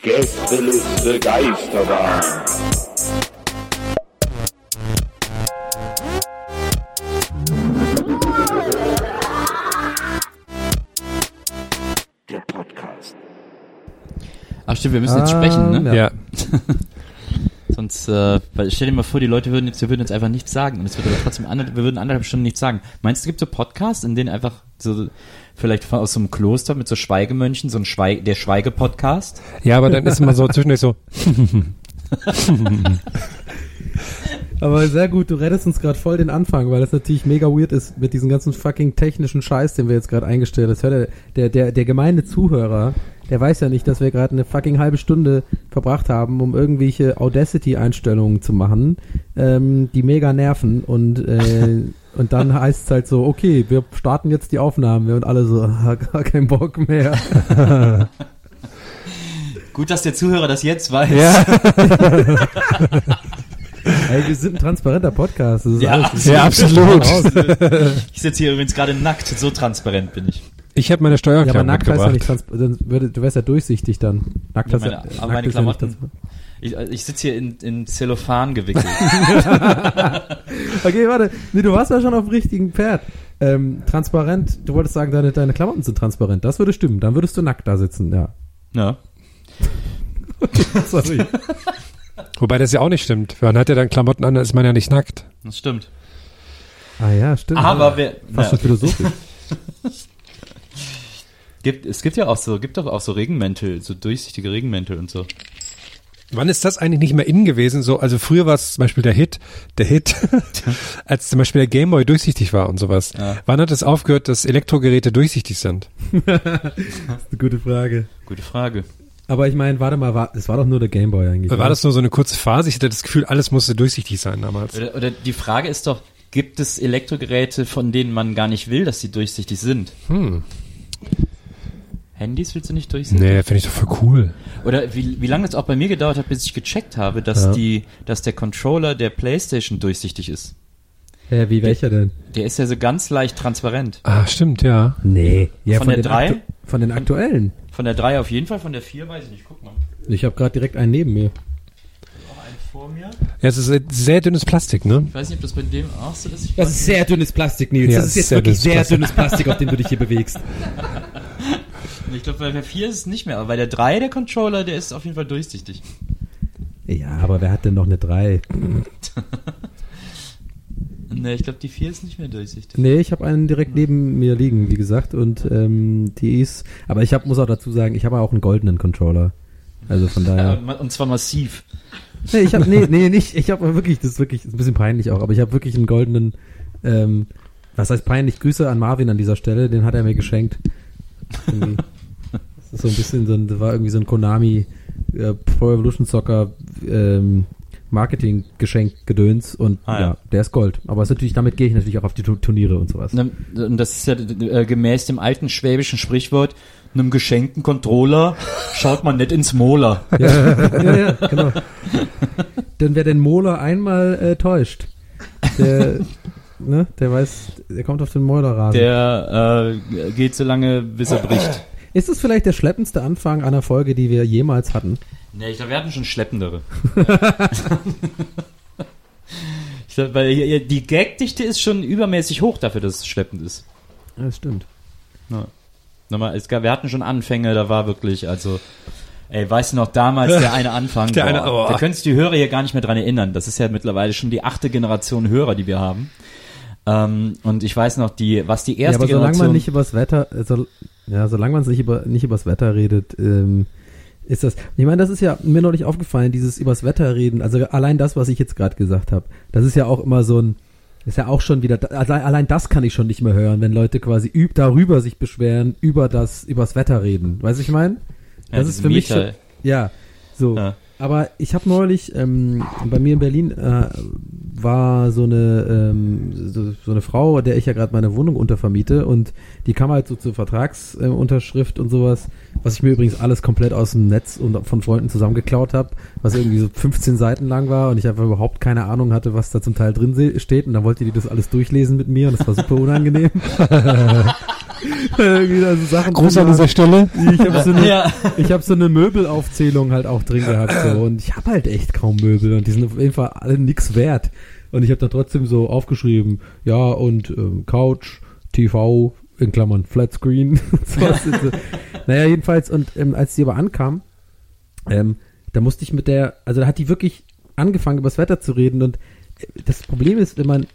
Gästeliste Geisterbahn. Der Podcast. Ach stimmt, wir müssen jetzt sprechen, ne? Ja. Sonst, äh, weil stell dir mal vor, die Leute würden jetzt, wir würden jetzt einfach nichts sagen und es würde aber trotzdem andere, wir würden anderthalb Stunden nichts sagen. Meinst du, es gibt so Podcasts, in denen einfach so vielleicht von- aus so einem Kloster mit so Schweigemönchen, so ein Schweig, der Schweige-Podcast? ja, aber dann ist immer so zwischendurch so, Aber sehr gut, du rettest uns gerade voll den Anfang, weil das natürlich mega weird ist mit diesem ganzen fucking technischen Scheiß, den wir jetzt gerade eingestellt haben. Das hört der, der, der, der gemeine Zuhörer, der weiß ja nicht, dass wir gerade eine fucking halbe Stunde verbracht haben, um irgendwelche Audacity-Einstellungen zu machen, ähm, die mega nerven und äh, und dann heißt es halt so, okay, wir starten jetzt die Aufnahme und alle so, ah, gar keinen Bock mehr. Gut, dass der Zuhörer das jetzt weiß. ja, Ey, wir sind ein transparenter Podcast. Das ist Ja, alles, ja, absolut. Ich sitze hier übrigens gerade nackt, so transparent bin ich. Ich habe meine Ja, aber nackt heißt ja mitgebracht. nicht transparent. Du wärst ja durchsichtig dann. Nackt Ja, heißt ja, meine- aber nackt meine Klamotten-. Ich, ich sitze hier in, in Zellophan gewickelt. Okay, warte. Nee, du warst ja schon auf dem richtigen Pferd. Ähm, transparent, du wolltest sagen, deine, deine Klamotten sind transparent. Das würde stimmen. Dann würdest du nackt da sitzen, ja. ja. Sorry. Wobei das ja auch nicht stimmt. Man hat ja dann Klamotten an, dann ist man ja nicht nackt. Das stimmt. ah ja, stimmt. Aber wer, Fast schon ja, philosophisch. gibt, es gibt ja auch so, gibt doch auch so Regenmäntel, so durchsichtige Regenmäntel und so. Wann ist das eigentlich nicht mehr in gewesen? So, also früher war es zum Beispiel der Hit, der Hit, als zum Beispiel der Gameboy durchsichtig war und sowas. Ja. Wann hat es aufgehört, dass Elektrogeräte durchsichtig sind? Das ist eine gute Frage. Gute Frage. Aber ich meine, warte mal, war, das war doch nur der Gameboy eigentlich. War oder? das nur so eine kurze Phase? Ich hatte das Gefühl, alles musste durchsichtig sein damals. Oder, oder die Frage ist doch, gibt es Elektrogeräte, von denen man gar nicht will, dass sie durchsichtig sind? Hm. Handys willst du nicht durchsichtig? Nee, finde ich doch voll cool. Oder wie, wie lange es auch bei mir gedauert hat, bis ich gecheckt habe, dass Ja. die, dass der Controller der Playstation durchsichtig ist. Hä, wie welcher denn? Der ist ja so ganz leicht transparent. Ah, stimmt, ja. Nee. Ja, Von der den drei? aktu- Von den aktuellen. Von der 3 auf jeden Fall, von der 4 weiß ich nicht. Guck mal. Ich habe gerade direkt einen neben mir. Noch einen vor mir. Ja, es ist äh, sehr dünnes Plastik, ne? Ich weiß nicht, ob das bei dem auch so ist. Ich Das ist sehr dünnes Plastik, Nils. Ja, das ist jetzt sehr wirklich dünnes sehr Plastik. dünnes Plastik, auf dem du dich hier bewegst. ich glaube, bei der 4 ist es nicht mehr. Aber bei der 3, der Controller, der ist auf jeden Fall durchsichtig. Ja, aber wer hat denn noch eine 3? Ne, ich glaube, die 4 ist nicht mehr durchsichtig. Nee, ich habe einen direkt neben mir liegen, wie gesagt, und ähm, die ist. Aber ich hab, muss auch dazu sagen, ich habe auch einen goldenen Controller. Also von Ja. daher. Und, ma- und zwar massiv. Nee, ich habe nee, nee, nicht. Ich habe wirklich, das ist wirklich ist ein bisschen peinlich auch, aber ich habe wirklich einen goldenen. Ähm, was heißt peinlich? Grüße an Marvin an dieser Stelle, den hat er mir geschenkt. Irgendwie. Das ist so ein bisschen so ein, das war irgendwie so ein Konami äh, Pro Evolution Soccer ähm, Marketing Geschenk Gedöns und Ah, ja. ja. der ist Gold. Aber es ist natürlich damit gehe ich natürlich auch auf die Tu- Turniere und sowas. Ne, Und das ist ja äh, gemäß dem alten schwäbischen Sprichwort, einem geschenkten Controller schaut man nicht ins Mola. Ja, ja, ja, genau. Denn wer den Mola einmal äh, täuscht, der, ne, der weiß, der kommt auf den Mola-Rasen. Der äh, geht so lange, bis er bricht. Ist es vielleicht der schleppendste Anfang einer Folge, die wir jemals hatten? Ne, ich glaube, wir hatten schon schleppendere. ich Weil hier- die Gagdichte ist schon übermäßig hoch dafür, dass es schleppend ist. Ja, das stimmt. Ja. Nochmal, es gab, wir hatten schon Anfänge, da war wirklich, also, ey, weißt du noch, damals der eine Anfang, Der eine, boah, oh. da können sich die Hörer hier gar nicht mehr dran erinnern. Das ist ja mittlerweile schon die achte Generation Hörer, die wir haben. Ähm, und ich weiß noch, die, was die Ja, erste aber solange Generation... man nicht übers Wetter, äh, so, ja, solange man nicht über nicht übers Wetter redet, ähm, ist das. Ich meine, das ist ja mir noch nicht aufgefallen, dieses übers Wetter reden. Also allein das, was ich jetzt gerade gesagt habe, das ist ja auch immer so ein, ist ja auch schon wieder. Allein, allein das kann ich schon nicht mehr hören, wenn Leute quasi üb darüber sich beschweren, über das übers Wetter reden. Weißt du, ich meine? Ja, Das ist für mich Meta- schon, ja, so. Ja. Aber ich habe neulich, ähm, bei mir in Berlin äh, war so eine ähm, so, so eine Frau, der ich ja gerade meine Wohnung untervermiete und die kam halt so zur Vertragsunterschrift äh, und sowas, was ich mir übrigens alles komplett aus dem Netz und von Freunden zusammengeklaut habe, was irgendwie so 15 Seiten lang war und ich einfach überhaupt keine Ahnung hatte, was da zum Teil drin steht und dann wollte die das alles durchlesen mit mir und das war super unangenehm. irgendwie da so Sachen Gruß drin an dieser. Stelle. Ich habe so eine Ja. ich habe so eine Möbelaufzählung halt auch drin gehabt so und ich habe halt echt kaum Möbel und die sind auf jeden Fall alle nix wert und ich habe da trotzdem so aufgeschrieben ja und ähm, Couch TV in Klammern Flatscreen und sowas. so. naja jedenfalls und ähm, als die aber ankam ähm, da musste ich mit der also da hat die wirklich angefangen über das Wetter zu reden und äh, das Problem ist wenn man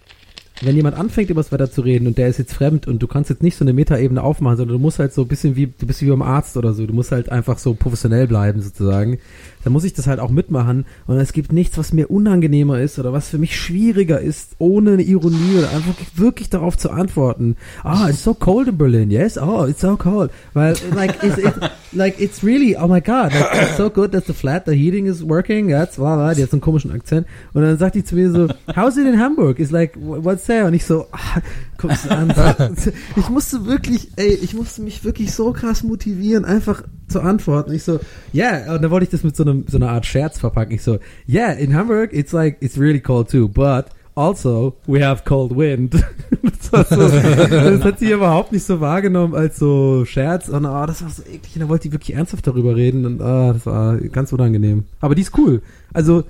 wenn jemand anfängt, über das Wetter zu reden und der ist jetzt fremd und du kannst jetzt nicht so eine Metaebene aufmachen, sondern du musst halt so ein bisschen wie, du bist wie beim Arzt oder so, du musst halt einfach so professionell bleiben sozusagen, dann muss ich das halt auch mitmachen und es gibt nichts, was mir unangenehmer ist oder was für mich schwieriger ist, ohne eine Ironie oder einfach wirklich darauf zu antworten. Ah, it's so cold in Berlin, yes? Oh, it's so cold. Weil, like, it's, it, like, it's really, oh my god, like, it's so good that the flat, the heating is working, that's, blah, blah, die hat so einen komischen Akzent. Und dann sagt die zu mir so, how's it in Hamburg? Is like, what's there? Und ich so, ah, guckst du an. Ich musste wirklich, ey, ich musste mich wirklich so krass motivieren, einfach zu antworten. Ich so, yeah, und dann wollte ich das mit so einem, so einer Art Scherz verpacken. Ich so, yeah, in Hamburg, it's like, it's really cold too, but also, we have cold wind. das, so, das hat sie überhaupt nicht so wahrgenommen als so Scherz. Und ah, das war so eklig. Und dann wollte die wirklich ernsthaft darüber reden. Und ah, das war ganz unangenehm. Aber die ist cool. Also,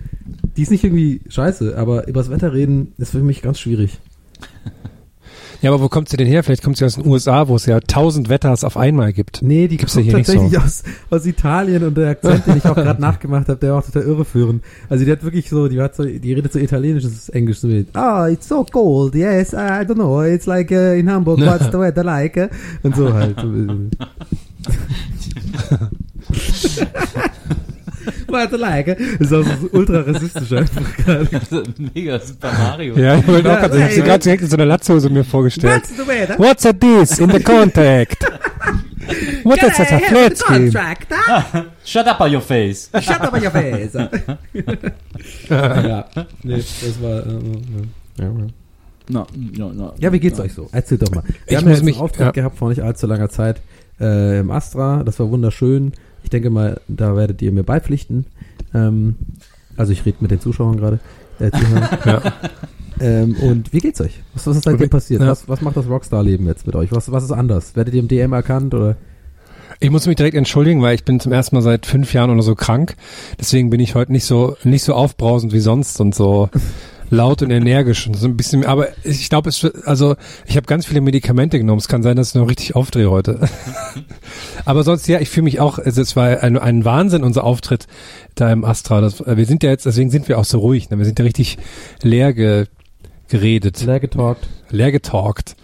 die ist nicht irgendwie scheiße, aber übers Wetter reden ist für mich ganz schwierig. Ja, aber wo kommt sie denn her? Vielleicht kommt sie aus den USA, wo es ja tausend Wetters auf einmal gibt. Nee, die Gibt's kommt ja hier nicht tatsächlich so. aus, aus Italien und der Akzent, den ich auch gerade nachgemacht habe, der war auch total irreführend. Also die hat wirklich so, die hat so, die redet so italienisches Englisch so mit, ah, it's so cold, yes, I don't know, it's like uh, in Hamburg, what's the weather like? uh?" Und so halt. The like? Das ist auch so ultra rassistisch einfach gerade. Mega Super Mario. Ja, ich wollte auch gerade, ich habe sie gerade direkt in so einer Latzhose mir vorgestellt. What's the weather? What's at this in the contact? What is that a flat screen? contract, huh? Shut up on your face. Shut up your face. ja, nee, das war, äh, ja, ja. No, no, no. Ja, wie geht's euch so? Erzählt doch mal. Wir Ich haben ja jetzt mich- einen Auftritt ja. gehabt vor nicht allzu langer Zeit äh, im Astra. Das war wunderschön. Ich denke mal, da werdet ihr mir beipflichten. Ähm, also ich rede mit den Zuschauern gerade. Äh. Ja. ähm, und wie geht's euch? Was, was ist seitdem passiert? Ja. Was, was macht das Rockstar-Leben jetzt mit euch? Was, was ist anders? Werdet ihr im DM erkannt oder? Ich muss mich direkt entschuldigen, weil ich bin zum ersten Mal seit fünf Jahren oder so krank. Deswegen bin ich heute nicht so nicht so aufbrausend wie sonst und so laut und energisch und so ein bisschen. Aber ich glaube, es wird- also ich habe ganz viele Medikamente genommen. Es kann sein, dass ich noch richtig aufdrehe heute. aber sonst ja, ich fühle mich auch. Also es war ein, ein Wahnsinn unser Auftritt da im Astra. Das, wir sind ja jetzt, deswegen sind wir auch so ruhig. Ne? Wir sind ja richtig leer ge, geredet, Leer getalkt. leer getalkt.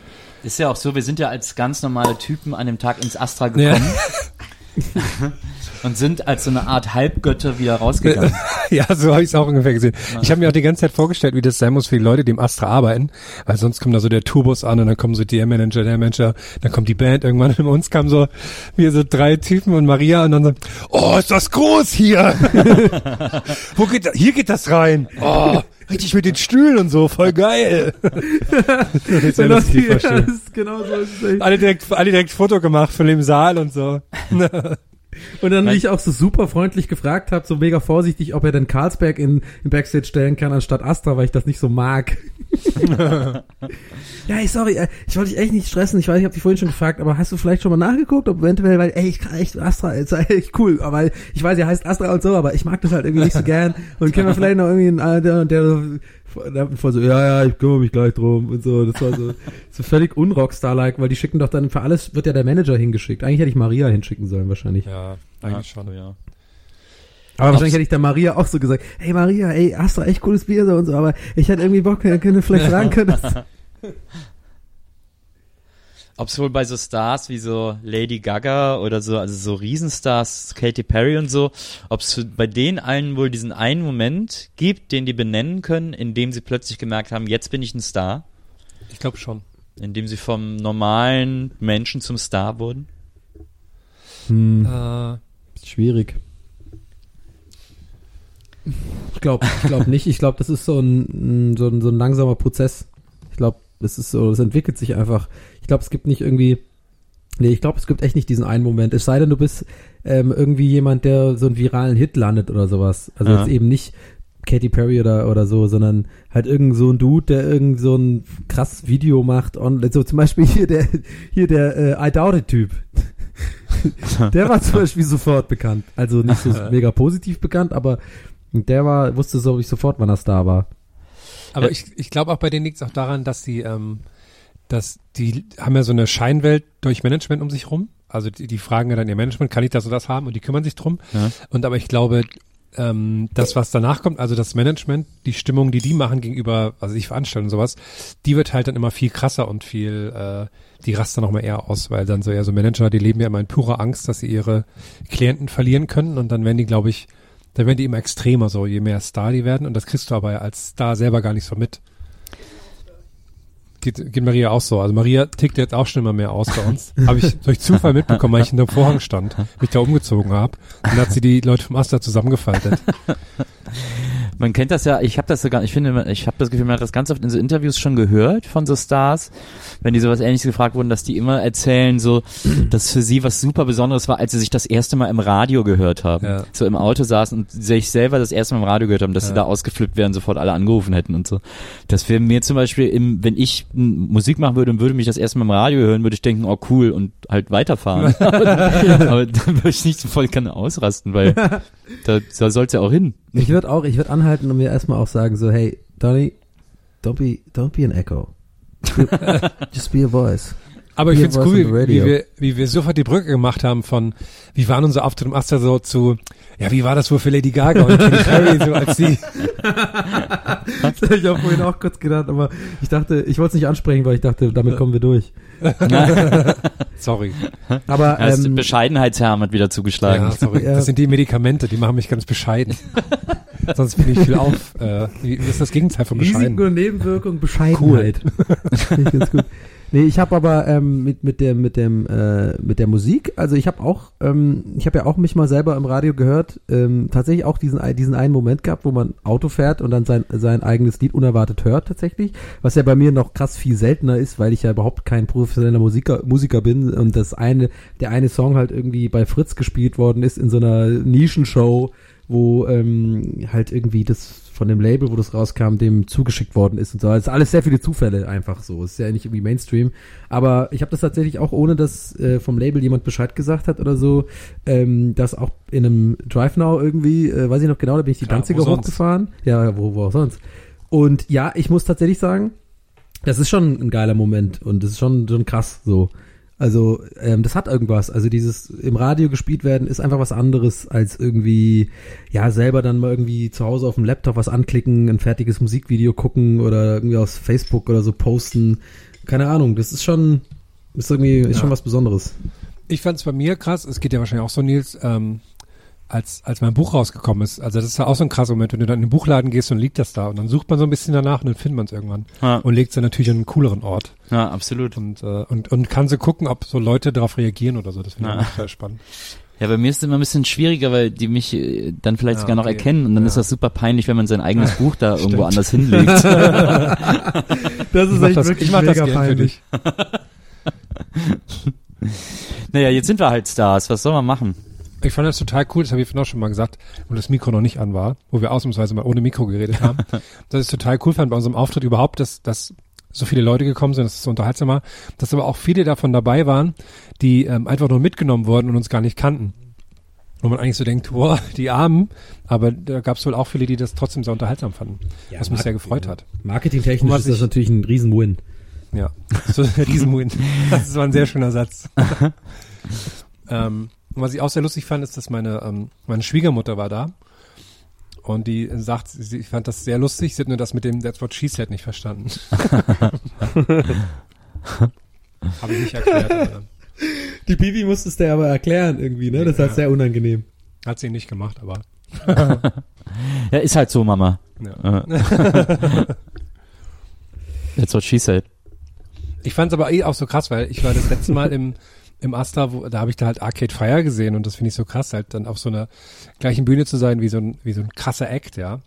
Ist ja auch so, wir sind ja als ganz normale Typen an dem Tag ins Astra Ja. und sind als so eine Art Halbgötter wieder rausgegangen. Ja, so habe ich es auch ungefähr gesehen. Ich habe mir auch die ganze Zeit vorgestellt, wie das sein muss für die Leute, die im Astra arbeiten, weil sonst kommt da so der Tourbus an und dann kommen so der Manager, der Manager, dann kommt die Band irgendwann und uns kamen so wir so drei Typen und Maria und dann so, oh, ist das groß hier. Wo geht das? Hier geht das rein. Oh, richtig mit den Stühlen und so, voll geil. das Genau, lustig ja, das ist genau so. Alle direkt, alle direkt Foto gemacht von dem Saal und so. Und dann, wie ich auch so super freundlich gefragt habe, so mega vorsichtig, ob er denn Karlsberg in, in Backstage stellen kann anstatt Astra, weil ich das nicht so mag. ja, ey, sorry, äh, ich wollte dich echt nicht stressen. Ich weiß, ich habe dich vorhin schon gefragt, aber hast du vielleicht schon mal nachgeguckt, ob eventuell, weil, ey, ich kann echt Astra, ist echt cool, aber ich weiß, er heißt Astra und so, aber ich mag das halt irgendwie nicht so gern. Und können wir vielleicht noch irgendwie einen, äh, der, der voll so, ja, ja, ich kümmere mich gleich drum und so. Das war so, so völlig unrockstar-like, weil die schicken doch dann für alles wird ja der Manager hingeschickt. Eigentlich hätte ich Maria hinschicken sollen, wahrscheinlich. Ja, eigentlich schon. Ja. Aber wahrscheinlich hätte ich der Maria auch so gesagt, hey Maria, ey, hast du echt cooles Bier so und so, aber ich hätte irgendwie Bock, du vielleicht sagen könntest. Ob es wohl bei so Stars wie so Lady Gaga oder so, also so Riesenstars, Katy Perry und so, ob es bei denen allen wohl diesen einen Moment gibt, den die benennen können, in dem sie plötzlich gemerkt haben, jetzt bin ich ein Star, Ich glaube schon. in dem sie vom normalen Menschen zum Star wurden. Hm, Äh, schwierig. Ich glaube ich glaub nicht. Ich glaube, das ist so ein, so, ein, so ein langsamer Prozess. Ich glaube, das ist so, das entwickelt sich einfach. Ich glaube, es gibt nicht irgendwie, nee, ich glaube, es gibt echt nicht diesen einen Moment. Es sei denn, du bist ähm, irgendwie jemand, der so einen viralen Hit landet oder sowas. Also Ja. jetzt eben nicht Katy Perry oder, oder so, sondern halt irgend so ein Dude, der irgend so ein krasses Video macht. Und so zum Beispiel hier der, hier der äh, I Doubt It Typ. der war zum Beispiel sofort bekannt. Also nicht so mega positiv bekannt, aber der war, wusste so ich sofort, wann er Star war. aber Ja. ich, ich glaube auch bei denen liegt es auch daran, dass sie, ähm, dass die haben ja so eine Scheinwelt durch Management um sich rum. Also die, die fragen ja dann ihr Management, kann ich das und das haben? Und die kümmern sich drum. Ja. Und aber ich glaube, ähm, das, was danach kommt, also das Management, die Stimmung, die die machen gegenüber, also ich veranstalten und sowas, die wird halt dann immer viel krasser und viel, äh, die rasten noch mal eher aus, weil dann so eher so Manager, die leben ja immer in purer Angst, dass sie ihre Klienten verlieren können und dann werden die, glaube ich, dann werden die immer extremer, so je mehr Star die werden und das kriegst du aber ja als Star selber gar nicht so mit. Geht, geht Maria auch so. Also Maria tickt jetzt auch schon immer mehr aus bei uns. Habe ich durch Zufall mitbekommen, weil ich hinter dem Vorhang stand, mich da umgezogen habe. Dann hat sie die Leute vom Aster zusammengefaltet. Man kennt das ja, ich habe das sogar, ich finde, ich habe das Gefühl, man hat das ganz oft in so Interviews schon gehört von so Stars, wenn die sowas ähnliches gefragt wurden, dass die immer erzählen, so, dass für sie was super Besonderes war, als sie sich das erste Mal im Radio gehört haben. Ja. So im Auto saßen und sich selber das erste Mal im Radio gehört haben, dass sie Ja. da ausgeflippt wären, sofort alle angerufen hätten und so. Das wäre mir zum Beispiel, im, wenn ich Musik machen würde und würde mich das erste Mal im Radio hören, würde ich denken, oh cool und halt weiterfahren. Aber dann würde ich nicht voll gerne ausrasten, weil da, da soll's ja auch hin. Ich würde auch, ich würde anhalten und mir erstmal auch sagen so, hey, Donny, don't be, don't be an echo. Just be a voice. Aber ich finde es cool, wie, wie, wir, wie wir sofort die Brücke gemacht haben von, wie waren unser Auftritt im Aster so zu, ja, wie war das wohl für Lady Gaga und Katy Perry, so als sie. Das hab ich auch vorhin auch kurz gedacht, aber ich dachte, ich wollte es nicht ansprechen, weil ich dachte, damit kommen wir durch. Sorry. Aber Ja, das ähm, Bescheidenheitsherm hat wieder zugeschlagen. Ja, sorry. Das sind die Medikamente, die machen mich ganz bescheiden. Sonst bin ich viel auf. Äh, wie wie ist das Gegenteil von Risiken bescheiden? und Nebenwirkungen, Bescheidenheit. Finde ich ganz gut. Nee, ich habe aber ähm, mit mit dem mit dem äh, mit der Musik, also ich habe auch ähm, ich habe ja auch mich mal selber im Radio gehört, ähm, tatsächlich auch diesen diesen einen Moment gehabt, wo man Auto fährt und dann sein sein eigenes Lied unerwartet hört tatsächlich, was ja bei mir noch krass viel seltener ist, weil ich ja überhaupt kein professioneller Musiker Musiker bin und das eine der eine Song halt irgendwie bei Fritz gespielt worden ist in so einer Nischenshow, wo ähm, halt irgendwie das von dem Label, wo das rauskam, dem zugeschickt worden ist und so. Das ist alles sehr viele Zufälle einfach so. Ist ja nicht irgendwie Mainstream. Aber ich habe das tatsächlich auch, ohne dass äh, vom Label jemand Bescheid gesagt hat oder so, ähm, das auch in einem Drive Now irgendwie, äh, weiß ich noch genau, da bin ich die Klar, Danziger hochgefahren. Ja, wo, wo auch sonst. Und ja, ich muss tatsächlich sagen, das ist schon ein geiler Moment und das ist schon, schon krass so. Also ähm, das hat irgendwas. Also dieses im Radio gespielt werden ist einfach was anderes als irgendwie ja selber dann mal irgendwie zu Hause auf dem Laptop was anklicken, ein fertiges Musikvideo gucken oder irgendwie aus Facebook oder so posten. Keine Ahnung. Das ist schon ist irgendwie ist Ja. schon was Besonderes. Ich fand es bei mir krass, es geht ja wahrscheinlich auch so, Nils, ähm, als, als mein Buch rausgekommen ist. Also das ist ja auch so ein krasser Moment, wenn du dann in den Buchladen gehst und liegt das da und dann sucht man so ein bisschen danach und dann findet man es irgendwann Ja. und legt es dann natürlich an einen cooleren Ort Ja, absolut. und, äh, und, und kann so gucken, ob so Leute darauf reagieren oder so. Das finde ich Ja. auch total spannend. Ja, bei mir ist es immer ein bisschen schwieriger, weil die mich äh, dann vielleicht Ja, sogar noch okay. erkennen und dann Ja. ist das super peinlich, wenn man sein eigenes Buch da irgendwo anders hinlegt. Das Ich mach das, ich mach das gern für dich. naja, jetzt sind wir halt Stars. Was soll man machen? Ich fand das total cool, das habe ich vorhin auch schon mal gesagt, wo das Mikro noch nicht an war, wo wir ausnahmsweise mal ohne Mikro geredet haben. dass ich total cool fand bei unserem Auftritt überhaupt, dass, dass so viele Leute gekommen sind, das ist so unterhaltsam war, dass aber auch viele davon dabei waren, die ähm, einfach nur mitgenommen wurden und uns gar nicht kannten. Wo man eigentlich so denkt, boah, die Armen, aber da gab es wohl auch viele, die das trotzdem sehr unterhaltsam fanden, was mich sehr gefreut hat. Marketingtechnisch ist das ich- natürlich ein Riesen-Win. Ja, so ein Riesenwin. Das war ein sehr schöner Satz. ähm, und was ich auch sehr lustig fand, ist, dass meine, ähm, meine Schwiegermutter war da und die sagt, sie fand das sehr lustig, sie hat nur das mit dem That's what she said nicht verstanden. Habe ich nicht erklärt. aber Die Bibi musstest du aber erklären irgendwie, ne? Das Ja. war sehr unangenehm. Hat sie nicht gemacht, aber Ja, ist halt so, Mama. ja. That's what she said. Ich fand es aber eh auch so krass, weil ich war das letzte Mal im, im Astra, wo, da habe ich da halt Arcade Fire gesehen und das finde ich so krass, halt dann auf so einer gleichen Bühne zu sein wie so ein, wie so ein krasser Act, ja.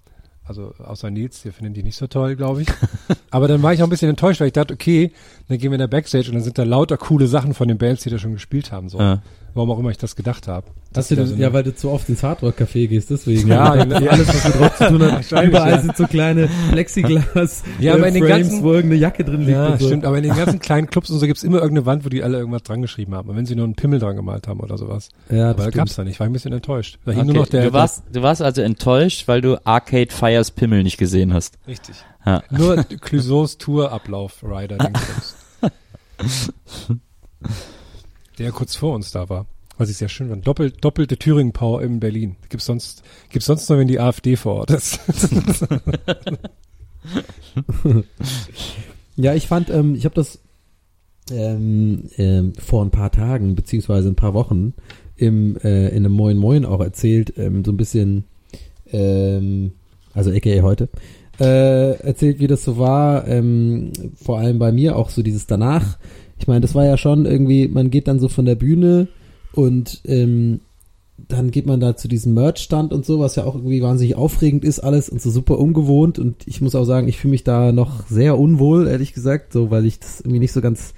Also außer Nils, wir finden die nicht so toll, glaube ich. Aber dann war ich auch ein bisschen enttäuscht, weil ich dachte, okay, dann gehen wir in der Backstage und dann sind da lauter coole Sachen von den Bands, die da schon gespielt haben. So. Ja. Warum auch immer ich das gedacht habe. Hast du da das, so ja, weil du zu oft ins Hardrock-Café gehst, deswegen. Ja, Alles, ja. alles, was mit Rock zu tun hat. Überall ja. sind so kleine Plexiglas Ja, aber in den Frames, ganzen- wo irgendeine Jacke drin liegt. Ja, und so. stimmt, aber in den ganzen kleinen Clubs und so gibt's immer irgendeine Wand, wo die alle irgendwas dran geschrieben haben. Und wenn sie nur einen Pimmel dran gemalt haben oder sowas. Ja, aber da stimmt. gab's da nicht, war ich ein bisschen enttäuscht. Da hing Okay. nur noch der, du, warst, du warst also enttäuscht, weil du Arcade Fires Pimmel nicht gesehen hast. richtig. Ja. Nur Clouseaus Tourablauf Rider, der kurz vor uns da war. Was ich sehr schön fand. Doppel, doppelte Thüringen Power in Berlin. Gibt's sonst, gibt's sonst nur, wenn die AfD vor Ort ist. Ja, ich fand, ähm, ich habe das ähm, ähm, vor ein paar Tagen, beziehungsweise ein paar Wochen, im, äh, in einem Moin Moin auch erzählt, ähm, so ein bisschen, ähm, also aka heute, äh, erzählt, wie das so war, ähm, vor allem bei mir auch so dieses danach. Ich meine, das war ja schon irgendwie, man geht dann so von der Bühne und ähm, dann geht man da zu diesem Merch-Stand und so, was ja auch irgendwie wahnsinnig aufregend ist alles und so super ungewohnt und ich muss auch sagen, ich fühle mich da noch sehr unwohl, ehrlich gesagt, so, weil ich das irgendwie nicht so ganz,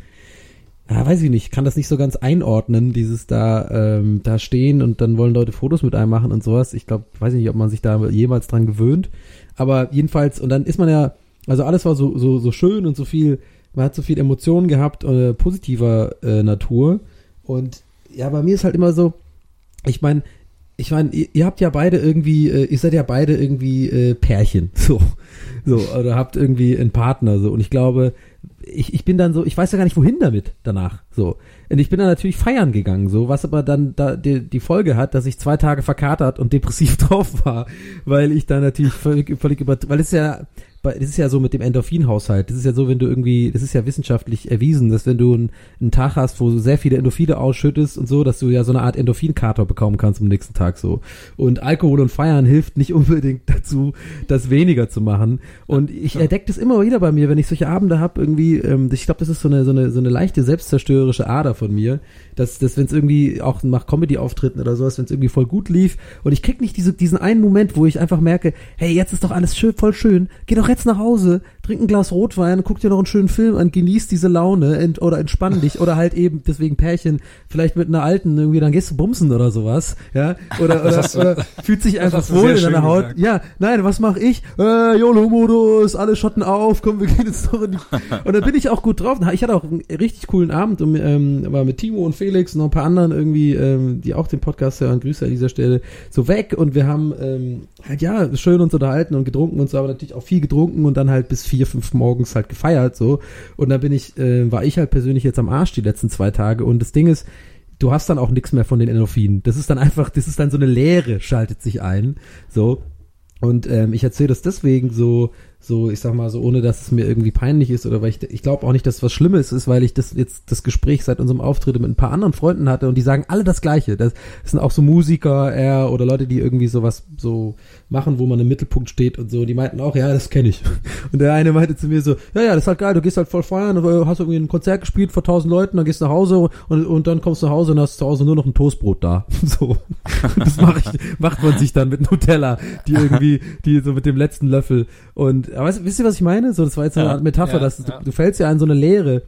ja, weiß ich nicht, kann das nicht so ganz einordnen, dieses da, ähm, da stehen und dann wollen Leute Fotos mit einem machen und sowas. Ich glaube, weiß nicht, ob man sich da jemals dran gewöhnt, aber jedenfalls, und dann ist man ja, also alles war so, so, so schön und so viel, man hat so viel Emotionen gehabt, äh, positiver äh, Natur. Und ja, bei mir ist halt immer so, ich meine, ich meine, ihr, ihr habt ja beide irgendwie, äh, ihr seid ja beide irgendwie äh, Pärchen, so, so, oder habt irgendwie einen Partner, so, und ich glaube, ich, ich bin dann so, ich weiß ja gar nicht wohin damit danach, so. Und ich bin dann natürlich feiern gegangen, so, was aber dann da die, die Folge hat, dass ich zwei Tage verkatert und depressiv drauf war, weil ich da natürlich völlig, völlig über, weil es ja, bei- das ist ja so mit dem Endorphinhaushalt. Das ist ja so, wenn du irgendwie, das ist ja wissenschaftlich erwiesen, dass wenn du einen, einen Tag hast, wo du sehr viele Endorphine ausschüttest und so, dass du ja so eine Art Endorphinkater bekommen kannst am nächsten Tag so. Und Alkohol und Feiern hilft nicht unbedingt dazu, das weniger zu machen. Und ich entdecke das immer wieder bei mir, wenn ich solche Abende habe, irgendwie, ähm, ich glaube, das ist so eine, so eine, so eine leichte selbstzerstörerische Ader von mir, dass, dass wenn es irgendwie auch nach Comedy-Auftritten oder sowas, wenn es irgendwie voll gut lief und ich krieg nicht diese, diesen einen Moment, wo ich einfach merke, hey, jetzt ist doch alles schön, voll schön, geh doch jetzt nach Hause, trink ein Glas Rotwein, guck dir noch einen schönen Film an, genieß diese Laune ent, oder entspann dich oder halt eben deswegen Pärchen, vielleicht mit einer alten irgendwie, dann gehst du bumsen oder sowas, ja, oder, oder, oder fühlt sich einfach wohl in deiner Haut, gesagt. ja, nein, was mach ich? Äh, YOLO-Modus, alle Schotten auf, komm, wir gehen jetzt noch in die... Und dann bin ich auch gut drauf. Ich hatte auch einen richtig coolen Abend und ähm, war mit Timo und Felix und noch ein paar anderen irgendwie, ähm, die auch den Podcast hören, Grüße an dieser Stelle, so weg und wir haben ähm, halt ja schön uns unterhalten und getrunken und so, aber natürlich auch viel getrunken und dann halt bis vier, fünf morgens halt gefeiert so. Und dann bin ich, äh, war ich halt persönlich jetzt am Arsch die letzten zwei Tage und das Ding ist, du hast dann auch nichts mehr von den Endorphinen. Das ist dann einfach, das ist dann so eine Leere, schaltet sich ein. So. Und ähm, ich erzähle das deswegen so, so, ich sag mal so, ohne dass es mir irgendwie peinlich ist oder weil ich, ich glaube auch nicht, dass was Schlimmes ist, weil ich das jetzt das Gespräch seit unserem Auftritt mit ein paar anderen Freunden hatte und die sagen alle das Gleiche. Das, sind auch so Musiker eher oder Leute, die irgendwie sowas so machen, wo man im Mittelpunkt steht und so. Die meinten auch, ja, das kenne ich. Und der eine meinte zu mir so, ja, ja, das ist halt geil, du gehst halt voll feiern, du hast irgendwie ein Konzert gespielt vor tausend Leuten, dann gehst du nach Hause und, und dann kommst du nach Hause und hast zu Hause nur noch ein Toastbrot da. So. Das mach ich, macht man sich dann mit Nutella, die irgendwie, die so mit dem letzten Löffel. Und aber weißt, wisst ihr, was ich meine? So, das war jetzt so eine Ja, Art Metapher, ja, dass ja. du, du fällst ja in so eine Leere.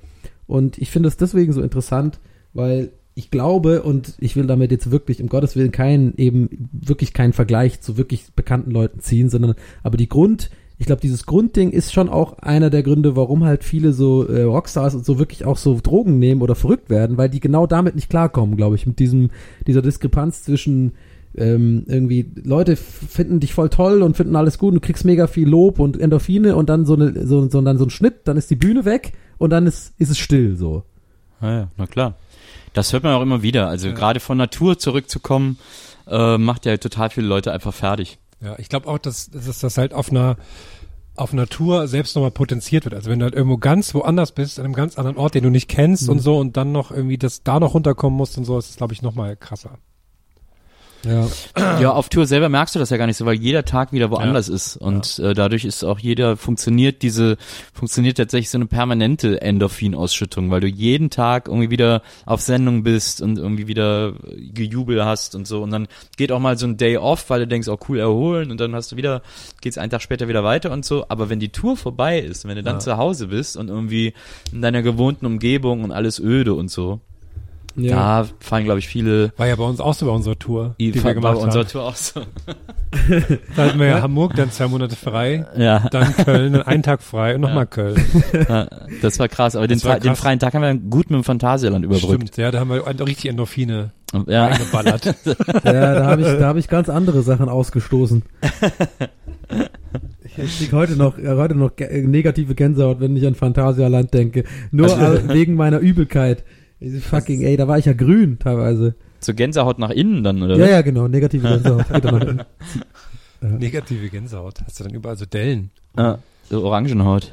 Und ich finde es deswegen so interessant, weil ich glaube, und ich will damit jetzt wirklich, um Gottes Willen, keinen, eben wirklich keinen Vergleich zu wirklich bekannten Leuten ziehen, sondern aber die Grund, ich glaube, dieses Grundding ist schon auch einer der Gründe, warum halt viele so äh, Rockstars und so wirklich auch so Drogen nehmen oder verrückt werden, weil die genau damit nicht klarkommen, glaube ich, mit diesem, dieser Diskrepanz zwischen ähm, irgendwie Leute finden dich voll toll und finden alles gut und du kriegst mega viel Lob und Endorphine und dann so eine so, so dann so ein Schnitt, dann ist die Bühne weg und dann ist ist es still so. Ah ja, na klar. Das hört man auch immer wieder. Also gerade von Natur zurückzukommen, äh, macht ja total viele Leute einfach fertig. Ja, ich glaube auch, dass, dass das halt auf einer auf Tour selbst nochmal potenziert wird. Also wenn du halt irgendwo ganz woanders bist, an einem ganz anderen Ort, den du nicht kennst und so und dann noch irgendwie das da noch runterkommen musst und so, ist das glaube ich nochmal krasser. Ja. Ja, auf Tour selber merkst du das ja gar nicht so, weil jeder Tag wieder woanders ist. Und äh, dadurch ist auch jeder funktioniert diese funktioniert tatsächlich so eine permanente Endorphinausschüttung, weil du jeden Tag irgendwie wieder auf Sendung bist und irgendwie wieder Gejubel hast und so. Und dann geht auch mal so ein Day off, weil du denkst, oh cool erholen. Und dann hast du wieder geht's einen Tag später wieder weiter und so, aber wenn die Tour vorbei ist, wenn du dann zu Hause bist und irgendwie in deiner gewohnten Umgebung und alles öde und so, Ja. da fallen glaube ich viele War ja bei uns auch so bei unserer Tour, die, wir war gemacht bei unserer haben. Tour auch so. Da hatten wir ja Hamburg, dann zwei Monate frei, Ja. dann Köln, dann einen Tag frei und nochmal Köln. Ja, das war krass, aber den, war frei- den krass. freien Tag haben wir gut mit dem Phantasialand überbrückt. Stimmt, ja, da haben wir richtig Endorphine Ja, eingeballert. Ja, da habe ich, da habe ich ganz andere Sachen ausgestoßen. Ich krieg heute noch, äh, heute noch äh, negative Gänsehaut, wenn ich an Phantasialand denke. Nur Also- wegen meiner Übelkeit. Diese Fucking, ey, da war ich ja grün teilweise. so Gänsehaut nach innen dann, oder? Ja, was? ja, genau, negative Gänsehaut. Geht dann nach. Negative Gänsehaut. Hast du dann überall so Dellen? Ja, so Orangenhaut.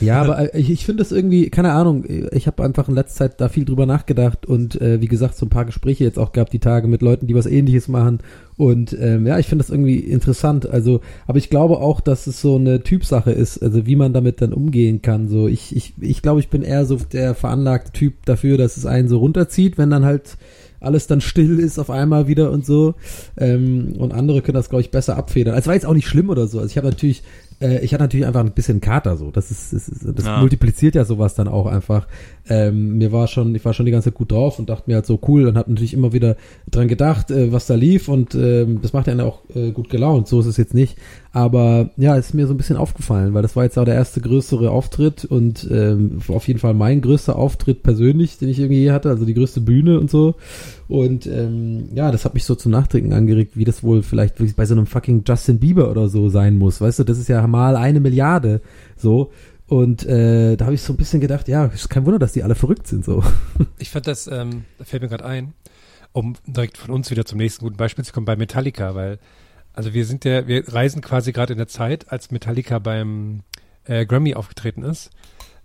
Ja, aber äh, ich, ich finde das irgendwie, keine Ahnung, ich habe einfach in letzter Zeit da viel drüber nachgedacht und äh, wie gesagt, so ein paar Gespräche jetzt auch gehabt, die Tage mit Leuten, die was ähnliches machen. Und ähm, ja, ich finde das irgendwie interessant. Also, aber ich glaube auch, dass es so eine Typsache ist, also wie man damit dann umgehen kann. So, ich, ich, ich glaube, ich bin eher so der veranlagte Typ dafür, dass es einen so runterzieht, wenn dann halt alles dann still ist auf einmal wieder und so. Ähm, und andere können das, glaube ich, besser abfedern. Es war jetzt auch nicht schlimm oder so. Also ich habe natürlich, äh, ich hatte natürlich einfach ein bisschen Kater so. Das ist, das, ist, das Ja. multipliziert ja sowas dann auch einfach. Ähm, mir war schon, ich war schon die ganze Zeit gut drauf und dachte mir halt so cool und habe natürlich immer wieder dran gedacht, äh, was da lief und ähm, das macht ja auch äh, gut gelaunt. So ist es jetzt nicht. Aber ja, ist mir so ein bisschen aufgefallen, weil das war jetzt auch der erste größere Auftritt und ähm, auf jeden Fall mein größter Auftritt persönlich, den ich irgendwie je hatte, also die größte Bühne und so. Und ähm, ja, das hat mich so zum Nachdenken angeregt, wie das wohl vielleicht wirklich bei so einem fucking Justin Bieber oder so sein muss. Weißt du, das ist ja mal eine Milliarde so. Und äh, da habe ich so ein bisschen gedacht, ja, ist kein Wunder, dass die alle verrückt sind so. Ich fand das, ähm, da fällt mir gerade ein, um direkt von uns wieder zum nächsten guten Beispiel zu kommen, bei Metallica, weil, also wir sind ja, wir reisen quasi gerade in der Zeit, als Metallica beim äh, Grammy aufgetreten ist,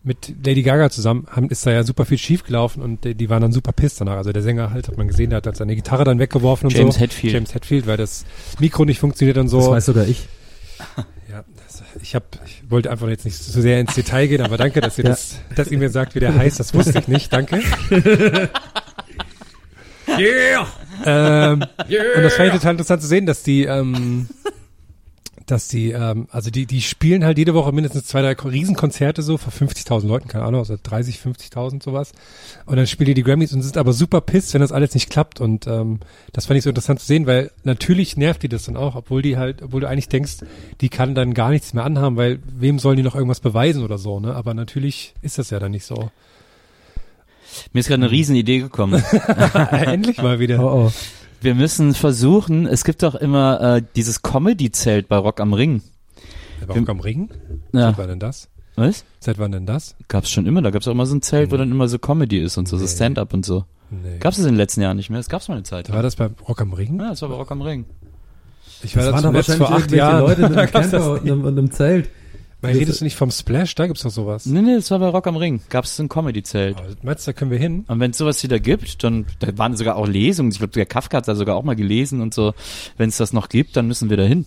mit Lady Gaga zusammen, haben, ist da ja super viel schief gelaufen und die, die waren dann super pisst danach. Also der Sänger halt, hat man gesehen, der hat dann seine Gitarre dann weggeworfen und James so. Hetfield. James Hetfield, weil das Mikro nicht funktioniert und so. Das weiß sogar ich. Ich habe, ich wollte einfach jetzt nicht so sehr ins Detail gehen, aber danke, dass ihr Ja. das, dass ihr mir sagt, wie der heißt. Das wusste ich nicht. Danke. yeah. Ähm, Und das fand ich total interessant zu sehen, dass die, ähm, dass die, ähm, also die, die spielen halt jede Woche mindestens zwei, drei Ko- Riesenkonzerte so vor 50.000 Leuten, keine Ahnung, also 30, 50.000 sowas. Und dann spielen die die Grammys und sind aber super pisst, wenn das alles nicht klappt. Und ähm, das fand ich so interessant zu sehen, weil natürlich nervt die das dann auch, obwohl die halt, obwohl du eigentlich denkst, die kann dann gar nichts mehr anhaben, weil wem sollen die noch irgendwas beweisen oder so, ne? Aber natürlich ist das ja dann nicht so. Mir ist gerade eine riesen Idee gekommen. Endlich mal wieder. Oh, oh. Wir müssen versuchen, es gibt doch immer äh, dieses Comedy-Zelt bei Rock am Ring. Warum am Ring? Ja. Seit wann denn das? Was? Seit wann denn das? Gab's schon immer, da gab's auch immer so ein Zelt, wo dann immer so Comedy ist und so, so Nee. Stand-up und so. Nee. Gab's es in den letzten Jahren nicht mehr? Das gab's mal eine Zeit. War das bei Rock am Ring? Ja, das war bei Rock am Ring. Ich war Das da waren doch wahrscheinlich vor acht Jahren. Leute mit Da einem das Camper und einem, und einem Zelt. Weil redest du nicht vom Splash? Da gibt's doch sowas. Nee, nee, das war bei Rock am Ring. Gab's ein Comedy-Zelt. Aber Meinst du, da können wir hin? Und wenn es sowas wieder gibt, dann da waren sogar auch Lesungen. Ich glaube, der Kafka hat da sogar auch mal gelesen und so. Wenn es das noch gibt, dann müssen wir da hin.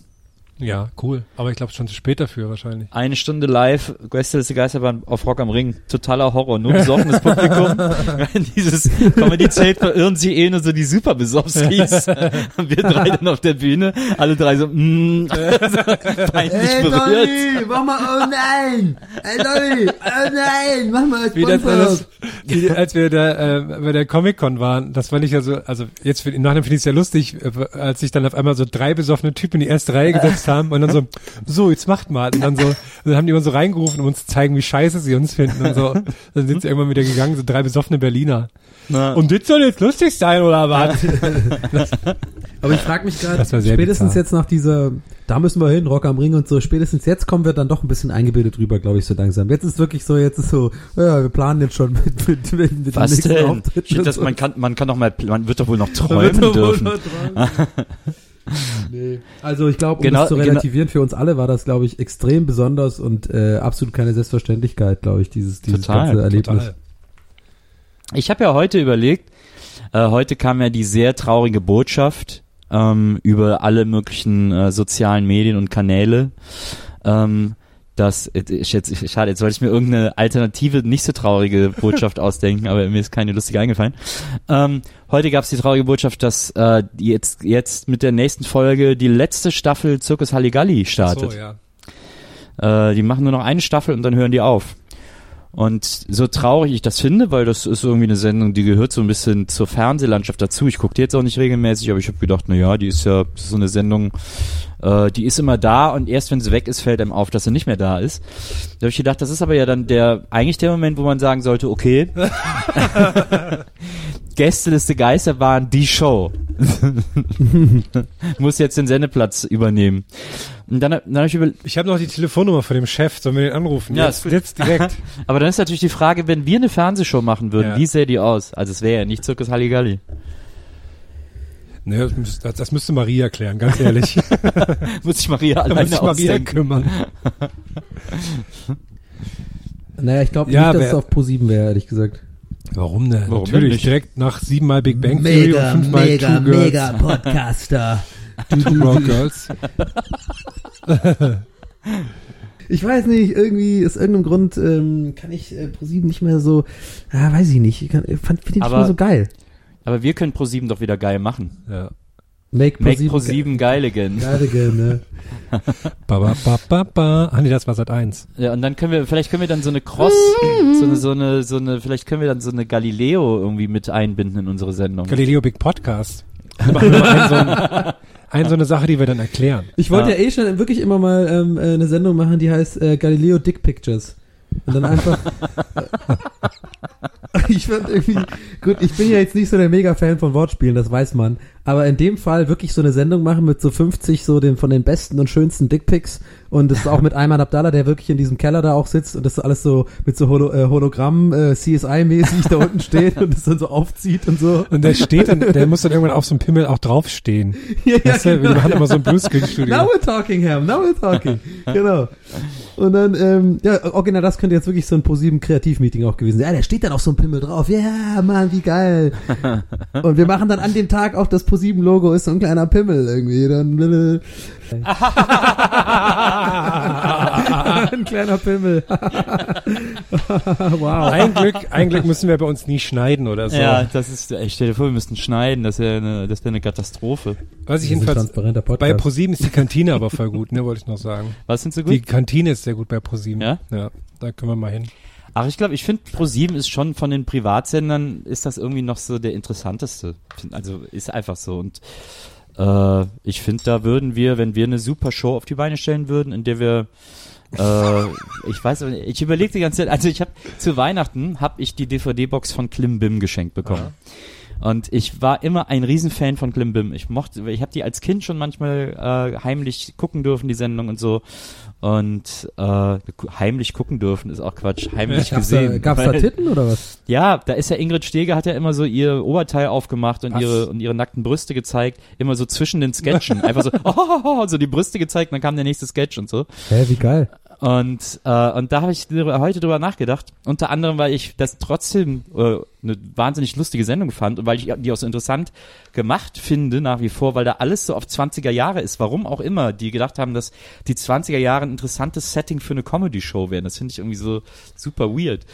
Ja, cool. Aber ich glaube schon zu spät dafür wahrscheinlich. Eine Stunde live, Gästeliste Geisterbahn auf Rock am Ring. Totaler Horror, nur besoffenes Publikum. In dieses Comedy-Zelt verirren sich eh nur so die super Besowskis. Und wir drei dann auf der Bühne, alle drei so, mm, peinlich berührt. mach mal, oh nein! Ey, Dolly, oh nein, mach mal Wie das alles, wie, als wir da äh, bei der Comic-Con waren, das fand ich ja so, also jetzt im Nachhinein finde ich es ja lustig, äh, als sich dann auf einmal so drei besoffene Typen in die erste Reihe gesetzt haben und dann so, so, jetzt macht mal. Und dann so, und dann haben die immer so reingerufen, um uns zu zeigen, wie scheiße sie uns finden und so. Dann sind sie irgendwann wieder gegangen, so drei besoffene Berliner. Na, Und das soll jetzt lustig sein, oder was? Aber ich frage mich gerade, spätestens bizarr. jetzt nach dieser, da müssen wir hin, Rock am Ring und so, spätestens jetzt kommen wir dann doch ein bisschen eingebildet rüber, glaube ich, so langsam. Jetzt ist wirklich so, jetzt ist so, ja, wir planen jetzt schon mit, mit, mit, mit Was den nächsten denn? Shit, und das, so. man kann, man kann doch mal, man wird doch wohl noch träumen dürfen. nee. Also ich glaube, um Genau- das zu genau- relativieren, für uns alle war das, glaube ich, extrem besonders und äh, absolut keine Selbstverständlichkeit, glaube ich, dieses, dieses Total, ganze Erlebnis. Total. Ich habe ja heute überlegt, äh, heute kam ja die sehr traurige Botschaft ähm, über alle möglichen äh, sozialen Medien und Kanäle. Ähm, dass ich jetzt, ich, schade, jetzt wollte ich mir irgendeine alternative, nicht so traurige Botschaft ausdenken, aber mir ist keine lustige eingefallen. Ähm, heute gab es die traurige Botschaft, dass äh, jetzt jetzt mit der nächsten Folge die letzte Staffel Zirkus Halligalli startet. So, ja. Äh, die machen nur noch eine Staffel und dann hören die auf. Und so traurig ich das finde, weil das ist irgendwie eine Sendung, die gehört so ein bisschen zur Fernsehlandschaft dazu. Ich gucke die jetzt auch nicht regelmäßig, aber ich habe gedacht, na ja, die ist ja so eine Sendung, äh, die ist immer da und erst wenn sie weg ist, fällt einem auf, dass sie nicht mehr da ist. Da habe ich gedacht, das ist aber ja dann der eigentlich der Moment, wo man sagen sollte, okay, Gästeliste Geister waren die Show. Muss jetzt den Sendeplatz übernehmen. Und dann, dann habe ich über, Ich habe noch die Telefonnummer von dem Chef, sollen wir den anrufen? Ja, jetzt, jetzt direkt. Aber dann ist natürlich die Frage, wenn wir eine Fernsehshow machen würden, Ja. wie sähe die aus? Also es wäre ja nicht Zirkus Halligalli. Ne, das, müsste- das, müsste Maria klären, ganz ehrlich. Muss sich Maria muss alleine sich Maria ausdenken. kümmern. Naja, ich glaube Ja, nicht, dass es auf Pro 7 wäre, ehrlich gesagt. Warum denn? Warum denn Natürlich, nicht? direkt nach siebenmal Big Bang Theory und fünfmal Two Girls, Podcaster. Two Broke Girls. Ich weiß nicht, irgendwie aus irgendeinem Grund ähm, kann ich äh, Pro 7 nicht mehr so, ja, weiß ich nicht, ich kann- fand finde ich nicht mehr so geil. Aber wir können Pro7 doch wieder geil machen. Ja. Make Make Pro Pro7 geil again. Geil, geil, ne? Ba, ba, ba, ba, ba. Ah, nee, das war seit eins. Ja, und dann können wir, vielleicht können wir dann so eine Cross, so eine, so eine, so eine, vielleicht können wir dann so eine Galileo irgendwie mit einbinden in unsere Sendung. Galileo Big Podcast. Machen ein, so ein, ein, so eine Sache, die wir dann erklären. Ich wollte Ah. ja eh schon wirklich immer mal ähm, äh, eine Sendung machen, die heißt äh, Galileo Dick Pictures. Und dann einfach. ich fand irgendwie, gut, ich bin ja jetzt nicht so der Mega-Fan von Wortspielen, das weiß man. Aber in dem Fall wirklich so eine Sendung machen mit so 50 so den von den besten und schönsten Dickpics und das ist auch mit Ayman Abdallah, der wirklich in diesem Keller da auch sitzt und das alles so mit so Holo äh, Hologramm äh, CSI-mäßig da unten steht und das dann so aufzieht und so. Und der steht dann, der muss dann irgendwann auf so einem Pimmel auch draufstehen. Ja, ja, Weißt du, wir machen immer so ein Bluescreen-Studio. Now we're talking, Ham. Now we're talking. genau. Und dann, ähm, ja, original, das könnte jetzt wirklich so ein ProSieben Kreativmeeting auch gewesen sein. Ja, der steht dann auf so einem Pimmel drauf. Ja, Mann, wie geil. Und wir machen dann an dem Tag auch das ProSieben Logo ist so ein kleiner Pimmel irgendwie. Dann, ein kleiner Pimmel. wow. Ein Glück, ein Glück müssen wir bei uns nie schneiden oder so. Ja, das ist, ich stell dir vor, wir müssten schneiden, das wäre eine, das wäre eine Katastrophe. Was ich jedenfalls, transparenter bei. ProSieben ist die Kantine aber voll gut, ne, wollte ich noch sagen. Was sind so Die gut? Kantine ist sehr gut bei ProSieben. Ja? Ja, da können wir mal hin. Ach, ich glaube, ich finde Pro7 ist schon von den Privatsendern ist das irgendwie noch so der interessanteste. Also ist einfach so und äh, ich finde, da würden wir, wenn wir eine super Show auf die Beine stellen würden, in der wir äh, ich weiß, ich überlege die ganze Zeit, also ich habe zu Weihnachten habe ich die DVD-Box von Klimbim geschenkt bekommen. Und ich war immer ein Riesenfan von Klimbim. Ich mochte, ich habe die als Kind schon manchmal äh, heimlich gucken dürfen, die Sendung und so. Und äh, heimlich gucken dürfen ist auch Quatsch. Heimlich Gab's da, gesehen. gab's da Titten oder was? ja, da ist ja Ingrid Steger, hat ja immer so ihr Oberteil aufgemacht und Was? ihre und ihre nackten Brüste gezeigt, immer so zwischen den Sketchen, einfach so, oh, so die Brüste gezeigt, dann kam der nächste Sketch und so. Hä, wie geil. Und äh, und da habe ich heute drüber nachgedacht, unter anderem, weil ich das trotzdem äh, eine wahnsinnig lustige Sendung fand und weil ich die auch so interessant gemacht finde nach wie vor, weil da alles so auf 20er Jahre ist, warum auch immer, die gedacht haben, dass die 20er Jahre ein interessantes Setting für eine Comedy-Show wären. Das finde ich irgendwie so super weird.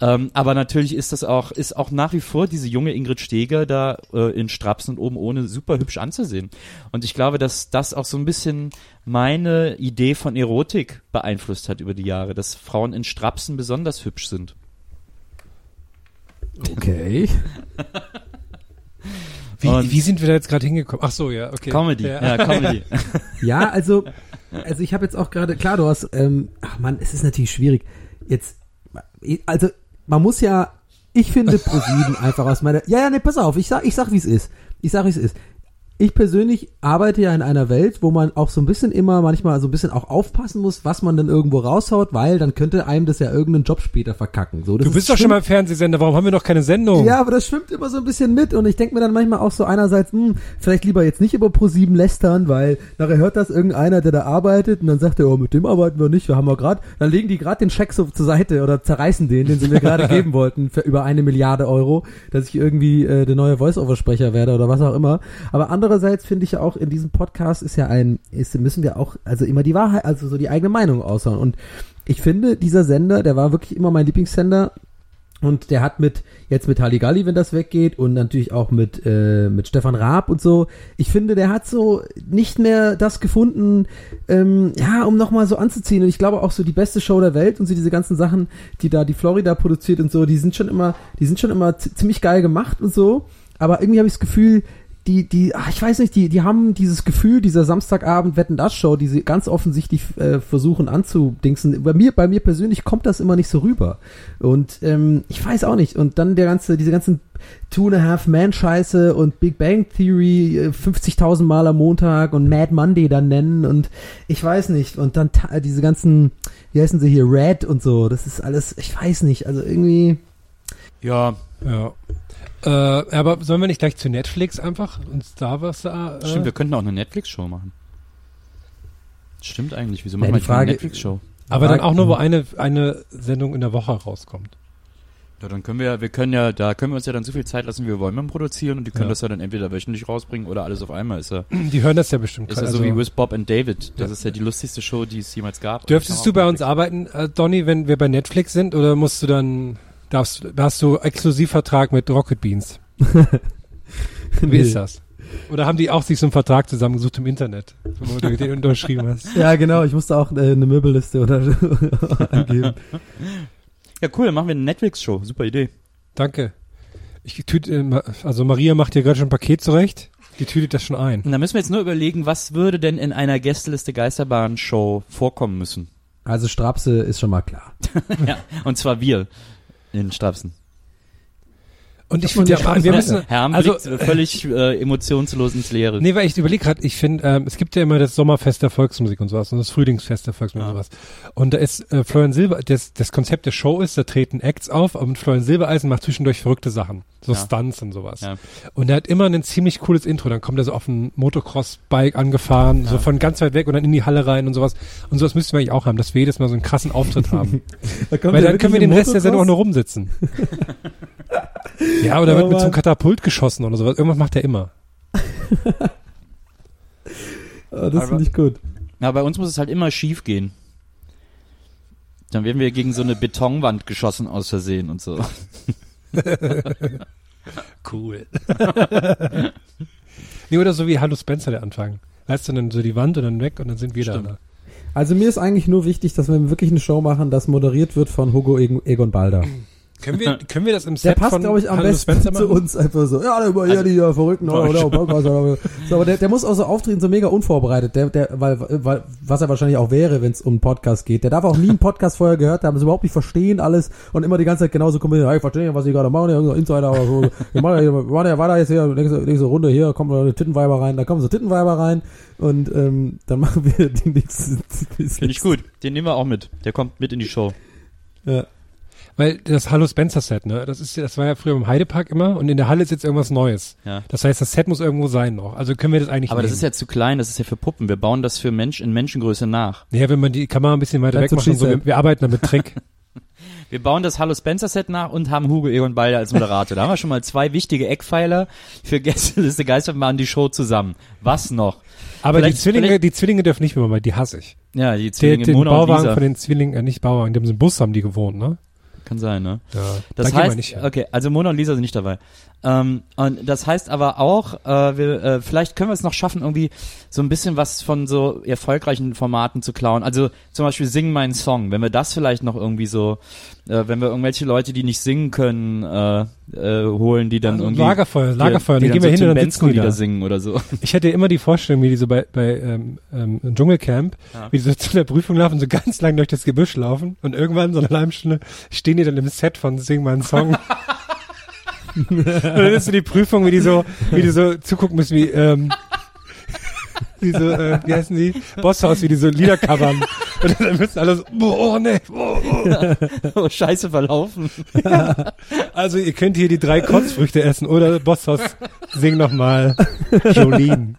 Ähm, aber natürlich ist das auch, ist auch nach wie vor diese junge Ingrid Steger da äh, in Strapsen und oben ohne super hübsch anzusehen. Und ich glaube, dass das auch so ein bisschen meine Idee von Erotik beeinflusst hat über die Jahre, dass Frauen in Strapsen besonders hübsch sind. Okay. Wie, wie sind wir da jetzt gerade hingekommen? Ach so, ja, okay. Comedy, Ja. ja, Comedy. Ja, also, also ich habe jetzt auch gerade, klar, du hast, ähm, ach man, es ist natürlich schwierig. Jetzt, also man muss ja, ich finde ProSieben einfach aus meiner, ja, ja, nee, pass auf, ich sag, ich sag, wie es ist. Ich sag, wie es ist. Ich persönlich arbeite ja in einer Welt, wo man auch so ein bisschen immer manchmal so ein bisschen auch aufpassen muss, was man dann irgendwo raushaut, weil dann könnte einem das ja irgendeinen Job später verkacken. So, Du ist bist doch schon mal im Fernsehsender, warum haben wir noch keine Sendung? Ja, aber das schwimmt immer so ein bisschen mit und ich denke mir dann manchmal auch so einerseits, hm, vielleicht lieber jetzt nicht über Pro7 lästern, weil nachher hört das irgendeiner, der da arbeitet und dann sagt er, oh, mit dem arbeiten wir nicht, wir haben wir gerade, dann legen die gerade den Scheck so zur Seite oder zerreißen den, den sie mir gerade geben wollten für über eine Milliarde Euro, dass ich irgendwie äh, der neue Voice-Over-Sprecher werde oder was auch immer. Aber andererseits finde ich ja auch, in diesem Podcast ist ja ein, ist, müssen wir auch, also immer die Wahrheit, also so die eigene Meinung aushauen und ich finde, dieser Sender, der war wirklich immer mein Lieblingssender, und der hat mit, jetzt mit Halligalli, wenn das weggeht, und natürlich auch mit, äh, mit Stefan Raab und so, ich finde, der hat so nicht mehr das gefunden, ähm, ja, um nochmal so anzuziehen. Und ich glaube auch so die beste Show der Welt und so diese ganzen Sachen, die da die Florida produziert und so, die sind schon immer, die sind schon immer zi- ziemlich geil gemacht und so. Aber irgendwie habe ich das Gefühl, die, die, ach, ich weiß nicht, die, die haben dieses Gefühl dieser Samstagabend Wetten das Show, die sie ganz offensichtlich äh, versuchen anzudingsen. Bei mir, bei mir persönlich kommt das immer nicht so rüber. Und ähm, ich weiß auch nicht. Und dann der ganze, diese ganzen Two and a Half Man Scheiße und Big Bang Theory äh, 50.000 Mal am Montag und Mad Monday dann nennen und ich weiß nicht. Und dann ta- diese ganzen, wie heißen sie hier, Red und so. Das ist alles, ich weiß nicht. Also irgendwie. Ja, Ja. Äh, aber sollen wir nicht gleich zu Netflix einfach uns da was da? Äh, stimmt, wir könnten auch eine Netflix-Show machen. Stimmt eigentlich, wieso Ja, machen wir nicht eine Frage- Netflix-Show? aber dann auch nur, wo eine, eine Sendung in der Woche rauskommt. Ja, dann können wir, wir können ja, da können wir uns ja dann so viel Zeit lassen, wie wir wollen beim Produzieren und die können Ja. das ja dann entweder wöchentlich rausbringen oder alles auf einmal. Ist ja, Die hören das ja bestimmt. ist ja also, so wie With Bob and David. Das Ja. ist ja die lustigste Show, die es jemals gab. Dürftest du bei uns arbeiten, äh, Donny, wenn wir bei Netflix sind, oder musst du dann, darfst, hast du Exklusivvertrag mit Rocket Beans? Wie ist das? Oder haben die auch sich so einen Vertrag zusammengesucht im Internet, wo du den unterschrieben hast? Ja, genau. Ich musste auch äh, eine Möbelliste oder angeben. Ja, cool, dann machen wir eine Netflix-Show. Super Idee. Danke. Ich tüte, äh, also Maria macht hier gerade schon ein Paket zurecht. Die tütet das schon ein. Und da müssen wir jetzt nur überlegen, was würde denn in einer Gästeliste Geisterbahn-Show vorkommen müssen? Also Strapse ist schon mal klar. ja, und zwar wir in Strapsen. Und ich finde, ja, wir müssen, Herr Hamm also, blickt völlig äh, emotionslos ins Leere. Nee, weil ich überlege gerade, ich finde, ähm, es gibt ja immer das Sommerfest der Volksmusik und sowas und das Frühlingsfest der Volksmusik Ja. und sowas. Und da ist äh, Florian Silber, das, das Konzept der Show ist, da treten Acts auf und Florian Silbereisen macht zwischendurch verrückte Sachen. So Ja. Stunts und sowas. Ja. Und er hat immer ein ziemlich cooles Intro. Dann kommt er so auf ein Motocross-Bike angefahren, so von ganz weit weg und dann in die Halle rein und sowas. Und sowas müssten wir eigentlich auch haben, dass wir jedes Mal so einen krassen Auftritt haben. Weil dann können wir den Rest der Sendung auch nur rumsitzen. ja, oder Oh wird mit so einem. Katapult geschossen oder sowas. Irgendwas macht er immer. Oh, das Aber- finde ich gut. Na, bei uns muss es halt immer schief gehen. Dann werden wir gegen so eine Betonwand geschossen aus Versehen und so. Cool. nee, oder so wie Hallo Spencer der Anfang. Weißt du, dann so die Wand und dann weg und dann sind wir Stimmt. da. Also mir ist eigentlich nur wichtig, dass wir wirklich eine Show machen, das moderiert wird von Hugo Egon, Egon Balder. Können wir, können wir das im Der Set passt, von glaube ich, am Hallo besten Spencer zu machen? uns einfach so. Ja, der Also- die äh, Verrückten oder, oder Podcast, oder, so, aber der, der muss auch so auftreten, so mega unvorbereitet, der, der, weil, weil, was er wahrscheinlich auch wäre, wenn es um einen Podcast geht. Der darf auch nie einen Podcast vorher gehört haben, das überhaupt nicht verstehen alles und immer die ganze Zeit genauso kommentieren, ja, ich verstehe nicht, was ich gerade mache, irgendein Insider oder so. Wir machen ja, wir machen ja weiter jetzt hier, nächste, nächste Runde hier, kommen eine Tittenweiber rein, da kommen so Tittenweiber rein und ähm, dann machen wir die nächste. Finde ich gut. Den nehmen wir auch mit. Der kommt mit in die Show. Ja. Weil das Hallo Spencer Set, ne, das ist das war ja früher im Heidepark immer und in der Halle ist jetzt irgendwas Neues. Ja. Das heißt, das Set muss irgendwo sein noch. Also können wir das eigentlich Aber das nehmen. ist ja zu klein, das ist ja für Puppen. Wir bauen das für Mensch in Menschengröße nach. Ja, wenn man die Kamera ein bisschen weiter That's weg what macht und she so, wir, wir arbeiten damit Trick. Wir bauen das Hallo Spencer Set nach und haben Hugo Egon Balder als Moderator. Da haben wir schon mal zwei wichtige Eckpfeiler für Gästeliste Geisterbahn die Show zusammen. Was noch? Aber die Vielleicht- Zwillinge, vielleicht- die Zwillinge dürfen nicht mehr, weil die hasse ich. Ja, die Der, Zwillinge den Mona und Bauwagen Lisa. von den Zwillingen, äh, nicht Bauwagen, dem sind Bus haben die gewohnt, ne? Kann sein, ne? Ja, Das heißt, okay, also Mona und Lisa sind nicht dabei. Ähm, und das heißt aber auch, äh, wir, äh, vielleicht können wir es noch schaffen, irgendwie so ein bisschen was von so erfolgreichen Formaten zu klauen. Also zum Beispiel Sing meinen Song. Wenn wir das vielleicht noch irgendwie so, äh, wenn wir irgendwelche Leute, die nicht singen können, äh, äh, holen, die dann Also irgendwie Lagerfeuer, die- Lagerfeuer, die dann gehen wir so hin und dann sitzen die da. singen oder so. Ich hätte immer die Vorstellung, wie die so bei, bei ähm, ähm, Dschungelcamp, Ja. wie die so zu der Prüfung laufen, so ganz lang durch das Gebüsch laufen und irgendwann so eine halbe Stunde stehen die dann im Set von Sing mal einen Song. und dann ist so die Prüfung, wie die so, wie die so zugucken müssen, wie, ähm, diese, äh, wie heißen die? Bosshaus, wie die so Lieder covern. Und dann müssen alle so, oh, nee, oh, oh. Oh, scheiße verlaufen. Also ihr könnt hier die drei Kotzfrüchte essen oder Bosshaus, sing noch mal Jolene.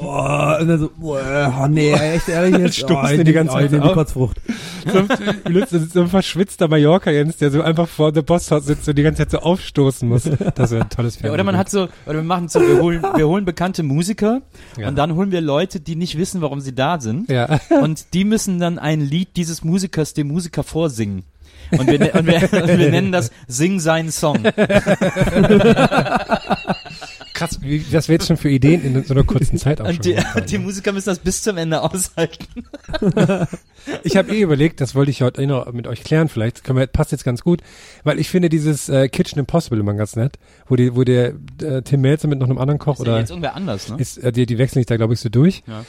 Oh, und dann so, boah, oh, nee, echt ehrlich jetzt. Stoßen oh, die die ganze oh, Zeit die auf. Kotzfrucht. So, ein- so, ein verschwitzter Mallorca Jens, der so einfach vor der Bosshaus sitzt und die ganze Zeit so aufstoßen muss. Das wäre ein tolles Ja, Fernsehen. oder man hat so, oder wir machen so, wir holen, wir holen bekannte Musiker Ja. und dann holen wir Leute, die nicht wissen, warum sie da sind. Ja. Und die müssen dann ein Lied dieses Musikers dem Musiker vorsingen. Und wir, und wir, und wir nennen das Sing seinen Song. Krass, wie, das wäre jetzt schon für Ideen in so einer kurzen Zeit auch schon. Und die, und die Musiker müssen das bis zum Ende aushalten. Ich habe eh überlegt, das wollte ich heute eh noch mit euch klären, vielleicht können wir, passt jetzt ganz gut, weil ich finde dieses äh, Kitchen Impossible immer ganz nett, wo die, wo der äh, Tim Melzer mit noch einem anderen Koch Ist ja oder jetzt irgendwer anders, ne? ist, äh, die, die wechseln sich da glaube ich so durch. Ja.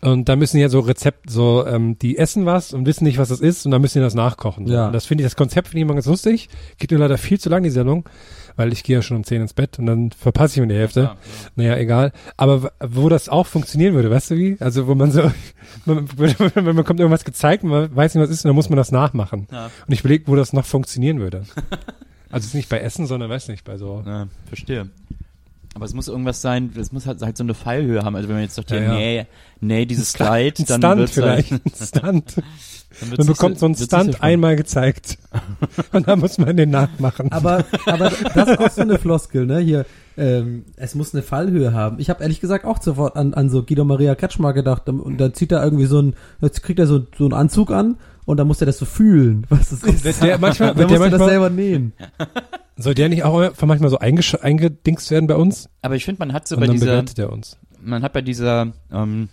Und da müssen ja so Rezept, so, ähm, die essen was und wissen nicht, was das ist und dann müssen die das nachkochen. Ja. Und das finde ich, das Konzept finde ich immer ganz lustig. Geht nur leider viel zu lang, die Sendung, weil ich gehe ja schon um 10 ins Bett und dann verpasse ich mir die Hälfte. Ja, Naja, egal. Aber wo das auch funktionieren würde, weißt du wie? Also wo man so, man, wenn man bekommt irgendwas gezeigt und man weiß nicht, was ist, und dann muss man das nachmachen. Ja. Und ich überlege, wo das noch funktionieren würde. also es ist nicht bei Essen, sondern weiß nicht, bei so. Ja, verstehe. Aber es muss irgendwas sein, es muss halt, halt so eine Fallhöhe haben. Also wenn man jetzt sagt, ja, Ja, nee, nee, dieses Kleid, Ein dann Stunt wird's vielleicht. Halt, Ein Stunt. dann Man nicht bekommt so einen nicht Stunt einmal gezeigt. Und dann muss man den nachmachen. Aber, aber das ist auch so eine Floskel, ne? Hier, ähm, es muss eine Fallhöhe haben. Ich habe ehrlich gesagt auch sofort an, an so Guido Maria Kretschmer gedacht. Und da zieht er irgendwie so ein, jetzt kriegt er so, so einen Anzug an und dann muss er das so fühlen, was das ist. Wird der manchmal, dann wird muss der er das manchmal, selber nähen. soll der nicht auch von manchmal so eingedingst werden bei uns? Aber ich finde, man hat so Und bei dann dieser, er uns. man hat bei dieser, ähm,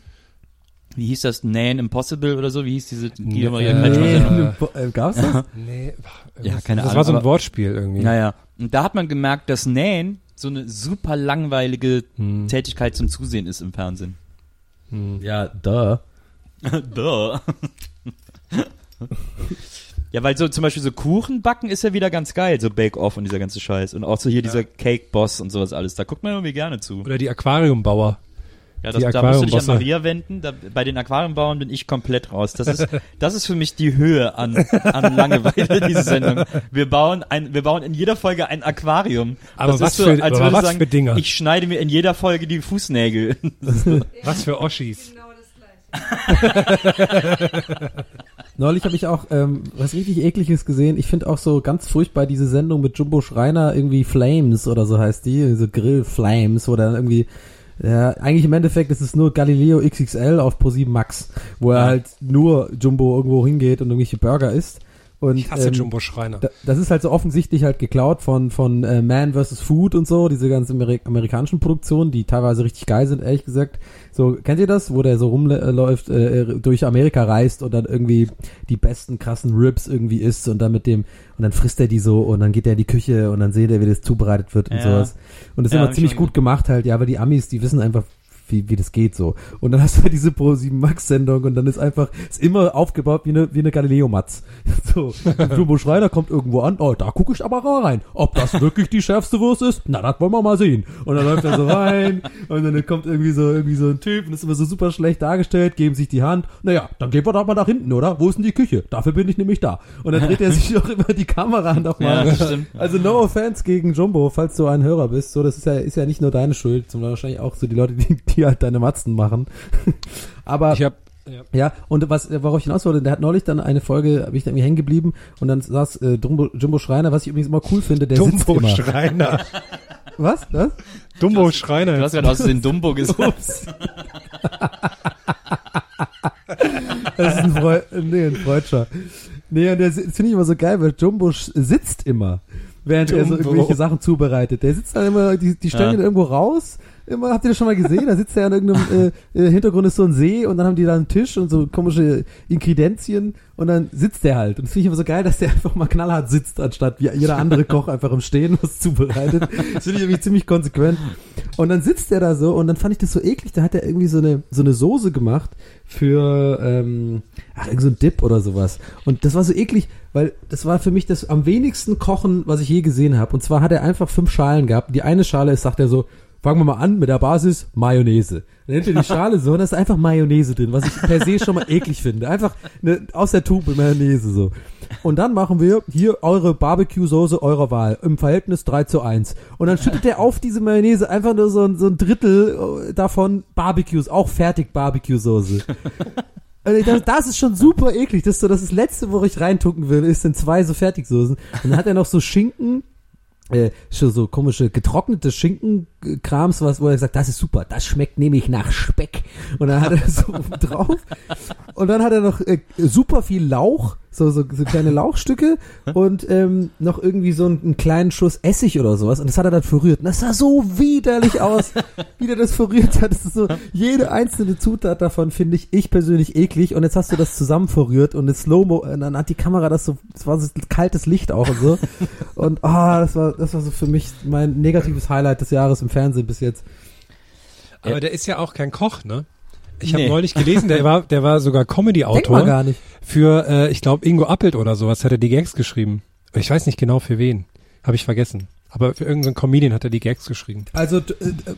wie hieß das, Nan Impossible oder so, wie hieß diese äh, Kretschmer-Sendung? Nee, äh, gab's das? Nee, Ja, keine das Ahnung, war so ein aber- Wortspiel irgendwie. Naja, und da hat man gemerkt, dass Nähen so eine super langweilige Hm. Tätigkeit zum Zusehen ist im Fernsehen. Ja, da. Ja, weil so zum Beispiel so Kuchen backen ist ja wieder ganz geil, so Bake Off und dieser ganze Scheiß. Und auch so hier dieser Cake Boss und sowas alles. Da guckt man irgendwie gerne zu. Oder die Aquariumbauer. Ja, das, da musst du dich an. Maria wenden. Da, bei den Aquariumbauern bin ich komplett raus. Das ist, das ist für mich die Höhe an, an Langeweile, diese Sendung. Wir bauen ein, wir bauen in jeder Folge ein Aquarium. Aber das was so, für- als aber was sagen, für Dinger? Ich schneide mir in jeder Folge die Fußnägel. Was für Oschis. Neulich habe ich auch ähm, was richtig ekliges gesehen. Ich finde auch so ganz furchtbar diese Sendung mit Jumbo Schreiner, irgendwie Flames oder so heißt die, so Grill Flames, wo dann irgendwie ja, eigentlich im Endeffekt ist es nur Galileo XXL auf Pro7 Max, wo er Ja. halt nur Jumbo irgendwo hingeht und irgendwelche Burger isst. Und, Ich hasse ähm, Jumbo Schreiner. da- Das ist halt so offensichtlich halt geklaut von, von äh, Man vs. Food und so, diese ganzen Ameri amerikanischen Produktionen, die teilweise richtig geil sind, ehrlich gesagt. So, kennt ihr das, wo der so rumläuft, äh, durch Amerika reist und dann irgendwie die besten krassen Ribs irgendwie isst und dann mit dem, und dann frisst er die so und dann geht er in die Küche und dann seht er, wie das zubereitet wird und Ja. sowas. Und das ist Ja, immer ziemlich gut gemacht halt, ja, aber die Amis, die wissen einfach, wie, wie das geht so. Und dann hast du halt diese Pro 7 Max Sendung und dann ist einfach, ist immer aufgebaut wie eine, wie eine Galileo Matz. So, und Jumbo Schreiner kommt irgendwo an, oh, da gucke ich aber rein. Ob das wirklich die schärfste Wurst ist? Na, das wollen wir mal sehen. Und dann läuft er so rein und dann kommt irgendwie so, irgendwie so ein Typ und ist immer so super schlecht dargestellt, geben sich die Hand. Naja, dann gehen wir doch mal nach hinten, oder? Wo ist denn die Küche? Dafür bin ich nämlich da. Und dann dreht er sich auch immer die Kamera nochmal. Ja, stimmt. Also no offense gegen Jumbo, falls du ein Hörer bist. So, das ist ja, ist ja nicht nur deine Schuld, sondern wahrscheinlich auch so die Leute, die, die halt deine Matzen machen. Aber Ich hab, ja. ja, und was, worauf ich hinaus wollte, der hat neulich dann eine Folge, habe ich da irgendwie hängen geblieben und dann saß äh, Jumbo, Jumbo Schreiner, was ich übrigens immer cool finde, der sitzt Dumbo immer. Schreiner. Was? Was? Dumbo Schreiner. Du hast gerade aus den Dumbo gesagt. Das ist ein Freud, nee, ein Freudscher. Nee, und das finde ich immer so geil, weil Jumbo sitzt immer, während er so irgendwelche Sachen zubereitet. Der sitzt dann immer, die, die stellen Ja. ihn irgendwo raus. Immer, habt ihr das schon mal gesehen? Da sitzt er an irgendeinem äh, äh, Hintergrund ist so ein See und dann haben die da einen Tisch und so komische Inkredenzien und dann sitzt der halt. Und das finde ich immer so geil, dass der einfach mal knallhart sitzt, anstatt wie jeder andere Koch einfach im Stehen was zubereitet. Das finde ich irgendwie ziemlich konsequent. Und dann sitzt der da so und dann fand ich das so eklig, da hat er irgendwie so eine, so eine Soße gemacht für, ähm, ach, irgend so ein Dip oder sowas. Und das war so eklig, weil das war für mich das am wenigsten Kochen, was ich je gesehen habe. Und zwar hat er einfach fünf Schalen gehabt. Die eine Schale ist, sagt er so, fangen wir mal an mit der Basis Mayonnaise. Dann nimmt ihr die Schale so und da ist einfach Mayonnaise drin, was ich per se schon mal eklig finde. Einfach ne, aus der Tube Mayonnaise so. Und dann machen wir hier eure Barbecue-Soße eurer Wahl im Verhältnis 3 zu 1. Und dann schüttet er auf diese Mayonnaise einfach nur so, ein- so ein Drittel äh, davon Barbecues, auch fertig Barbecue-Soße. Ich dachte, das ist schon super eklig. Das ist so das, ist das Letzte, wo ich reintucken will, ist in zwei so Fertigsoßen. Und dann hat er noch so Schinken, äh, so komische getrocknete Schinkenkrams, was, wo er sagt, das ist super, das schmeckt nämlich nach Speck. Und dann hat er so oben drauf. Und dann hat er noch äh, super viel Lauch, so, so, so kleine Lauchstücke und ähm, noch irgendwie so einen, einen kleinen Schuss Essig oder sowas. Und das hat er dann verrührt. Und das sah so widerlich aus, wie der das verrührt hat. Das ist so, jede einzelne Zutat davon finde ich, ich persönlich eklig. Und jetzt hast du das zusammen verrührt und eine Slow-Mo, und dann hat die Kamera das so, es war so kaltes Licht auch und so. Und ah, das war, das war so für mich mein negatives Highlight des Jahres im Fernsehen bis jetzt. Aber der ist ja auch kein Koch, ne? Ich habe Nee. neulich gelesen, der war, der war sogar Comedy-Autor. gar nicht. Für, äh, ich glaube, Ingo Appelt oder sowas hat er die Gags geschrieben. Ich weiß nicht genau für wen. Habe ich vergessen. Aber für irgendeinen Comedian hat er die Gags geschrieben. Also äh,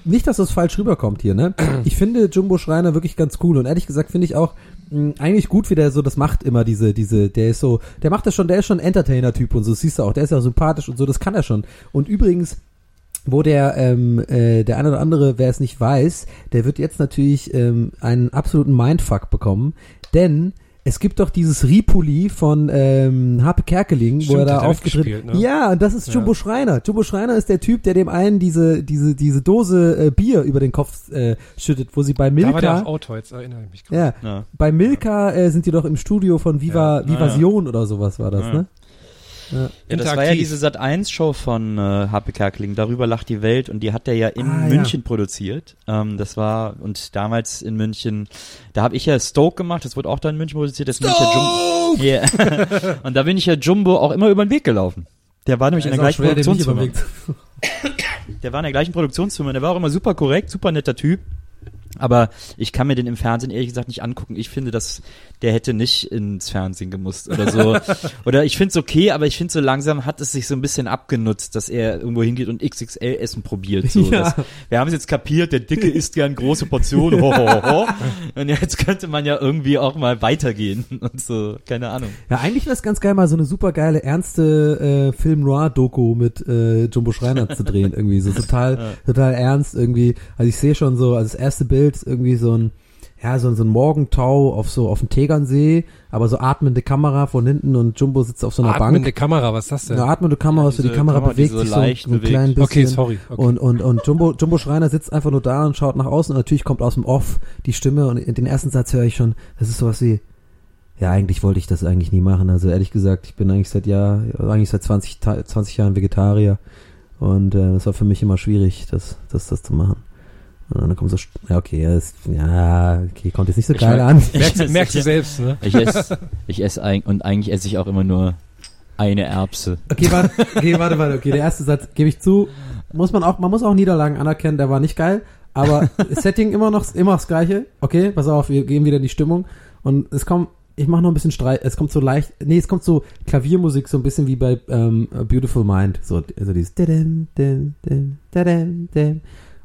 nicht, dass das falsch rüberkommt hier, ne? Ich finde Jumbo Schreiner wirklich ganz cool und ehrlich gesagt finde ich auch mh, eigentlich gut, wie der so das macht immer diese diese der ist so, der macht das schon, der ist schon ein Entertainer Typ und so, das siehst du auch, der ist ja sympathisch und so, das kann er schon. Und übrigens wo der ähm, äh, der eine oder andere, wer es nicht weiß, der wird jetzt natürlich ähm, einen absoluten Mindfuck bekommen, denn es gibt doch dieses Ripuli von ähm, Harpe Kerkeling, wo Stimmt, er da aufgetreten ne? Ja, und das ist Ja. Jumbo Schreiner. Jumbo Schreiner ist der Typ, der dem einen diese diese diese Dose äh, Bier über den Kopf äh, schüttet, wo sie bei Da war der auch Milka Autor, jetzt erinnere ich mich gerade. ja, Ja. bei Milka äh, sind die doch im Studio von Viva Ja. Vivasion oder sowas war das, Ja. ne? Ja, das war ja diese Sat 1 Show von äh, HP Kerkeling, darüber lacht die Welt und die hat er ja in Ah, ja. München produziert. Ähm, das war und damals in München, da habe ich ja Stoke gemacht, das wurde auch da in München produziert, das bin ich ja Jumbo. Yeah. und da bin ich ja Jumbo auch immer über den Weg gelaufen. Der war nämlich in der gleichen schwer, Produktionsfirma. Der war in der gleichen Produktionsfirma, der war auch immer super korrekt, super netter Typ. Aber ich kann mir den im Fernsehen ehrlich gesagt nicht angucken. Ich finde, dass der hätte nicht ins Fernsehen gemusst oder so. oder ich finde es okay, aber ich finde so langsam hat es sich so ein bisschen abgenutzt, dass er irgendwo hingeht und XXL Essen probiert. So. Ja. Das, wir haben es jetzt kapiert, der Dicke isst gern große Portionen. Ho, ho, ho. Und jetzt könnte man ja irgendwie auch mal weitergehen und so, keine Ahnung. Ja, eigentlich wäre es ganz geil, mal so eine super geile, ernste äh, Film-Noir-Doku mit äh, Jumbo Schreiner zu drehen, irgendwie. So total, total ernst irgendwie. Also ich sehe schon so, also das erste Bild ist irgendwie so ein, ja, so, ein- so ein Morgentau auf so auf dem Tegernsee, aber so atmende Kamera von hinten und Jumbo sitzt auf so einer Atmende Bank. Kamera, was ist das denn? Eine atmende Kamera, Ja, so die Kamera Kamera, die bewegt so sich so, leicht so ein klein bisschen. Okay, sorry. Okay. Und, und, und Jumbo, Jumbo Schreiner sitzt einfach nur da und schaut nach außen und natürlich kommt aus dem Off die Stimme und in den ersten Satz höre ich schon, das ist sowas wie, ja, eigentlich wollte ich das eigentlich nie machen. Also ehrlich gesagt, ich bin eigentlich seit Jahr, eigentlich seit 20, Ta- 20 Jahren Vegetarier und äh, es war für mich immer schwierig, das, das, das zu machen. Und dann kommt so, ja, okay, ja, ist, ja, okay, kommt jetzt nicht so Ich geil mein- an. merkst, du- merkst du selbst, ne? Ich esse, ich esse eig- und eigentlich esse ich auch immer nur eine Erbse. Okay, warte, okay, warte, warte, okay, der erste Satz, gebe ich zu, muss man auch, man muss auch Niederlagen anerkennen, der war nicht geil, aber Setting immer noch, immer das gleiche, okay, pass auf, wir gehen wieder in die Stimmung und es kommt, ich mache noch ein bisschen Streit, es kommt so leicht, nee, es kommt so Klaviermusik, so ein bisschen wie bei ähm, Beautiful Mind, so, also dieses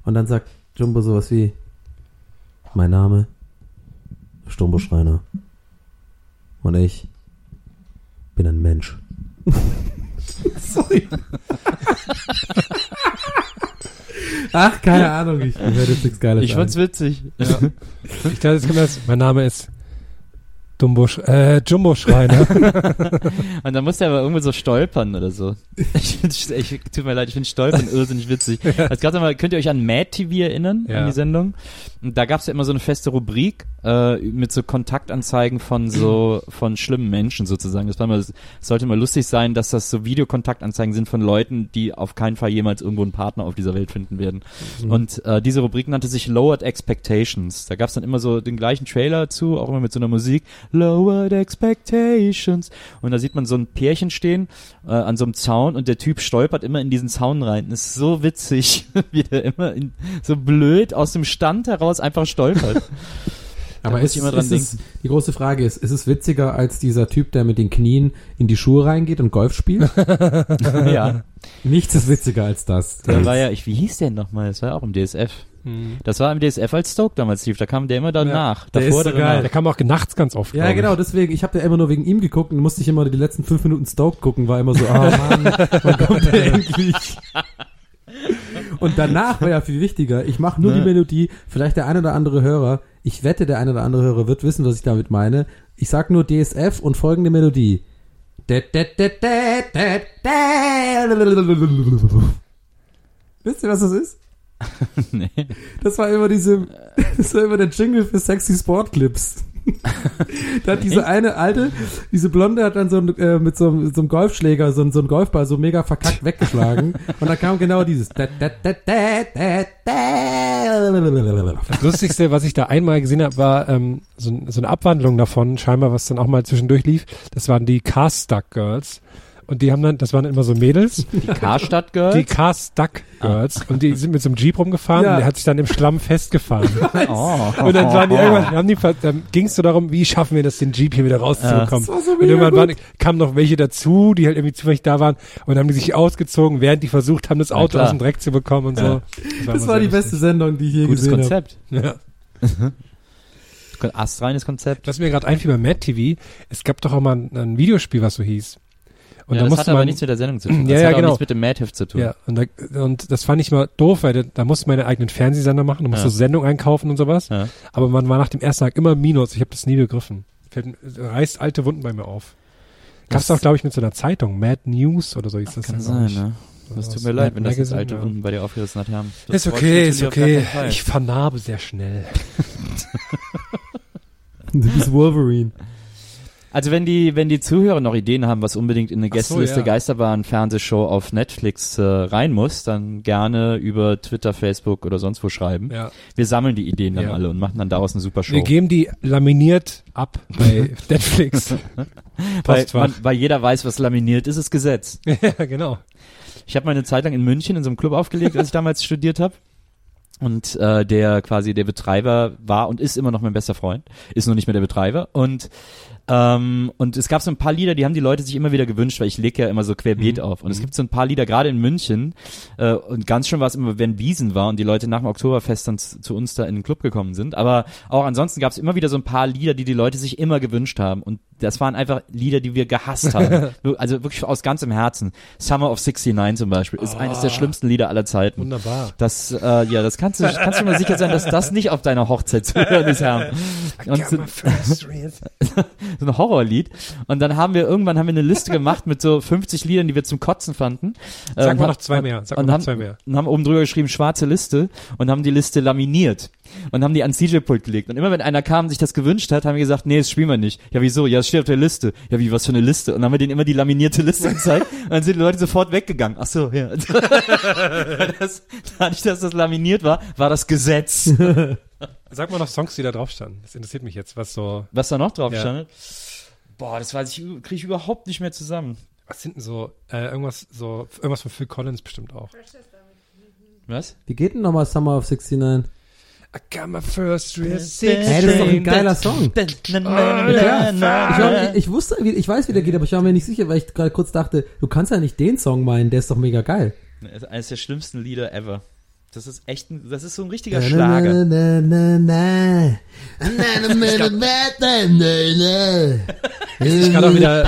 und dann sagt Jumbo sowas wie, mein Name ist Jumbo Schreiner und ich bin ein Mensch. Sorry. Ach, keine Ahnung, ich werde jetzt nichts Geiles Ich fand's witzig. Ich dachte, jetzt kommt das, mein Name ist Dumbo, äh, Jumbo Schreiner. Und dann musste er aber irgendwo so stolpern oder so. Ich, find, ich tut mir leid, ich finde Stolpern irrsinnig witzig. Es gab mal, könnt ihr euch an Mad TV erinnern, Ja. an die Sendung? Und da gab es ja immer so eine feste Rubrik äh, mit so Kontaktanzeigen von so von schlimmen Menschen sozusagen. Das war mal, es sollte mal lustig sein, dass das so Videokontaktanzeigen sind von Leuten, die auf keinen Fall jemals irgendwo einen Partner auf dieser Welt finden werden. Und äh, diese Rubrik nannte sich Lowered Expectations. Da gab es dann immer so den gleichen Trailer zu, auch immer mit so einer Musik. Lowered Expectations. Und da sieht man so ein Pärchen stehen äh, an so einem Zaun und der Typ stolpert immer in diesen Zaun rein. Das ist so witzig, wie der immer in, so blöd aus dem Stand heraus einfach stolpert. Aber ist, ist es, die große Frage ist, ist es witziger als dieser Typ, der mit den Knien in die Schuhe reingeht und Golf spielt? ja. Nichts ist witziger als das. Da war ja, ich, wie hieß der nochmal? Das war ja auch im DSF. Das war im DSF als Stoke damals lief, da kam der immer danach. der Davor ist so geil. Der kam auch nachts ganz oft. Ja, glaub ich. genau, deswegen, ich habe ja immer nur wegen ihm geguckt und musste ich immer die letzten fünf Minuten Stoke gucken, war immer so, ah Mann, wann kommt der endlich? Und danach war ja viel wichtiger, ich mache nur die Melodie, vielleicht der ein oder andere Hörer, ich wette, der ein oder andere Hörer wird wissen, was ich damit meine. Ich sag nur DSF und folgende Melodie. Wisst ihr, was das ist? nee. Das war immer diese, das war immer der Jingle für sexy Sportclips. da hat diese eine alte, diese Blonde hat dann so äh, mit so, einem- so einem Golfschläger so, so einen Golfball so mega verkackt weggeschlagen und dann kam genau dieses. Das Lustigste, was ich da einmal gesehen habe, war ähm, so, so eine Abwandlung davon, scheinbar, was dann auch mal zwischendurch lief. Das waren die Car-Stuck Girls. Und die haben dann, das waren immer so Mädels, Die Karstadt Girls? die Car-Stuck Girls. Und die sind mit so einem Jeep rumgefahren Ja. und der hat sich dann im Schlamm festgefahren. oh. Und dann waren die irgendwann, haben die, dann ging es so darum, wie schaffen wir das, den Jeep hier wieder rauszubekommen. Das war so und irgendwann waren, kamen noch welche dazu, die halt irgendwie zufällig da waren und dann haben die sich ausgezogen, während die versucht haben, das Auto aus dem Dreck zu bekommen und so. Ja. Das immer war die sehr beste Sendung, die ich je Gutes gesehen habe. Konzept. lustig. Ja. Astreines Konzept. Was mir gerade einfiel bei Mad TV, es gab doch auch mal ein, ein Videospiel, was so hieß. Und ja, da das hat aber man, nichts mit der Sendung zu tun. Das Ja, ja, hat auch genau. nichts mit dem Madheft zu tun. ja, und, da, und das fand ich mal doof, weil da, da musste man einen eigenen Fernsehsender machen, da musste Ja. Sendung einkaufen und sowas. Ja. Aber man war nach dem ersten Tag immer Minus. Ich habe das nie begriffen. Fällt, reißt alte Wunden bei mir auf. Gab's auch, glaube ich, mit so einer Zeitung, Mad News oder so hieß das. Kann sein, ne? Das tut mir leid, wenn das jetzt alte ja. Wunden bei dir aufgerissen hat haben. Das Ist okay, ist okay. Ich vernarbe sehr schnell. Du bist Wolverine. Also wenn die, wenn die Zuhörer noch Ideen haben, was unbedingt in eine Ach so, Gästeliste ja. Geisterbahn Fernsehshow auf Netflix äh, rein muss, dann gerne über Twitter, Facebook oder sonst wo schreiben. Ja. Wir sammeln die Ideen dann Ja. alle und machen dann daraus eine super Show. Wir geben die laminiert ab bei Netflix. weil, man, weil jeder weiß, was laminiert ist, ist Gesetz. ja, genau. Ich habe mal eine Zeit lang in München in so einem Club aufgelegt, als ich damals studiert habe. Und äh, der quasi der Betreiber war und ist immer noch mein bester Freund, ist noch nicht mehr der Betreiber. Und ähm, und es gab so ein paar Lieder, die haben die Leute sich immer wieder gewünscht, weil ich lege ja immer so querbeet auf. Und es gibt so ein paar Lieder, gerade in München, äh, und ganz schön war es immer, wenn Wiesen war und die Leute nach dem Oktoberfest dann zu, zu uns da in den Club gekommen sind. Aber auch ansonsten gab es immer wieder so ein paar Lieder, die die Leute sich immer gewünscht haben. Und das waren einfach Lieder, die wir gehasst haben. Also wirklich aus ganzem Herzen. Summer of 69 zum Beispiel ist eines der schlimmsten Lieder aller Zeiten. Wunderbar. Das, äh, ja, das kannst du, kannst du mal sicher sein, dass das nicht auf deiner Hochzeit zu hören ist, Herr. Und so, so ein Horrorlied. Und dann haben wir irgendwann haben wir eine Liste gemacht mit so 50 Liedern, die wir zum Kotzen fanden. Sag mal ha- noch zwei mehr. Sag mal noch haben, zwei mehr. Und haben oben drüber geschrieben, schwarze Liste. Und haben die Liste laminiert. Und haben die ans DJ-Pult gelegt. Und immer wenn einer kam und sich das gewünscht hat, haben wir gesagt, nee, das spielen wir nicht. Ja, wieso? Ja, es steht auf der Liste. Ja, wie, was für eine Liste? Und dann haben wir denen immer die laminierte Liste gezeigt. Und dann sind die Leute sofort weggegangen. Ach so, ja. das, dadurch, dass das laminiert war, war das Gesetz. Sag mal noch Songs, die da drauf standen. Das interessiert mich jetzt, was so, Was da noch drauf Ja. stand? Boah, das weiß ich, kriege ich überhaupt nicht mehr zusammen. was sind denn so, äh, irgendwas, so, irgendwas von Phil Collins bestimmt auch. Was? Wie geht denn nochmal Summer of 69? I got my first real Ey, das ist doch ein geiler Song. Ja, Ich, war, ich, ich wusste, wie, ich weiß, wie der geht, aber ich war mir nicht sicher, weil ich gerade kurz dachte, du kannst ja nicht den Song meinen, der ist doch mega geil. Das ist eines der schlimmsten Lieder ever. Das ist echt ein, das ist so ein richtiger Schlager. Na, na, na, Ich kann auch wieder-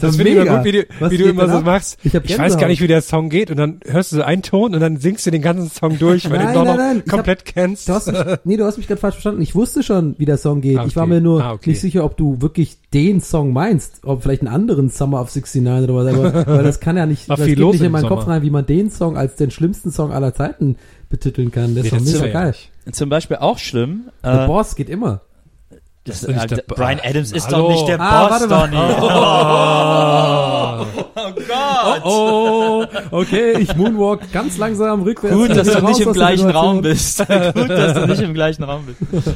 Das finde ich immer gut, wie du, Was wie du immer so ab? machst. Ich hab weiß gar nicht, wie der Song geht und dann hörst du so einen Ton und dann singst du den ganzen Song durch, weil Nein, du den nein, noch nein, ich komplett kennst. Du hast mich, nee, du hast mich gerade falsch verstanden. Ich wusste schon, wie der Song geht. Ah, Ich war okay. mir nur Ah, okay. nicht sicher, ob du wirklich den Song meinst, ob vielleicht einen anderen Summer of 69 oder was, aber, weil das kann ja nicht, War das viel geht nicht in meinen Kopf Sommer. rein, wie man den Song als den schlimmsten Song aller Zeiten betiteln kann. Der ist Nee, doch das ist mega geil. Zum Beispiel auch schlimm. The Äh, Boss geht immer. das, ist nicht äh, der Brian Adams ist Hallo. doch nicht der Ah, Boss, warte mal. Donny. Oh, Gott. Oh, okay, ich moonwalk ganz langsam rückwärts. Gut, dass du raus nicht im gleichen. Raum bist. Gut, dass du nicht im gleichen Raum bist.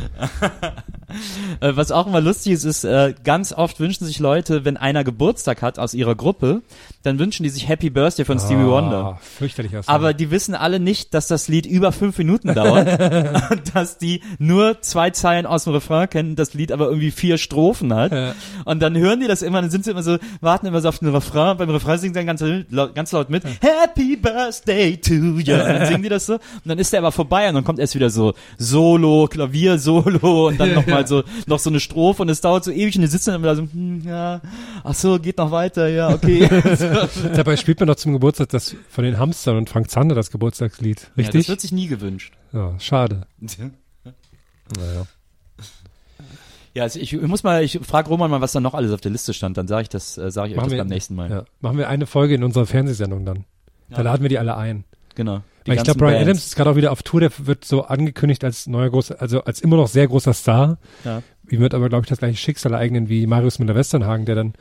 Äh, was auch immer lustig ist, ist, äh, ganz oft wünschen sich Leute, wenn einer Geburtstag hat aus ihrer Gruppe, dann wünschen die sich Happy Birthday von Stevie Wonder. Ah, Fürchterlicher Song. Aber die wissen alle nicht, dass das Lied über fünf Minuten dauert, und dass die nur zwei Zeilen aus dem Refrain kennen, das Lied aber irgendwie vier Strophen hat. Ja. Und dann hören die das immer, dann sind sie immer so, warten immer so auf den Refrain, beim Refrain singen sie dann ganz, laut- ganz laut mit, Happy Birthday to you. Und dann singen die das so, und dann ist der aber vorbei und dann kommt erst wieder so Solo, Klavier, Solo und dann nochmal so, noch so eine Strophe und es dauert so ewig und die sitzen dann immer da so, hm, ja, ach so, geht noch weiter, ja, okay. Dabei spielt man doch zum Geburtstag das von den Hamstern und Frank Zander das Geburtstagslied. Ja, das Richtig? wird sich nie gewünscht. Ja, schade. Naja. Ja, also ich, ich muss mal, ich frage Roman mal, was da noch alles auf der Liste stand, dann sage ich das, äh, sage ich euch Machen das wir- beim nächsten Mal. Ja. Machen wir eine Folge in unserer Fernsehsendung dann. Da Ja. laden wir die alle ein. Genau. Ich glaube, Brian Bands. Adams ist gerade auch wieder auf Tour, der wird so angekündigt als neuer großer, also als immer noch sehr großer Star. Ja. Ihm wird aber, glaube ich, das gleiche Schicksal ereignen wie Marius Müller-Westernhagen, der dann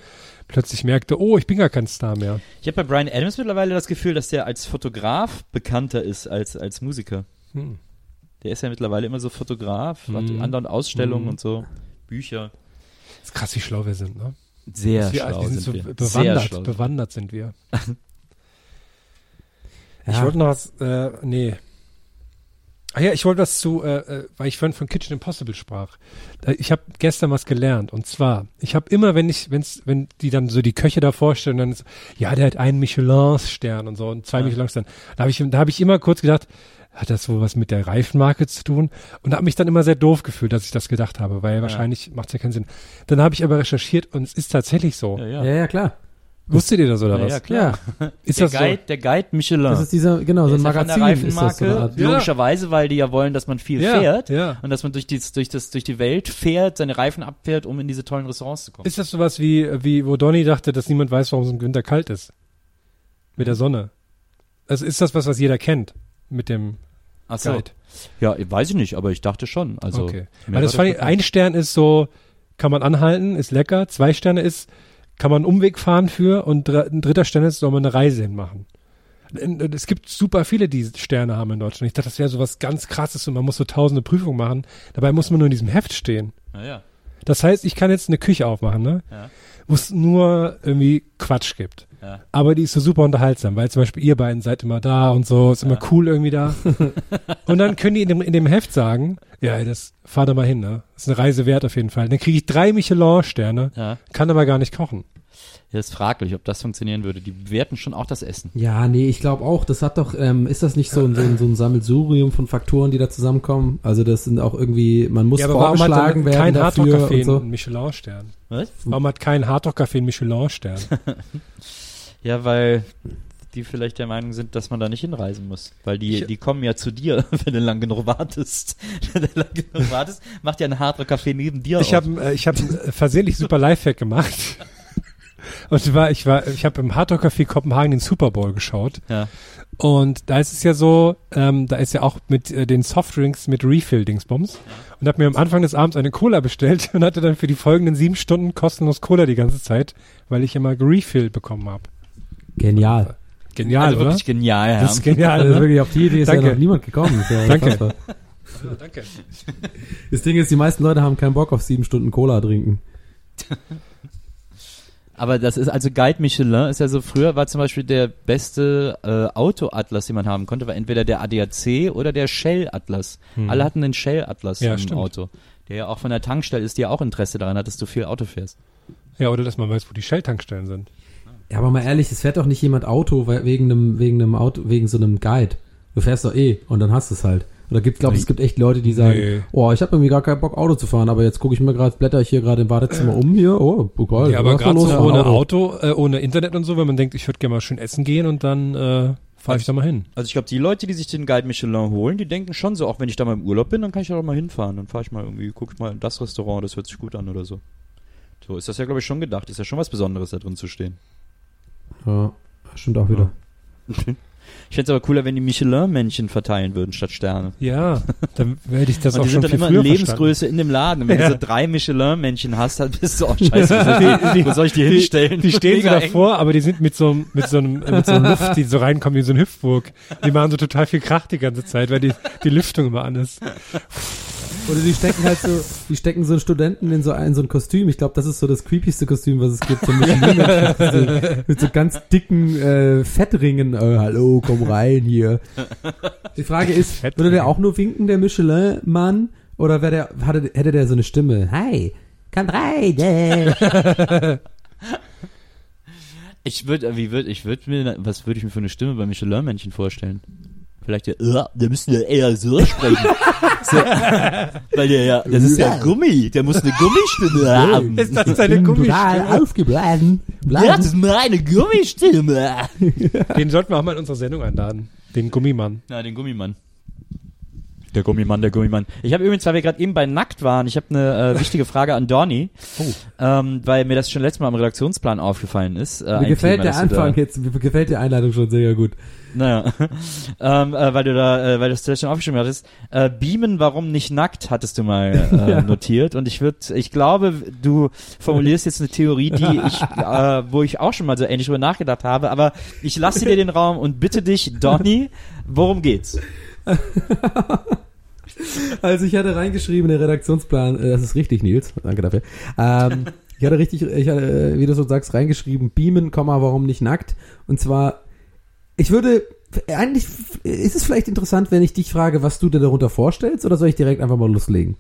plötzlich merkte, oh, ich bin gar kein Star mehr. Ich habe bei Brian Adams mittlerweile das Gefühl, dass der als Fotograf bekannter ist als als Musiker. Hm. Der ist ja mittlerweile immer so Fotograf, hat Mhm. anderen Ausstellungen Mhm. und so, Bücher. ist krass, wie schlau wir sind, ne? Sehr wir, schlau wir sind, sind, so wir. Sehr bewandert, schlau. bewandert sind wir. Ich Ja. wollte noch was, äh, nee. Ah ja, ich wollte was zu, äh, äh, weil ich vorhin von Kitchen Impossible sprach. Ich habe gestern was gelernt und zwar, ich habe immer, wenn ich, wenn's, wenn die dann so die Köche da vorstellen, dann ist, ja, der hat einen Michelin-Stern und so und zwei Ja. Michelin-Sterne. Da habe ich, da habe ich immer kurz gedacht, hat das wohl was mit der Reifenmarke zu tun? Und habe mich dann immer sehr doof gefühlt, dass ich das gedacht habe, weil wahrscheinlich macht es ja keinen Sinn. Dann habe ich aber recherchiert und es ist tatsächlich so. Ja, Ja, ja. ja, klar. Wusstet ihr das oder Ja, was? ja, klar. Ist der das Guide, der Guide Michelin. Das ist dieser, genau, so Der ein ist ja von Magazin der ist das so Reifenmarke. Ja. logischerweise, weil die ja wollen, dass man viel Ja, fährt ja. und dass man durch die, durch, das, durch die Welt fährt, seine Reifen abfährt, um in diese tollen Restaurants zu kommen. Ist das sowas wie, wie, wo Donny dachte, dass niemand weiß, warum es im Winter kalt ist? Mit der Sonne. Also ist das was, was jeder kennt? Mit dem Ach so. Guide. Ja, weiß ich nicht, aber ich dachte schon. Also, okay. Weil das fand ich, ein Stern ist so, kann man anhalten, ist lecker. Zwei Sterne ist, kann man einen Umweg fahren für. Und ein dritter Stern ist, soll man eine Reise hinmachen. Es gibt super viele, die Sterne haben in Deutschland. Ich dachte, das wäre so was ganz krasses und man muss so tausende Prüfungen machen. Dabei muss man nur in diesem Heft stehen. Ja, ja. Das heißt, ich kann jetzt eine Küche aufmachen, ne? Ja. Wo es nur irgendwie Quatsch gibt. Ja. Aber die ist so super unterhaltsam, weil zum Beispiel ihr beiden seid immer da und so, ist immer cool irgendwie da. und dann können die in dem, in dem Heft sagen, ja, das fahr da mal hin, ne? Das ist eine Reise wert auf jeden Fall. Dann kriege ich drei Michelin-Sterne, Ja. kann aber gar nicht kochen. Ja, ist fraglich, ob das funktionieren würde. Die bewerten schon auch das Essen. Ja, nee, ich glaube auch, das hat doch, ähm, ist das nicht so ein, so, ein, so ein Sammelsurium von Faktoren, die da zusammenkommen? Also das sind auch irgendwie, man muss ja, aber warum hat werden kein dafür Hardrock-Café und so. einen Michelin-Stern? Was? Warum hat kein Hardrock-Café einen Michelin-Stern? Ja, weil die vielleicht der Meinung sind, dass man da nicht hinreisen muss. Weil die, Ich- die kommen ja zu dir, wenn du lang genug wartest. wenn du lang genug wartest, macht ja ein Hardrock-Café neben dir Ich habe äh, ich hab äh, versehentlich super Lifehack gemacht. Und zwar, ich war, ich habe im Hardrock Café Kopenhagen den Super Bowl geschaut. Ja. Und da ist es ja so, ähm, da ist ja auch mit äh, den Softdrinks mit Refill-Dingsbums. Und habe mir am Anfang des Abends eine Cola bestellt und hatte dann für die folgenden sieben Stunden kostenlos Cola die ganze Zeit, weil ich immer Refill bekommen habe. Genial. Genial, also oder? wirklich genial, ja. Das ist genial. Also ne? wirklich auf die Idee ist Danke. ja noch niemand gekommen. Ist ja Danke. unfassbar. danke. Das Ding ist, die meisten Leute haben keinen Bock auf sieben Stunden Cola trinken. Aber das ist also Guide Michelin ist ja so, früher war zum Beispiel der beste äh, Autoatlas, den man haben konnte, war entweder der ADAC oder der Shell-Atlas. Alle hatten den Shell-Atlas Ja, im stimmt. Auto. Der ja auch von der Tankstelle ist, die ja auch Interesse daran hat, dass du viel Auto fährst. Ja, oder dass man weiß, wo die Shell-Tankstellen sind. Ja, aber mal ehrlich, es fährt doch nicht jemand Auto wegen einem, wegen einem Auto, wegen so einem Guide. Du fährst doch eh und dann hast du es halt. Oder gibt, glaube es gibt echt Leute, die sagen, Nee. oh, ich habe irgendwie gar keinen Bock Auto zu fahren, aber jetzt gucke ich mir gerade, blätter ich hier gerade im Badezimmer um hier, oh, geil. ja, aber gerade so ohne Auto, äh, ohne Internet und so, wenn man denkt, ich würde gerne mal schön essen gehen und dann äh, fahre ich da mal hin. Also ich glaube, die Leute, die sich den Guide Michelin holen, die denken schon so, auch wenn ich da mal im Urlaub bin, dann kann ich da auch mal hinfahren. Dann fahre ich mal irgendwie, gucke ich mal in das Restaurant, das hört sich gut an oder so. So ist das ja, glaube ich, schon gedacht. Ist ja schon was Besonderes, da drin zu stehen. Ja, stimmt auch wieder. Ich fände es aber cooler, wenn die Michelin-Männchen verteilen würden statt Sterne. Ja, dann werde ich das und auch die schon sind dann viel immer früher in verstanden. Lebensgröße in dem Laden. Und wenn Ja. du so drei Michelin-Männchen hast, dann bist du auch scheiße. Wo soll ich die hinstellen? Die stehen so eng. davor, aber die sind mit so, einem- mit so einem, mit so einem Luft, die so reinkommen wie so eine Hüpfburg. Die machen so total viel Krach die ganze Zeit, weil die, die Lüftung immer an ist. Oder die stecken halt so, die stecken so einen Studenten in so ein, so ein Kostüm. Ich glaube, das ist so das creepyste Kostüm, was es gibt. So mit, so, mit so ganz dicken äh, Fettringen. Äh, hallo, komm rein hier. Die Frage ist, würde der auch nur winken, der Michelin-Mann? Oder wäre der, hatte, hätte der so eine Stimme? Hi, kommt rein. Äh. Ich würde, wie würde, ich würde mir, was würde ich mir für eine Stimme bei Michelin-Männchen vorstellen? Vielleicht der, äh, der müsste ja eher so sprechen. so, weil der ja, das ist ja Gummi, der muss eine Gummistimme haben. Ist das deine Bin Gummistimme? aufgeblasen. Ja, das ist meine Gummistimme. Den sollten wir auch mal in unsere Sendung einladen. Den Gummimann. Na, den Gummimann. Der Gummimann, der Gummimann. Ich habe übrigens, weil wir gerade eben bei Nackt waren, ich habe eine äh, wichtige Frage an Dorni, ähm, weil mir das schon letztes Mal im Redaktionsplan aufgefallen ist. Äh, Mir gefällt Thema, der du da- Anfang jetzt, mir gefällt die Einladung schon sehr gut. Naja, ähm, äh, weil du da, äh, weil du das schon aufgeschrieben hattest. Äh, Beamen, warum nicht nackt, hattest du mal äh, notiert. Und ich würde, ich glaube, du formulierst jetzt eine Theorie, die ich, äh, wo ich auch schon mal so ähnlich drüber nachgedacht habe. Aber ich lasse dir den Raum und bitte dich, Donny, worum geht's? Also ich hatte reingeschrieben, der Redaktionsplan, äh, das ist richtig, Nils, danke dafür. Ähm, ich hatte richtig, ich hatte, äh, wie du so sagst, reingeschrieben, beamen, warum nicht nackt? Und zwar, ich würde, eigentlich ist es vielleicht interessant, wenn ich dich frage, was du dir darunter vorstellst, oder soll ich direkt einfach mal loslegen?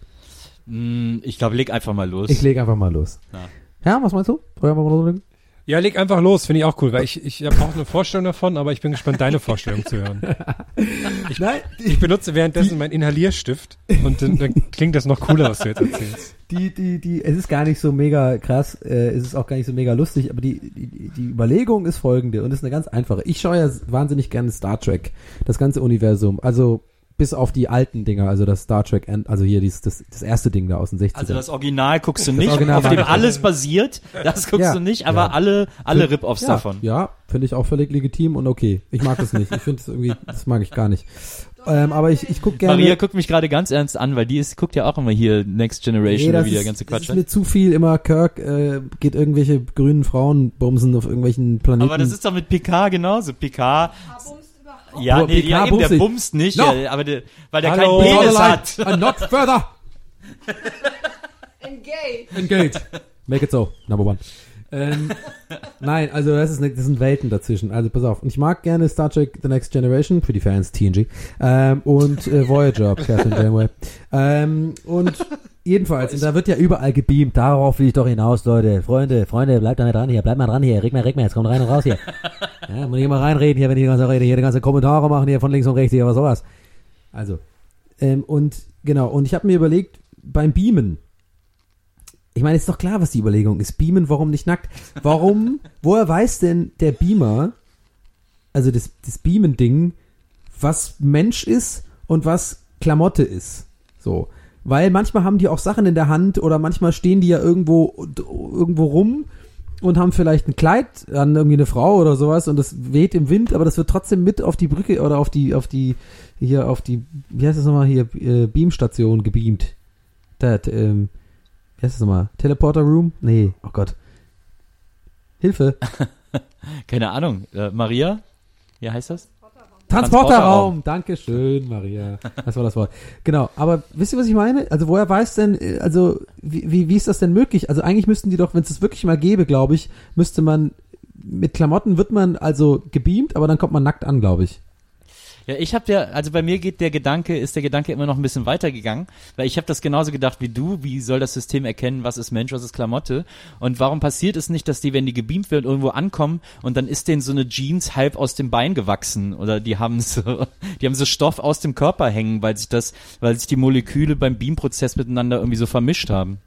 Hm, ich glaube, leg einfach mal los. Ich lege einfach mal los. Ja. Ja, was meinst du? Soll ich einfach mal loslegen? Ja, leg einfach los, finde ich auch cool, weil ich, ich habe auch eine Vorstellung davon, aber ich bin gespannt, deine Vorstellung zu hören. Nein, Ich benutze währenddessen meinen Inhalierstift und dann, dann klingt das noch cooler, was du jetzt erzählst. die, die, die, es ist gar nicht so mega krass, äh, es ist auch gar nicht so mega lustig, aber die, die, die Überlegung ist folgende und ist eine ganz einfache. Ich schaue ja wahnsinnig gerne Star Trek, das ganze Universum, also bis auf die alten Dinger, also das Star Trek, End- also hier dieses, das, das erste Ding da aus den 60ern. Also das Original guckst du nicht, Original auf dem alles basiert, das guckst Ja. du nicht, aber Ja. alle, alle Rip-Offs ja, davon. Ja, finde ich auch völlig legitim und okay. Ich mag das nicht. Ich finde es irgendwie, das mag ich gar nicht. Ähm, aber ich, ich gucke gerne. Maria guckt mich gerade ganz ernst an, weil die ist, guckt ja auch immer hier Next Generation Nee, oder das wie der ist, ganze das Quatsch. ist hat. mir zu viel immer. Kirk äh, geht irgendwelche grünen Frauen bumsen auf irgendwelchen Planeten. Aber das ist doch mit Picard genauso. Picard, ja, Aber nee, Picard ja, eben, der bumst nicht. No. aber der, weil der Hallo. keinen Penis hat. and not further. Engage. Engage. Make it so. Number one. Ähm, nein, also das, ist ne, das sind Welten dazwischen. Also pass auf. Und ich mag gerne Star Trek The Next Generation, für die Fans TNG. Ähm, und äh, Voyager, Catherine Janeway. Ähm, und jedenfalls, und da wird ja überall gebeamt. Darauf will ich doch hinaus, Leute. Freunde, Freunde, bleibt da nicht dran hier. Bleibt mal dran hier. Reg mal, reg mal. Jetzt kommt rein und raus hier. Ja, muss ich mal reinreden hier, wenn ich die ganze Rede hier, die ganze Kommentare machen hier von links und rechts hier, was sowas. Also, ähm, und genau, und ich habe mir überlegt, beim Beamen, ich meine, ist doch klar, was die Überlegung ist. Beamen, warum nicht nackt? Warum, woher weiß denn der Beamer, also das, das Beamen-Ding, was Mensch ist und was Klamotte ist? So. Weil manchmal haben die auch Sachen in der Hand oder manchmal stehen die ja irgendwo, irgendwo rum und haben vielleicht ein Kleid an irgendwie eine Frau oder sowas und das weht im Wind, aber das wird trotzdem mit auf die Brücke oder auf die, auf die, hier auf die, wie heißt das nochmal hier, äh, Beamstation gebeamt. Da, ähm, wie heißt das nochmal? Teleporter Room? Nee, oh Gott. Hilfe. Keine Ahnung. Äh, Maria? Wie heißt das? Transporterraum. Dankeschön, Maria. Das war das Wort. Genau. Aber wisst ihr, was ich meine? Also woher weiß denn, äh, also wie, wie, wie ist das denn möglich? Also eigentlich müssten die doch, wenn es das wirklich mal gäbe, glaube ich, müsste man mit Klamotten wird man also gebeamt, aber dann kommt man nackt an, glaube ich. Ja, ich habe ja, also bei mir geht der Gedanke, ist der Gedanke immer noch ein bisschen weitergegangen, weil ich habe das genauso gedacht wie du, wie soll das System erkennen, was ist Mensch, was ist Klamotte und warum passiert es nicht, dass die, wenn die gebeamt werden, irgendwo ankommen und dann ist denen so eine Jeans halb aus dem Bein gewachsen oder die haben so, die haben so Stoff aus dem Körper hängen, weil sich das, weil sich die Moleküle beim Beamprozess miteinander irgendwie so vermischt haben.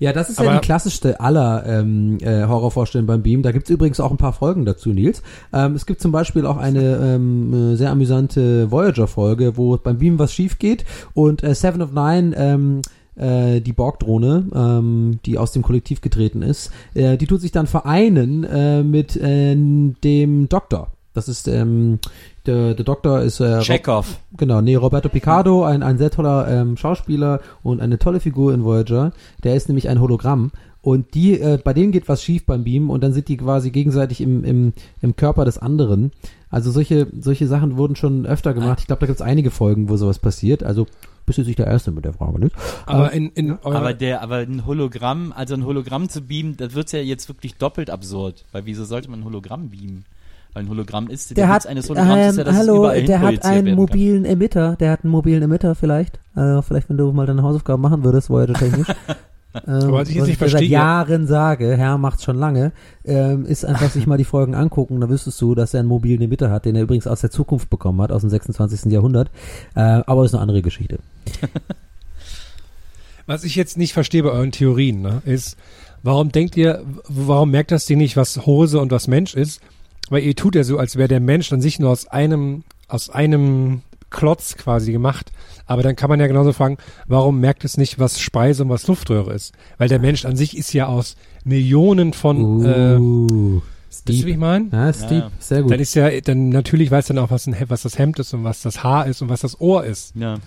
Ja, das ist ja Aber- die klassischste aller ähm, äh, Horrorvorstellungen beim Beam. Da gibt's übrigens auch ein paar Folgen dazu, Nils. Ähm, es gibt zum Beispiel auch eine ähm, äh, sehr amüsante Voyager-Folge, wo beim Beam was schief geht und äh, Seven of Nine ähm, äh, die Borg-Drohne, ähm, die aus dem Kollektiv getreten ist, äh, die tut sich dann vereinen äh, mit äh, dem Doktor. Das ist ähm, der, der Doktor ist äh, Chekhov. Genau, nee, Roberto Picardo, ein, ein sehr toller ähm, Schauspieler und eine tolle Figur in Voyager. Der ist nämlich ein Hologramm. Und die, äh, bei denen geht was schief beim Beam und dann sind die quasi gegenseitig im, im, im Körper des anderen. Also solche, solche Sachen wurden schon öfter gemacht. Ich glaube, da gibt es einige Folgen, wo sowas passiert. Also bist jetzt nicht der Erste mit der Frage, nicht? Aber in, in eurer, Aber der, aber ein Hologramm, also ein Hologramm zu beamen, das wird's ja jetzt wirklich doppelt absurd. Weil wieso sollte man ein Hologramm beamen? Weil ein Hologramm ist, Der hat, eines Hologramms ähm, ist ja, dass es hallo, überall der hat einen mobilen Emitter, der hat einen mobilen Emitter vielleicht. Also vielleicht, wenn du mal deine Hausaufgaben machen würdest, Voyager technisch. ähm, was ich jetzt was nicht dir seit verstehe- Jahren sage, Herr macht's schon lange, ähm, ist einfach sich mal die Folgen angucken, dann wüsstest du, dass er einen mobilen Emitter hat, den er übrigens aus der Zukunft bekommen hat, aus dem 26. Jahrhundert. Äh, aber das ist eine andere Geschichte. was ich jetzt nicht verstehe bei euren Theorien, ne, ist, warum denkt ihr, warum merkt das Ding nicht, was Hose und was Mensch ist? Weil ihr tut ja so, als wäre der Mensch an sich nur aus einem, aus einem Klotz quasi gemacht. Aber dann kann man ja genauso fragen, warum merkt es nicht, was Speise und was Luftröhre ist? Weil der Mensch an sich ist ja aus Millionen von, äh, Uh, wisst ihr, wie ich meine? Ja, ist Ja. Sehr gut. Dann ist ja, dann natürlich weiß dann auch, was, ein, was das Hemd ist und was das Haar ist und was das Ohr ist. Ja.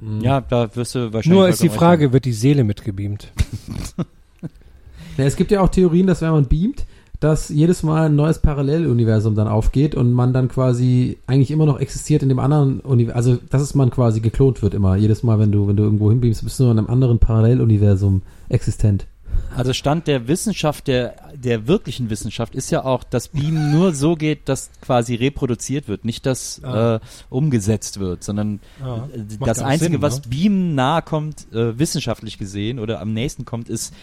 Mhm. ja, da wirst du wahrscheinlich. Nur ist die Frage, wird die Seele mitgebeamt? Ja, es gibt ja auch Theorien, dass wenn man beamt, dass jedes Mal ein neues Paralleluniversum dann aufgeht und man dann quasi eigentlich immer noch existiert in dem anderen Universum. Also, dass es man quasi geklont wird immer. Jedes Mal, wenn du, wenn du irgendwo hinbeamst, bist du nur in einem anderen Paralleluniversum existent. Also Stand der Wissenschaft, der, der wirklichen Wissenschaft ist ja auch, dass Beamen nur so geht, dass quasi reproduziert wird, nicht dass Ah. äh, umgesetzt wird, sondern Ja, äh, das Einzige, Sinn, was ne? Beamen nahe kommt, äh, wissenschaftlich gesehen oder am nächsten kommt, ist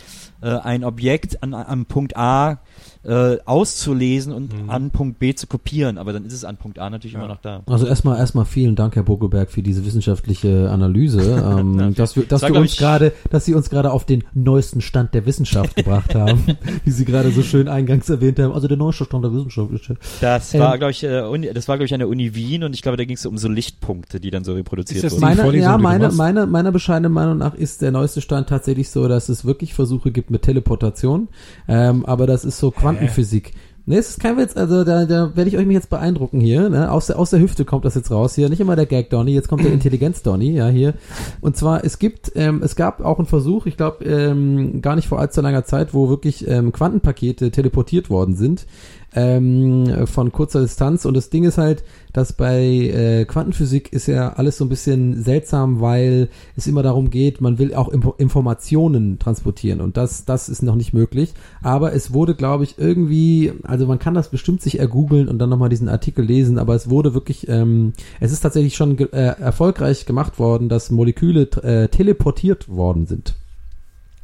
äh, ein Objekt an, am Punkt A äh, auszulesen und Mhm. an Punkt B zu kopieren, aber dann ist es an Punkt A natürlich immer noch da. Also erstmal erstmal vielen Dank, Herr Bogelberg, für diese wissenschaftliche Analyse, ähm, Ja, dass wir, dass war, wir uns gerade, dass Sie uns gerade auf den neuesten Stand der Wissenschaft gebracht haben, wie Sie gerade so schön eingangs erwähnt haben. Also der neueste Stand der Wissenschaft ist Das Ähm, war, glaube ich, äh, Uni, das war, glaube ich, an der Uni Wien und ich glaube, da ging es um so Lichtpunkte, die dann so reproduziert wurden. Meine, ja, meine, meine, meiner bescheidenen Meinung nach ist der neueste Stand tatsächlich so, dass es wirklich Versuche gibt mit Teleportation, ähm, aber das ist so Quantenphysik. Ne, es ist kein Witz, also da, da werde ich euch mich jetzt beeindrucken hier, ne? Aus der, aus der Hüfte kommt das jetzt raus hier, nicht immer der Gag Donny, jetzt kommt der Intelligenz Donny, ja hier. Und zwar, es gibt, ähm, es gab auch einen Versuch, ich glaube, ähm, gar nicht vor allzu langer Zeit, wo wirklich ähm, Quantenpakete teleportiert worden sind ähm, von kurzer Distanz. Und das Ding ist halt, dass bei äh, Quantenphysik ist ja alles so ein bisschen seltsam, weil es immer darum geht, man will auch Info Informationen transportieren und das, das ist noch nicht möglich. Aber es wurde, glaube ich, irgendwie, also man kann das bestimmt sich ergoogeln und dann nochmal diesen Artikel lesen, aber es wurde wirklich, ähm, es ist tatsächlich schon ge äh, erfolgreich gemacht worden, dass Moleküle äh, teleportiert worden sind.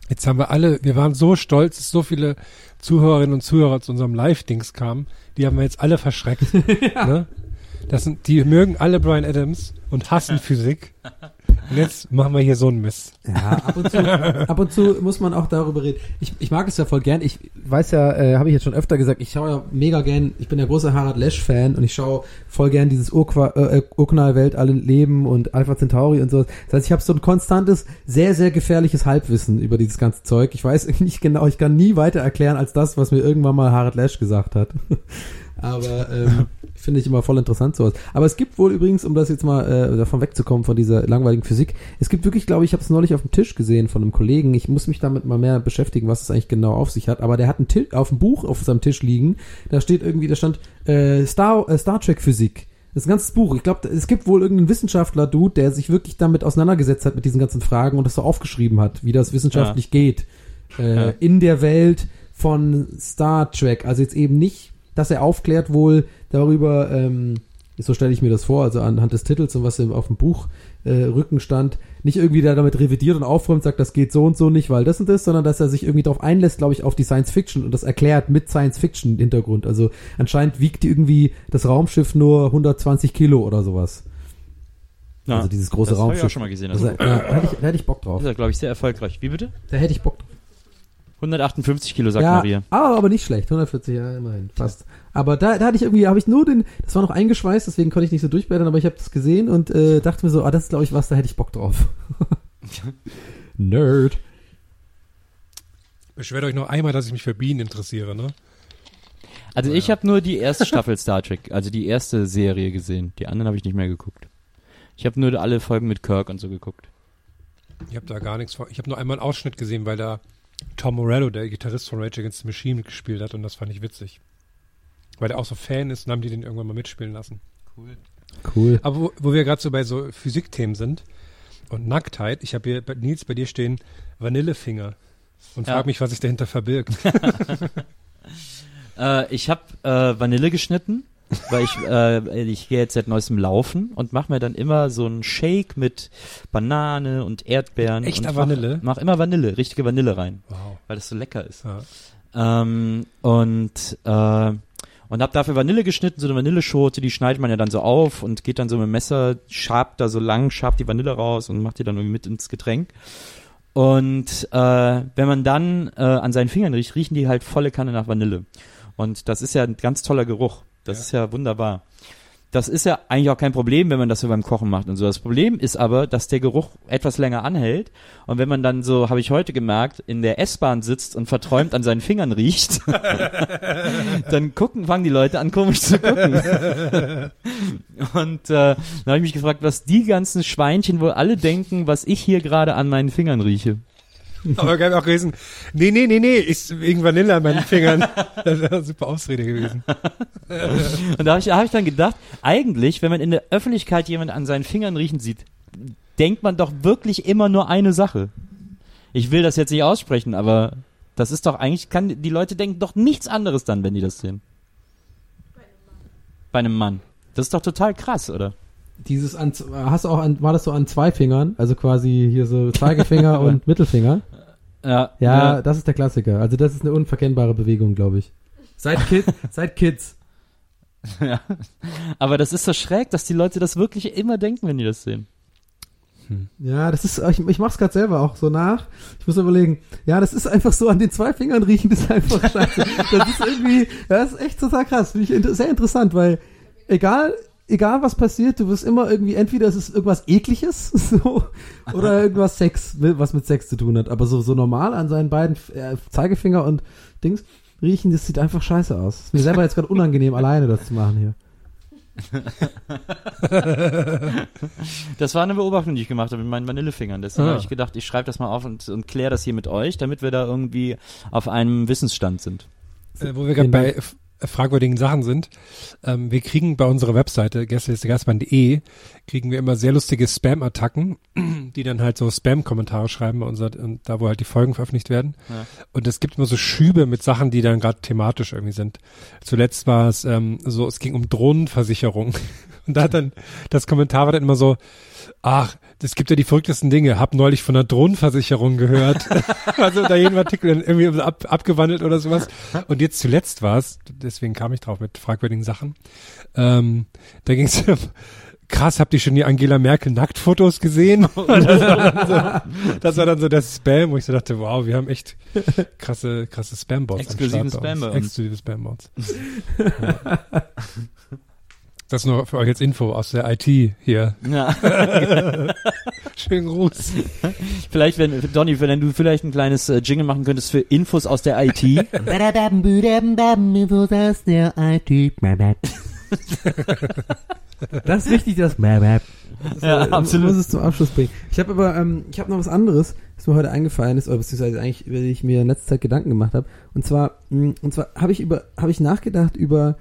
Jetzt haben wir alle, wir waren so stolz, so viele Zuhörerinnen und Zuhörer zu unserem Live-Dings kamen. Die haben wir jetzt alle verschreckt. ne? Das sind, die mögen alle Brian Adams und hassen Physik. Und jetzt machen wir hier so einen Mist. Ja, ab und zu, ab und zu muss man auch darüber reden. Ich, ich mag es ja voll gern. Ich weiß ja, äh, habe ich jetzt schon öfter gesagt, ich schaue ja mega gern, ich bin ja großer Harald Lesch-Fan und ich schaue voll gern dieses Urqua, äh, Urknallwelt, alle Leben und Alpha Centauri und so. Das heißt, ich habe so ein konstantes, sehr, sehr gefährliches Halbwissen über dieses ganze Zeug. Ich weiß nicht genau, ich kann nie weiter erklären als das, was mir irgendwann mal Harald Lesch gesagt hat. Aber ähm, finde ich immer voll interessant sowas. Aber es gibt wohl übrigens, um das jetzt mal äh, davon wegzukommen von dieser langweiligen Physik, es gibt wirklich, glaube ich, ich habe es neulich auf dem Tisch gesehen von einem Kollegen. Ich muss mich damit mal mehr beschäftigen, was es eigentlich genau auf sich hat. Aber der hat ein Ti- auf dem Buch auf seinem Tisch liegen. Da steht irgendwie, da stand äh, Star äh, Star Trek Physik. Das ist ein ganzes Buch. Ich glaube, es gibt wohl irgendeinen Wissenschaftler-Dude, der sich wirklich damit auseinandergesetzt hat mit diesen ganzen Fragen und das so aufgeschrieben hat, wie das wissenschaftlich geht äh, Ja. in der Welt von Star Trek. Also jetzt eben nicht, dass er aufklärt wohl darüber, ähm, so stelle ich mir das vor, also anhand des Titels und was auf dem Buch äh, Rücken stand, nicht irgendwie der damit revidiert und aufräumt, sagt, das geht so und so nicht, weil das und das, sondern dass er sich irgendwie darauf einlässt, glaube ich, auf die Science Fiction und das erklärt mit Science Fiction Hintergrund. Also anscheinend wiegt irgendwie das Raumschiff nur 120 Kilo oder sowas. Ja, also dieses große das hab ich Raumschiff. auch schon mal gesehen. Das, Das ja, da, hätte ich, da hätte ich Bock drauf. ist ja, glaube ich, sehr erfolgreich. Wie bitte? Da hätte ich Bock drauf. 158 Kilo, sagt ja, Maria. ah, aber nicht schlecht. 140, ja, immerhin. Fast. Aber da, da hatte ich irgendwie, habe ich nur den, das war noch eingeschweißt, deswegen konnte ich nicht so durchblättern, aber ich habe das gesehen und äh, dachte mir so, ah, das ist glaube ich was, da hätte ich Bock drauf. Nerd. Beschwert euch noch einmal, dass ich mich für Bienen interessiere, ne? Also ich habe nur die erste Staffel Star Trek, also die erste Serie gesehen. Die anderen habe ich nicht mehr geguckt. Ich habe nur alle Folgen mit Kirk und so geguckt. Ich habe da gar nichts vor. Ich habe nur einmal einen Ausschnitt gesehen, weil da Tom Morello, der Gitarrist von Rage Against the Machine, mitgespielt hat und das fand ich witzig. Weil der auch so Fan ist und haben die den irgendwann mal mitspielen lassen. Cool. Aber wo, wo wir gerade so bei so Physikthemen sind, und Nacktheit. Ich habe hier, bei- Nils, bei dir stehen Vanillefinger. Und Ja. frag mich, was sich dahinter verbirgt. Äh, ich habe äh, Vanille geschnitten, weil ich, äh, ich gehe jetzt seit neuestem laufen und mache mir dann immer so einen Shake mit Banane und Erdbeeren. Echter und Vanille? Mach, mach immer Vanille, richtige Vanille rein, Wow. weil das so lecker ist. Ja. Ähm, und äh, und hab dafür Vanille geschnitten, so eine Vanilleschote, die schneidet man ja dann so auf und geht dann so mit dem Messer, schabt da so lang, schabt die Vanille raus und macht die dann irgendwie mit ins Getränk. Und äh, wenn man dann äh, an seinen Fingern riecht, riechen die halt volle Kanne nach Vanille. Und das ist ja ein ganz toller Geruch. Das ist ja wunderbar. Das ist ja eigentlich auch kein Problem, wenn man das so beim Kochen macht und so. Das Problem ist aber, dass der Geruch etwas länger anhält. Und wenn man dann so, habe ich heute gemerkt, in der S-Bahn sitzt und verträumt an seinen Fingern riecht, dann gucken, fangen die Leute an, komisch zu gucken. und äh, dann habe ich mich gefragt, was die ganzen Schweinchen wohl alle denken, was ich hier gerade an meinen Fingern rieche. Aber geil auch gewesen. Nee, nee, nee, nee, ist wegen Vanille an meinen Fingern. Das wäre eine super Ausrede gewesen. Und da habe ich, da hab ich dann gedacht, eigentlich, wenn man in der Öffentlichkeit jemanden an seinen Fingern riechen sieht, denkt man doch wirklich immer nur eine Sache. Ich will das jetzt nicht aussprechen, aber das ist doch eigentlich, kann, die Leute denken doch nichts anderes dann, wenn die das sehen. Bei einem Mann. Das ist doch total krass, oder? Dieses an, hast du auch an, war das so an zwei Fingern? Also quasi hier so Zeigefinger und Mittelfinger? Ja, Ja, das ist der Klassiker. Also das ist eine unverkennbare Bewegung, glaube ich. Seit, Kid, seit Kids. ja. Aber das ist so schräg, dass die Leute das wirklich immer denken, wenn die das sehen. Ja, das ist, ich, ich mach's gerade selber auch so nach. Ich muss überlegen, ja, das ist einfach so an den zwei Fingern riechen, das ist einfach scheiße. Das ist irgendwie, das ist echt total krass. Finde ich inter sehr interessant, weil egal, egal was passiert, du wirst immer irgendwie, entweder es ist irgendwas ekliges, so, oder irgendwas Sex, was mit Sex zu tun hat. Aber so, so normal an seinen beiden äh, Zeigefinger und Dings riechen, das sieht einfach scheiße aus. Ist mir selber jetzt gerade unangenehm, alleine das zu machen hier. Das war eine Beobachtung, die ich gemacht habe mit meinen Vanillefingern. Deswegen Ah. habe ich gedacht, ich schreibe das mal auf und, und kläre das hier mit euch, damit wir da irgendwie auf einem Wissensstand sind. Äh, wo wir gerade bei fragwürdigen Sachen sind. Ähm, wir kriegen bei unserer Webseite gästelistegastmann.de kriegen wir immer sehr lustige Spam-Attacken, die dann halt so Spam-Kommentare schreiben bei unserer, und da wo halt die Folgen veröffentlicht werden. Ja. Und es gibt immer so Schübe mit Sachen, die dann gerade thematisch irgendwie sind. Zuletzt war es ähm, so, es ging um Drohnenversicherung. Und da hat dann, das Kommentar war dann immer so, ach, es gibt ja die verrücktesten Dinge, hab neulich von einer Drohnenversicherung gehört. also da jeden Artikel irgendwie ab, abgewandelt oder sowas. Und jetzt zuletzt war es, deswegen kam ich drauf mit fragwürdigen Sachen, ähm, da ging es krass, habt ihr schon die Angela Merkel Nacktfotos gesehen? Das, war dann so, das war dann so der Spam, wo ich so dachte, wow, wir haben echt krasse, krasse Spam-Bots. am Exklusiven Start bei uns. Spam bei uns. Exklusive Spam-Bots. ja. Das nur für euch als Info aus der IT hier. Ja. Schönen Gruß. Vielleicht, wenn, Donny, wenn du vielleicht ein kleines äh, Jingle machen könntest für Infos aus der IT. Das ist wichtig, das ja, äh, muss es zum Abschluss bringen. Ich habe aber, ähm, ich habe noch was anderes, was mir heute eingefallen ist, oder beziehungsweise eigentlich, über die ich mir in letzter Zeit Gedanken gemacht habe. Und zwar, mh, und zwar habe ich über, habe ich nachgedacht über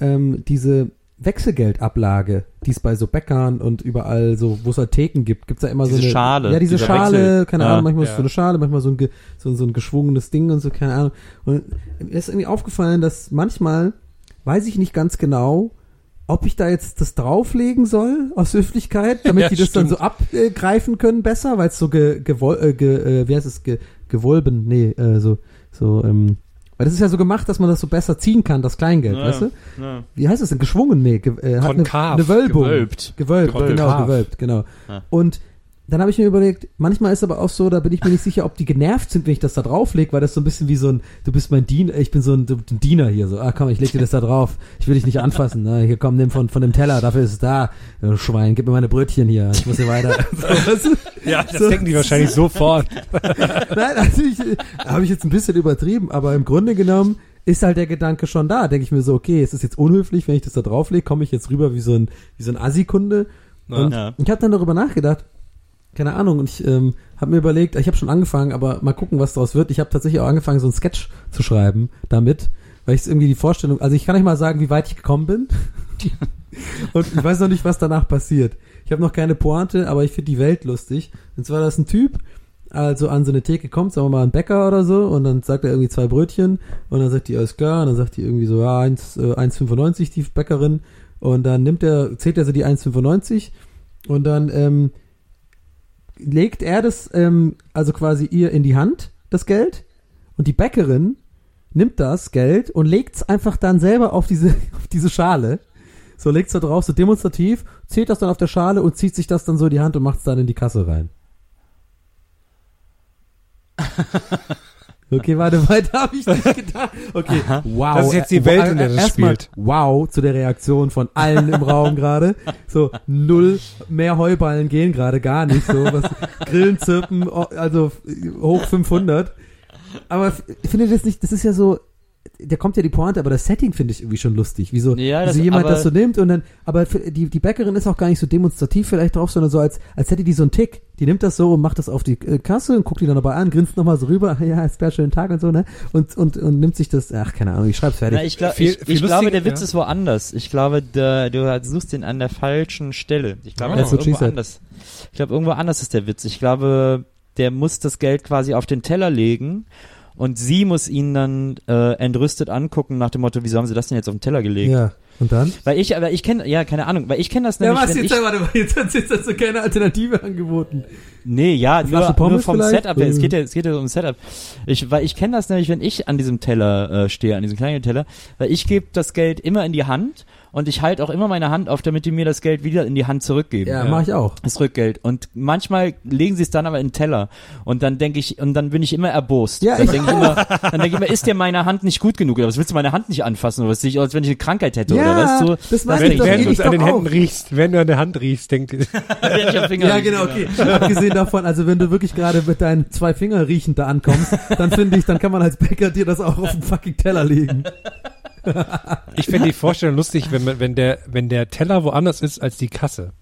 ähm, diese Wechselgeldablage, die es bei so Bäckern und überall so, wo es halt Theken gibt, gibt's da immer so Diese eine Schale, Ja, diese Schale, Wechsel. keine Ja. Ahnung, manchmal ist Ja. es so eine Schale, manchmal so ein, ge, so, so ein geschwungenes Ding und so, keine Ahnung. Und mir ist irgendwie aufgefallen, dass manchmal weiß ich nicht ganz genau, ob ich da jetzt das drauflegen soll aus Höflichkeit, damit Ja, die das dann stimmt. so abgreifen können besser, weil es so ge, gewol, äh, ge, äh, wie heißt es, ge, gewolben, nee, äh, so, so, ähm, weil das ist ja so gemacht, dass man das so besser ziehen kann, das Kleingeld, Ja, weißt du? ja. Wie heißt es denn? Geschwungen? Nee, ge, äh, hat eine, eine Wölbung. Gewölbt. Gewölbt, genau, Konkav. gewölbt, genau. Ja. Und dann habe ich mir überlegt, manchmal ist aber auch so, da bin ich mir nicht sicher, ob die genervt sind, wenn ich das da drauflege, weil das so ein bisschen wie so ein, du bist mein Diener, ich bin so ein, ein Diener hier, so, ah komm, ich leg dir das da drauf, ich will dich nicht anfassen, ne? hier komm, nimm von, von dem Teller, dafür ist es da, Schwein, gib mir meine Brötchen hier, ich muss hier weiter. So? Ja, das So- denken die wahrscheinlich sofort. Nein, natürlich äh, habe ich jetzt ein bisschen übertrieben, aber im Grunde genommen ist halt der Gedanke schon da. Denke ich mir so, okay, es ist jetzt unhöflich, wenn ich das da drauflege, komme ich jetzt rüber wie so ein, wie so ein Assi-Kunde. Und Ja. ich habe dann darüber nachgedacht, keine Ahnung, und ich ähm, habe mir überlegt, ich habe schon angefangen, aber mal gucken, was daraus wird. Ich habe tatsächlich auch angefangen, so ein Sketch zu schreiben damit, weil ich irgendwie die Vorstellung, also ich kann nicht mal sagen, wie weit ich gekommen bin. und ich weiß noch nicht, was danach passiert. ich habe noch keine Pointe, aber ich finde die Welt lustig. Und zwar, das ist ein Typ, also an so eine Theke kommt, sagen wir mal ein Bäcker oder so, und dann sagt er irgendwie zwei Brötchen, und dann sagt die, alles klar, und dann sagt die irgendwie so, ja, 1, äh, 1,95 die Bäckerin, und dann nimmt er, zählt er so die 1,95, und dann, ähm, legt er das, ähm, also quasi ihr in die Hand, das Geld, und die Bäckerin nimmt das Geld und legt es einfach dann selber auf diese, auf diese Schale. So legt es da drauf, so demonstrativ, zählt das dann auf der Schale und zieht sich das dann so in die Hand und macht es dann in die Kasse rein. Okay, warte, weiter habe ich nicht gedacht. Okay, wow. Das ist jetzt die Welt, in der das Erstmal spielt. Wow zu der Reaktion von allen im Raum gerade. So, null, mehr Heuballen gehen gerade gar nicht. So, was, Grillen zirpen, also hoch 500. Aber f- findet ihr das nicht, das ist ja so, da kommt ja die Pointe, aber das Setting finde ich irgendwie schon lustig. Wie so, Ja, wie das- so jemand aber- das so nimmt und dann, aber die, die Bäckerin ist auch gar nicht so demonstrativ vielleicht drauf, sondern so als, als hätte die so einen Tick. Die nimmt das so und macht das auf die äh, Kasse und guckt die dann dabei an, grinst nochmal so rüber, ja, ist klar, schönen Tag und so, ne? Und, und, und nimmt sich das, ach, keine Ahnung, ich schreib's fertig. Na, ich, glaub, Viel- ich, viel ich glaube, der Witz ja. ist woanders. Ich glaube, der, du suchst den an der falschen Stelle. Ich glaube, der ist what she irgendwo anders. Ich glaube, irgendwo anders ist der Witz. Ich glaube, der muss das Geld quasi auf den Teller legen und sie muss ihn dann äh, entrüstet angucken nach dem Motto, wieso haben sie das denn jetzt auf den Teller gelegt? ja. Und dann? Weil ich, aber ich kenne, ja, keine Ahnung, weil ich kenne das Ja, nämlich, was wenn jetzt, ich, warte mal, jetzt hat jetzt hast du keine Alternative angeboten. Nee, ja, nur, nur vom vielleicht? Setup her. Es Mhm. geht ja, es geht ja um Setup. Ich, weil ich kenne das nämlich, wenn ich an diesem Teller äh, stehe, an diesem kleinen Teller, weil ich gebe das Geld immer in die Hand und ich halte auch immer meine Hand auf, damit die mir das Geld wieder in die Hand zurückgeben. Ja, mach ich auch. Das Rückgeld. Und manchmal legen sie es dann aber in den Teller. Und dann denke ich, und dann bin ich immer erbost. Ja, dann denke ich immer, dann denke ich immer, ist dir meine Hand nicht gut genug? Oder was willst du meine Hand nicht anfassen? Oder was sehe ich, als wenn ich eine Krankheit hätte? Oder was? So, das meine Wenn, ich wenn du ich es an den Händen auch. riechst, wenn du an der Hand riechst, denk dir, wenn ich am Finger Ja, genau, okay. Abgesehen davon, also wenn du wirklich gerade mit deinen zwei Finger riechend da ankommst, dann finde ich, dann kann man als Bäcker dir das auch auf den fucking Teller legen. ich finde die Vorstellung lustig, wenn man, wenn der, wenn der Teller woanders ist als die Kasse.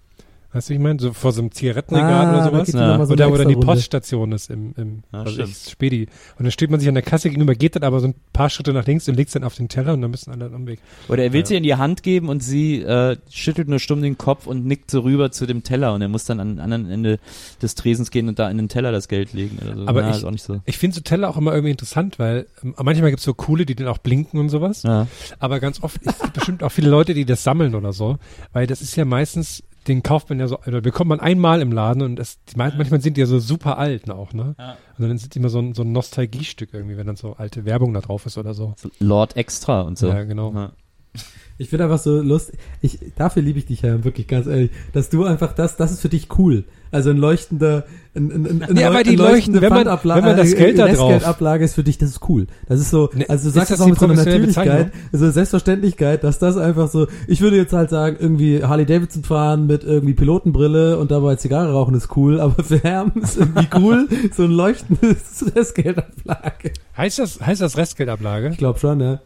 Weißt du, wie ich meine? So vor so einem Zigarettenregal Ah, oder da sowas. mal so Oder wo dann die. Poststation ist im, im Ja, stimmt. ich, Spedi. Und dann steht man sich an der Kasse gegenüber, geht dann aber so ein paar Schritte nach links und legt es dann auf den Teller und dann müssen alle am Weg. Oder er will Ja. sie in die Hand geben und sie äh, schüttelt nur stumm den Kopf und nickt so rüber zu dem Teller und er muss dann an anderen Ende des Tresens gehen und da in den Teller das Geld legen. So. Aber Na, ich- ist auch nicht so. Ich finde so Teller auch immer irgendwie interessant, weil ähm, manchmal gibt's so coole, die dann auch blinken und sowas. Ja. Aber ganz oft, es gibt bestimmt auch viele Leute, die das sammeln oder so, weil das ist ja meistens, den kauft man ja so, oder bekommt man einmal im Laden und meisten- manchmal sind die ja so super alt auch, ne? Ja. Und dann sind die immer so ein, so ein Nostalgiestück irgendwie, wenn dann so alte Werbung da drauf ist oder so. So Lord Extra und so. Ja, genau. Ja. Ich finde einfach so lustig, ich, dafür liebe ich dich ja wirklich ganz ehrlich, dass du einfach das, das ist für dich cool. Also ein leuchtender, ein, ein, ein, ein Ja, weil die eine leuchtende leuchten, wenn man- wenn man das äh, Geld da drauf- Restgeldablage ist für dich, das ist cool. Das ist so, also du ist sagst das es auch mit so einer Natürlichkeit, also Selbstverständlichkeit, dass das einfach so, ich würde jetzt halt sagen, irgendwie Harley Davidson fahren mit irgendwie Pilotenbrille und dabei Zigarre rauchen ist cool, aber für Herm ist irgendwie cool, so ein leuchtendes Restgeldablage. Heißt das, heißt das Restgeldablage? Ich glaube schon, ja.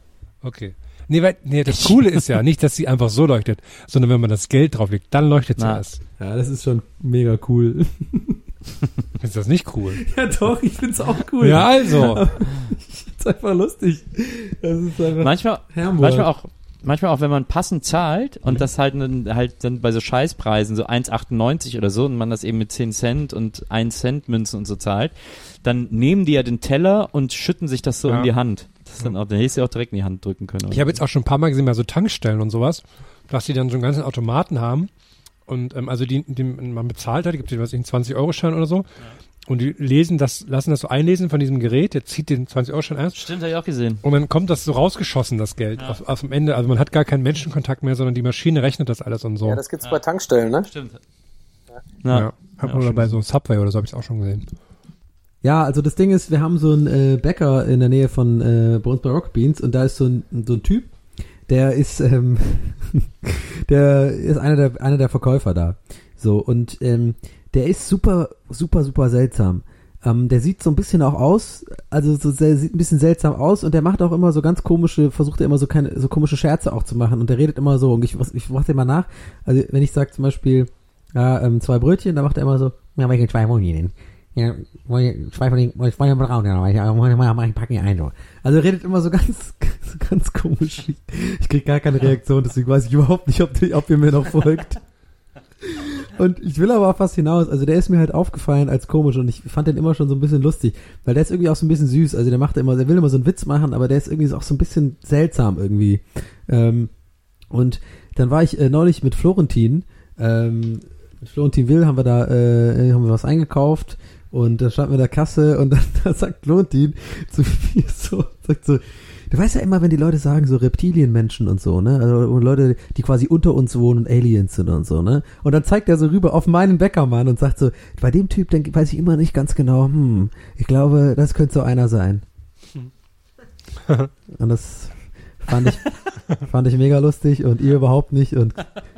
Okay. Nee, weil, nee, das Coole ist ja nicht, dass sie einfach so leuchtet, sondern wenn man das Geld drauflegt, dann leuchtet sie Na. erst. Ja, das ist schon mega cool. Ist das nicht cool? Ja doch, ich find's auch cool. Ja, also. ist einfach lustig. Das ist einfach Manchmal, manchmal auch, manchmal auch, wenn man passend zahlt und das halt, dann- halt dann bei so Scheißpreisen, so 1,98 oder so, und man das eben mit 10 Cent und 1 Cent Münzen und so zahlt, dann nehmen die ja den Teller und schütten sich das so Ja. in die Hand. Das ist dann auch, dann hättest du ja auch direkt in die Hand drücken können. Ich habe jetzt auch schon ein paar Mal gesehen, bei so Tankstellen und sowas, dass die dann so einen ganzen Automaten haben. Und ähm, also die, die man bezahlt hat, gibt es, was weiß ich, einen 20-Euro-Schein oder so. Und die lesen das, lassen das so einlesen von diesem Gerät, der zieht den 20-Euro-Schein ein. Stimmt, habe ich auch gesehen. Und dann kommt das so rausgeschossen, das Geld, aus, aus dem Ende. Also man hat gar keinen Menschenkontakt mehr, sondern die Maschine rechnet das alles und so. Ja, das gibt's bei Tankstellen, ne? Stimmt. ja. Ja. Ja, oder bei so Subway oder so habe ich auch schon gesehen. Ja, also das Ding ist, wir haben so einen äh, Bäcker in der Nähe von äh, bei uns bei Rock Beans und da ist so ein, so ein Typ, der ist, ähm, der ist einer der, einer der Verkäufer da. So, und ähm, der ist super, super, super seltsam. Ähm, der sieht so ein bisschen auch aus, also so sehr, sieht ein bisschen seltsam aus und der macht auch immer so ganz komische, versucht er immer so keine, so komische Scherze auch zu machen und der redet immer so und ich, ich mach den mal nach. Also wenn ich sage zum Beispiel, ja, ähm, zwei Brötchen, dann macht er immer so, ja, welche zwei denn? Ja, von den, zwei von den braun, ja, ich, ich, ich packen die ein, so. Also er redet immer so ganz, so ganz komisch. Ich, ich krieg gar keine Reaktion, deswegen weiß ich überhaupt nicht, ob, ob ihr mir noch folgt. Und ich will aber auf was hinaus. Also der ist mir halt aufgefallen als komisch und ich fand den immer schon so ein bisschen lustig, weil der ist irgendwie auch so ein bisschen süß. Also der macht immer, der will immer so einen Witz machen, aber der ist irgendwie auch so ein bisschen seltsam irgendwie. Ähm, und dann war ich äh, neulich mit Florentin, ähm, mit Florentin Will haben wir da, äh, haben wir was eingekauft und da standen wir in der Kasse und dann da sagt Florentin zu mir so, sagt so, du weißt ja immer, wenn die Leute sagen, so Reptilienmenschen und so, ne? Also Leute, die quasi unter uns wohnen und Aliens sind und so, ne? Und dann zeigt er so rüber auf meinen Bäckermann und sagt so, bei dem Typ, dann weiß ich immer nicht ganz genau, hm, ich glaube, das könnte so einer sein. und das fand ich, fand ich mega lustig und ihr überhaupt nicht und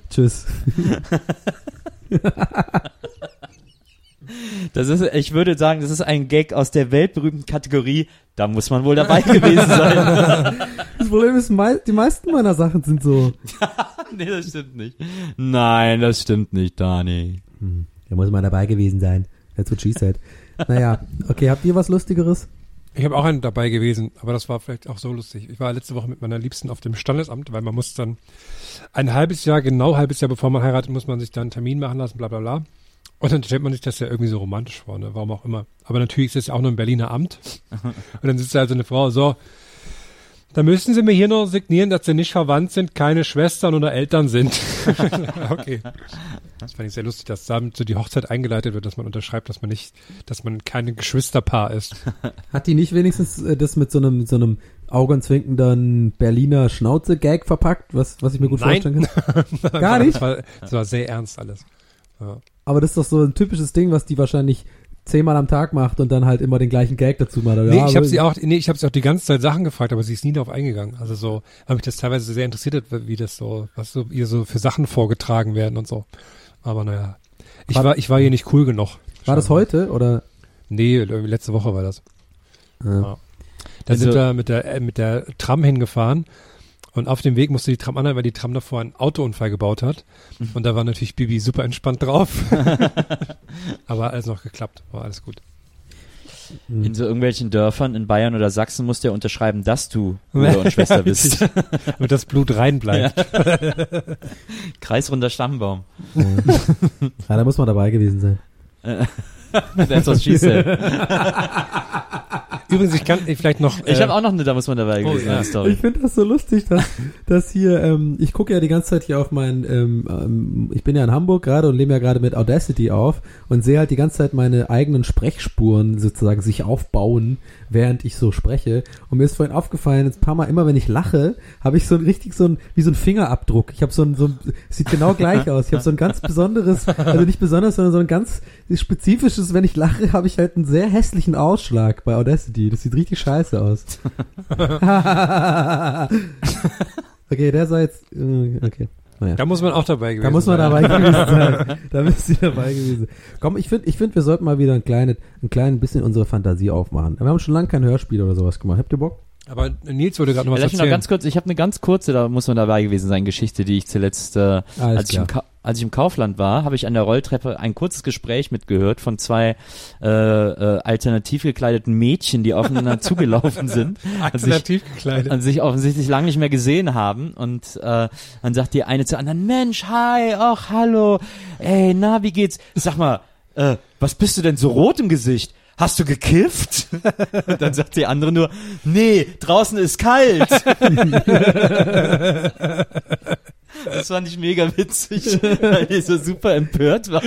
tschüss. Das ist, ich würde sagen, das ist ein Gag aus der weltberühmten Kategorie, da muss man wohl dabei gewesen sein. Das Problem ist, mei die meisten meiner Sachen sind so. nee, das stimmt nicht. Nein, das stimmt nicht, Dani. Hm, da muss man dabei gewesen sein. That's what she said. Naja, okay, habt ihr was Lustigeres? Ich habe auch einen dabei gewesen, aber das war vielleicht auch so lustig. Ich war letzte Woche mit meiner Liebsten auf dem Standesamt, weil man muss dann ein halbes Jahr, genau halbes Jahr bevor man heiratet, muss man sich dann einen Termin machen lassen, bla bla bla. Und dann stellt man sich das ja irgendwie so romantisch vor, ne? warum auch immer. Aber natürlich ist es ja auch nur ein Berliner Amt. Und dann sitzt da also eine Frau, so, da müssen Sie mir hier noch signieren, dass Sie nicht verwandt sind, keine Schwestern oder Eltern sind. okay. Das fand ich sehr lustig, dass damit so die Hochzeit eingeleitet wird, dass man unterschreibt, dass man nicht, dass man kein Geschwisterpaar ist. Hat die nicht wenigstens äh, das mit so einem, so einem augenzwinkenden Berliner Schnauze-Gag verpackt, was, was ich mir gut Nein. vorstellen kann? Gar nicht? Das war, das war sehr ernst alles. Ja. Aber das ist doch so ein typisches Ding, was die wahrscheinlich zehnmal am Tag macht und dann halt immer den gleichen Gag dazu macht. Oder? Nee, Ja, ich habe sie auch, nee, ich habe sie auch die ganze Zeit Sachen gefragt, aber sie ist nie darauf eingegangen. Also so, habe mich das teilweise sehr interessiert, wie das so, was so ihr so für Sachen vorgetragen werden und so. Aber naja, ich War- war, ich war hier nicht cool genug. War das heute oder? Nee, letzte Woche war das. Ja. Da Also- sind wir mit der, äh, mit der Tram hingefahren und auf dem Weg musste die Tram anhalten, weil die Tram davor einen Autounfall gebaut hat. Und da war natürlich Bibi super entspannt drauf. aber alles noch geklappt, war alles gut. In so irgendwelchen Dörfern in Bayern oder Sachsen musst du ja unterschreiben, dass du Bruder und Schwester bist. Damit das Blut reinbleibt. Kreisrunder Stammbaum. Ja, da muss man dabei gewesen sein. That's what she said. Übrigens, ich kann ich vielleicht noch. Ich äh, habe auch noch eine, da muss man dabei gewesen ja. sein, Story. Ich finde das so lustig, dass, dass hier, ähm, ich gucke ja die ganze Zeit hier auf mein, ähm, ähm, ich bin ja in Hamburg gerade und nehme ja gerade mit Audacity auf und sehe halt die ganze Zeit meine eigenen Sprechspuren sozusagen sich aufbauen, während ich so spreche. Und mir ist vorhin aufgefallen, jetzt ein paar Mal immer, wenn ich lache, habe ich so ein richtig so ein, wie so ein Fingerabdruck. Ich habe so ein, so ein, sieht genau gleich aus. Ich habe so ein ganz besonderes, also nicht besonders, sondern so ein ganz spezifisches, wenn ich lache, habe ich halt einen sehr hässlichen Ausschlag bei Audacity. Das sieht richtig scheiße aus. okay, der sei jetzt, äh, okay. Naja. Da muss man auch dabei gewesen Da muss man sein. dabei gewesen sein. Da müsst ihr dabei gewesen sein. Komm, ich finde, ich finde, wir sollten mal wieder ein kleines, ein klein bisschen unsere Fantasie aufmachen. Wir haben schon lange kein Hörspiel oder sowas gemacht. Habt ihr Bock? Aber Nils wollte gerade noch was Lass mich noch erzählen. ganz kurz, ich habe eine ganz kurze, da muss man dabei gewesen sein, Geschichte, die ich zuletzt, äh, als, ich im Ka als ich im Kaufland war, habe ich an der Rolltreppe ein kurzes Gespräch mitgehört von zwei äh, äh, alternativ gekleideten Mädchen, die aufeinander zugelaufen sind und sich, Alternativ gekleidet. und sich offensichtlich lange nicht mehr gesehen haben und äh, dann sagt die eine zur anderen, Mensch, hi, ach, hallo, ey, na, wie geht's? Sag mal, äh, was bist du denn so rot im Gesicht? Hast du gekifft? Und dann sagt die andere nur, nee, draußen ist kalt. Das fand ich mega witzig, weil die so super empört war.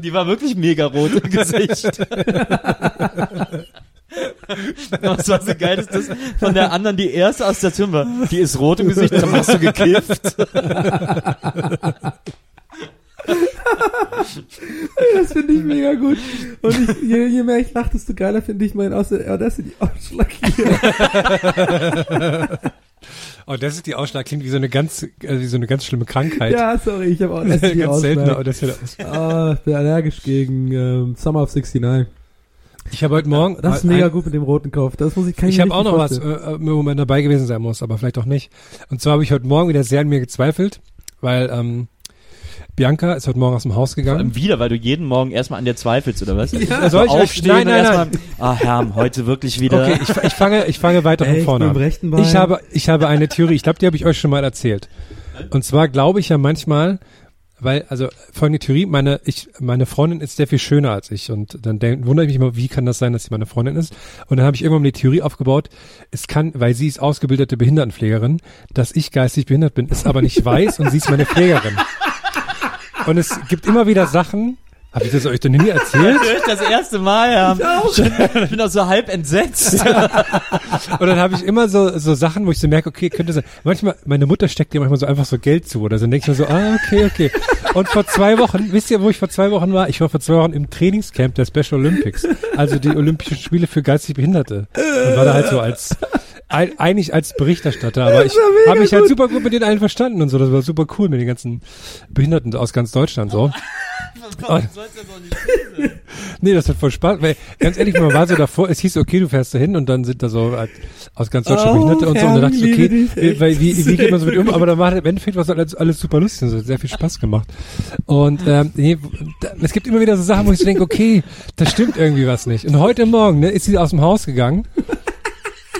Die war wirklich mega rot im Gesicht. Es war so geil, dass das von der anderen die erste Assoziation war. Die ist rot im Gesicht, dann hast du gekifft. Das finde ich mega gut. Und ich, je, je mehr ich lache, desto geiler finde ich meinen Aus Audacity-Ausschlag hier. Oh, das ist die Ausschlag, klingt wie so eine ganz, äh, wie so eine ganz schlimme Krankheit. Ja, sorry, ich habe ganz seltener. Audacity. Ah, ich bin allergisch gegen ähm, Summer of 69. Ich habe heute Morgen. Das ist ein- mega gut mit dem roten Kopf. Das muss ich kann Ich mir habe auch noch was, äh, äh, wo man dabei gewesen sein muss, aber vielleicht auch nicht. Und zwar habe ich heute Morgen wieder sehr an mir gezweifelt, weil ähm, Bianca ist heute Morgen aus dem Haus Vor gegangen. allem wieder, weil du jeden Morgen erstmal an dir zweifelst, oder was? Ja. Soll ich- aufstehen nein, nein, und erstmal, ah Herm, heute wirklich wieder. Okay, ich, ich fange, ich fange weiter von vorne an. rechten Bein? Ich habe, ich habe eine Theorie. Ich glaube, die habe ich euch schon mal erzählt. Und zwar glaube ich ja manchmal, weil, also folgende Theorie, meine, ich, meine Freundin ist sehr viel schöner als ich und dann denk, wundere ich mich immer, wie kann das sein, dass sie meine Freundin ist? Und dann habe ich irgendwann die Theorie aufgebaut, es kann, weil sie ist ausgebildete Behindertenpflegerin, dass ich geistig behindert bin, ist aber nicht weiß und sie ist meine Pflegerin. Und es gibt immer wieder Sachen, habe ich das euch denn nie erzählt? Ich das erste Mal, ja. Ich bin auch so halb entsetzt. Und dann habe ich immer so, so Sachen, wo ich so merke, okay, könnte sein. Manchmal, meine Mutter steckt dir manchmal so einfach so Geld zu oder so. Dann denke ich mir so, ah, okay, okay. Und vor zwei Wochen, wisst ihr, wo ich vor zwei Wochen war? Ich war vor zwei Wochen im Trainingscamp der Special Olympics. Also die Olympischen Spiele für geistig Behinderte. Und war da halt so als, ein, eigentlich als Berichterstatter, aber ich habe mich halt super gut mit denen allen verstanden und so. Das war super cool mit den ganzen Behinderten aus ganz Deutschland so. Nee, das hat voll Spaß, weil ganz ehrlich, man war so davor, es hieß, okay, du fährst da hin und dann sind da so halt aus ganz Deutschland Oh, Behinderte und so und dann dachte ich, okay, wie, weil, wie, wie geht man so mit um? Aber dann war halt im Endeffekt was alles, alles super lustig, es hat sehr viel Spaß gemacht. Und ähm, nee, da, es gibt immer wieder so Sachen, wo ich so denke, okay, da stimmt irgendwie was nicht. Und heute Morgen ne, ist sie aus dem Haus gegangen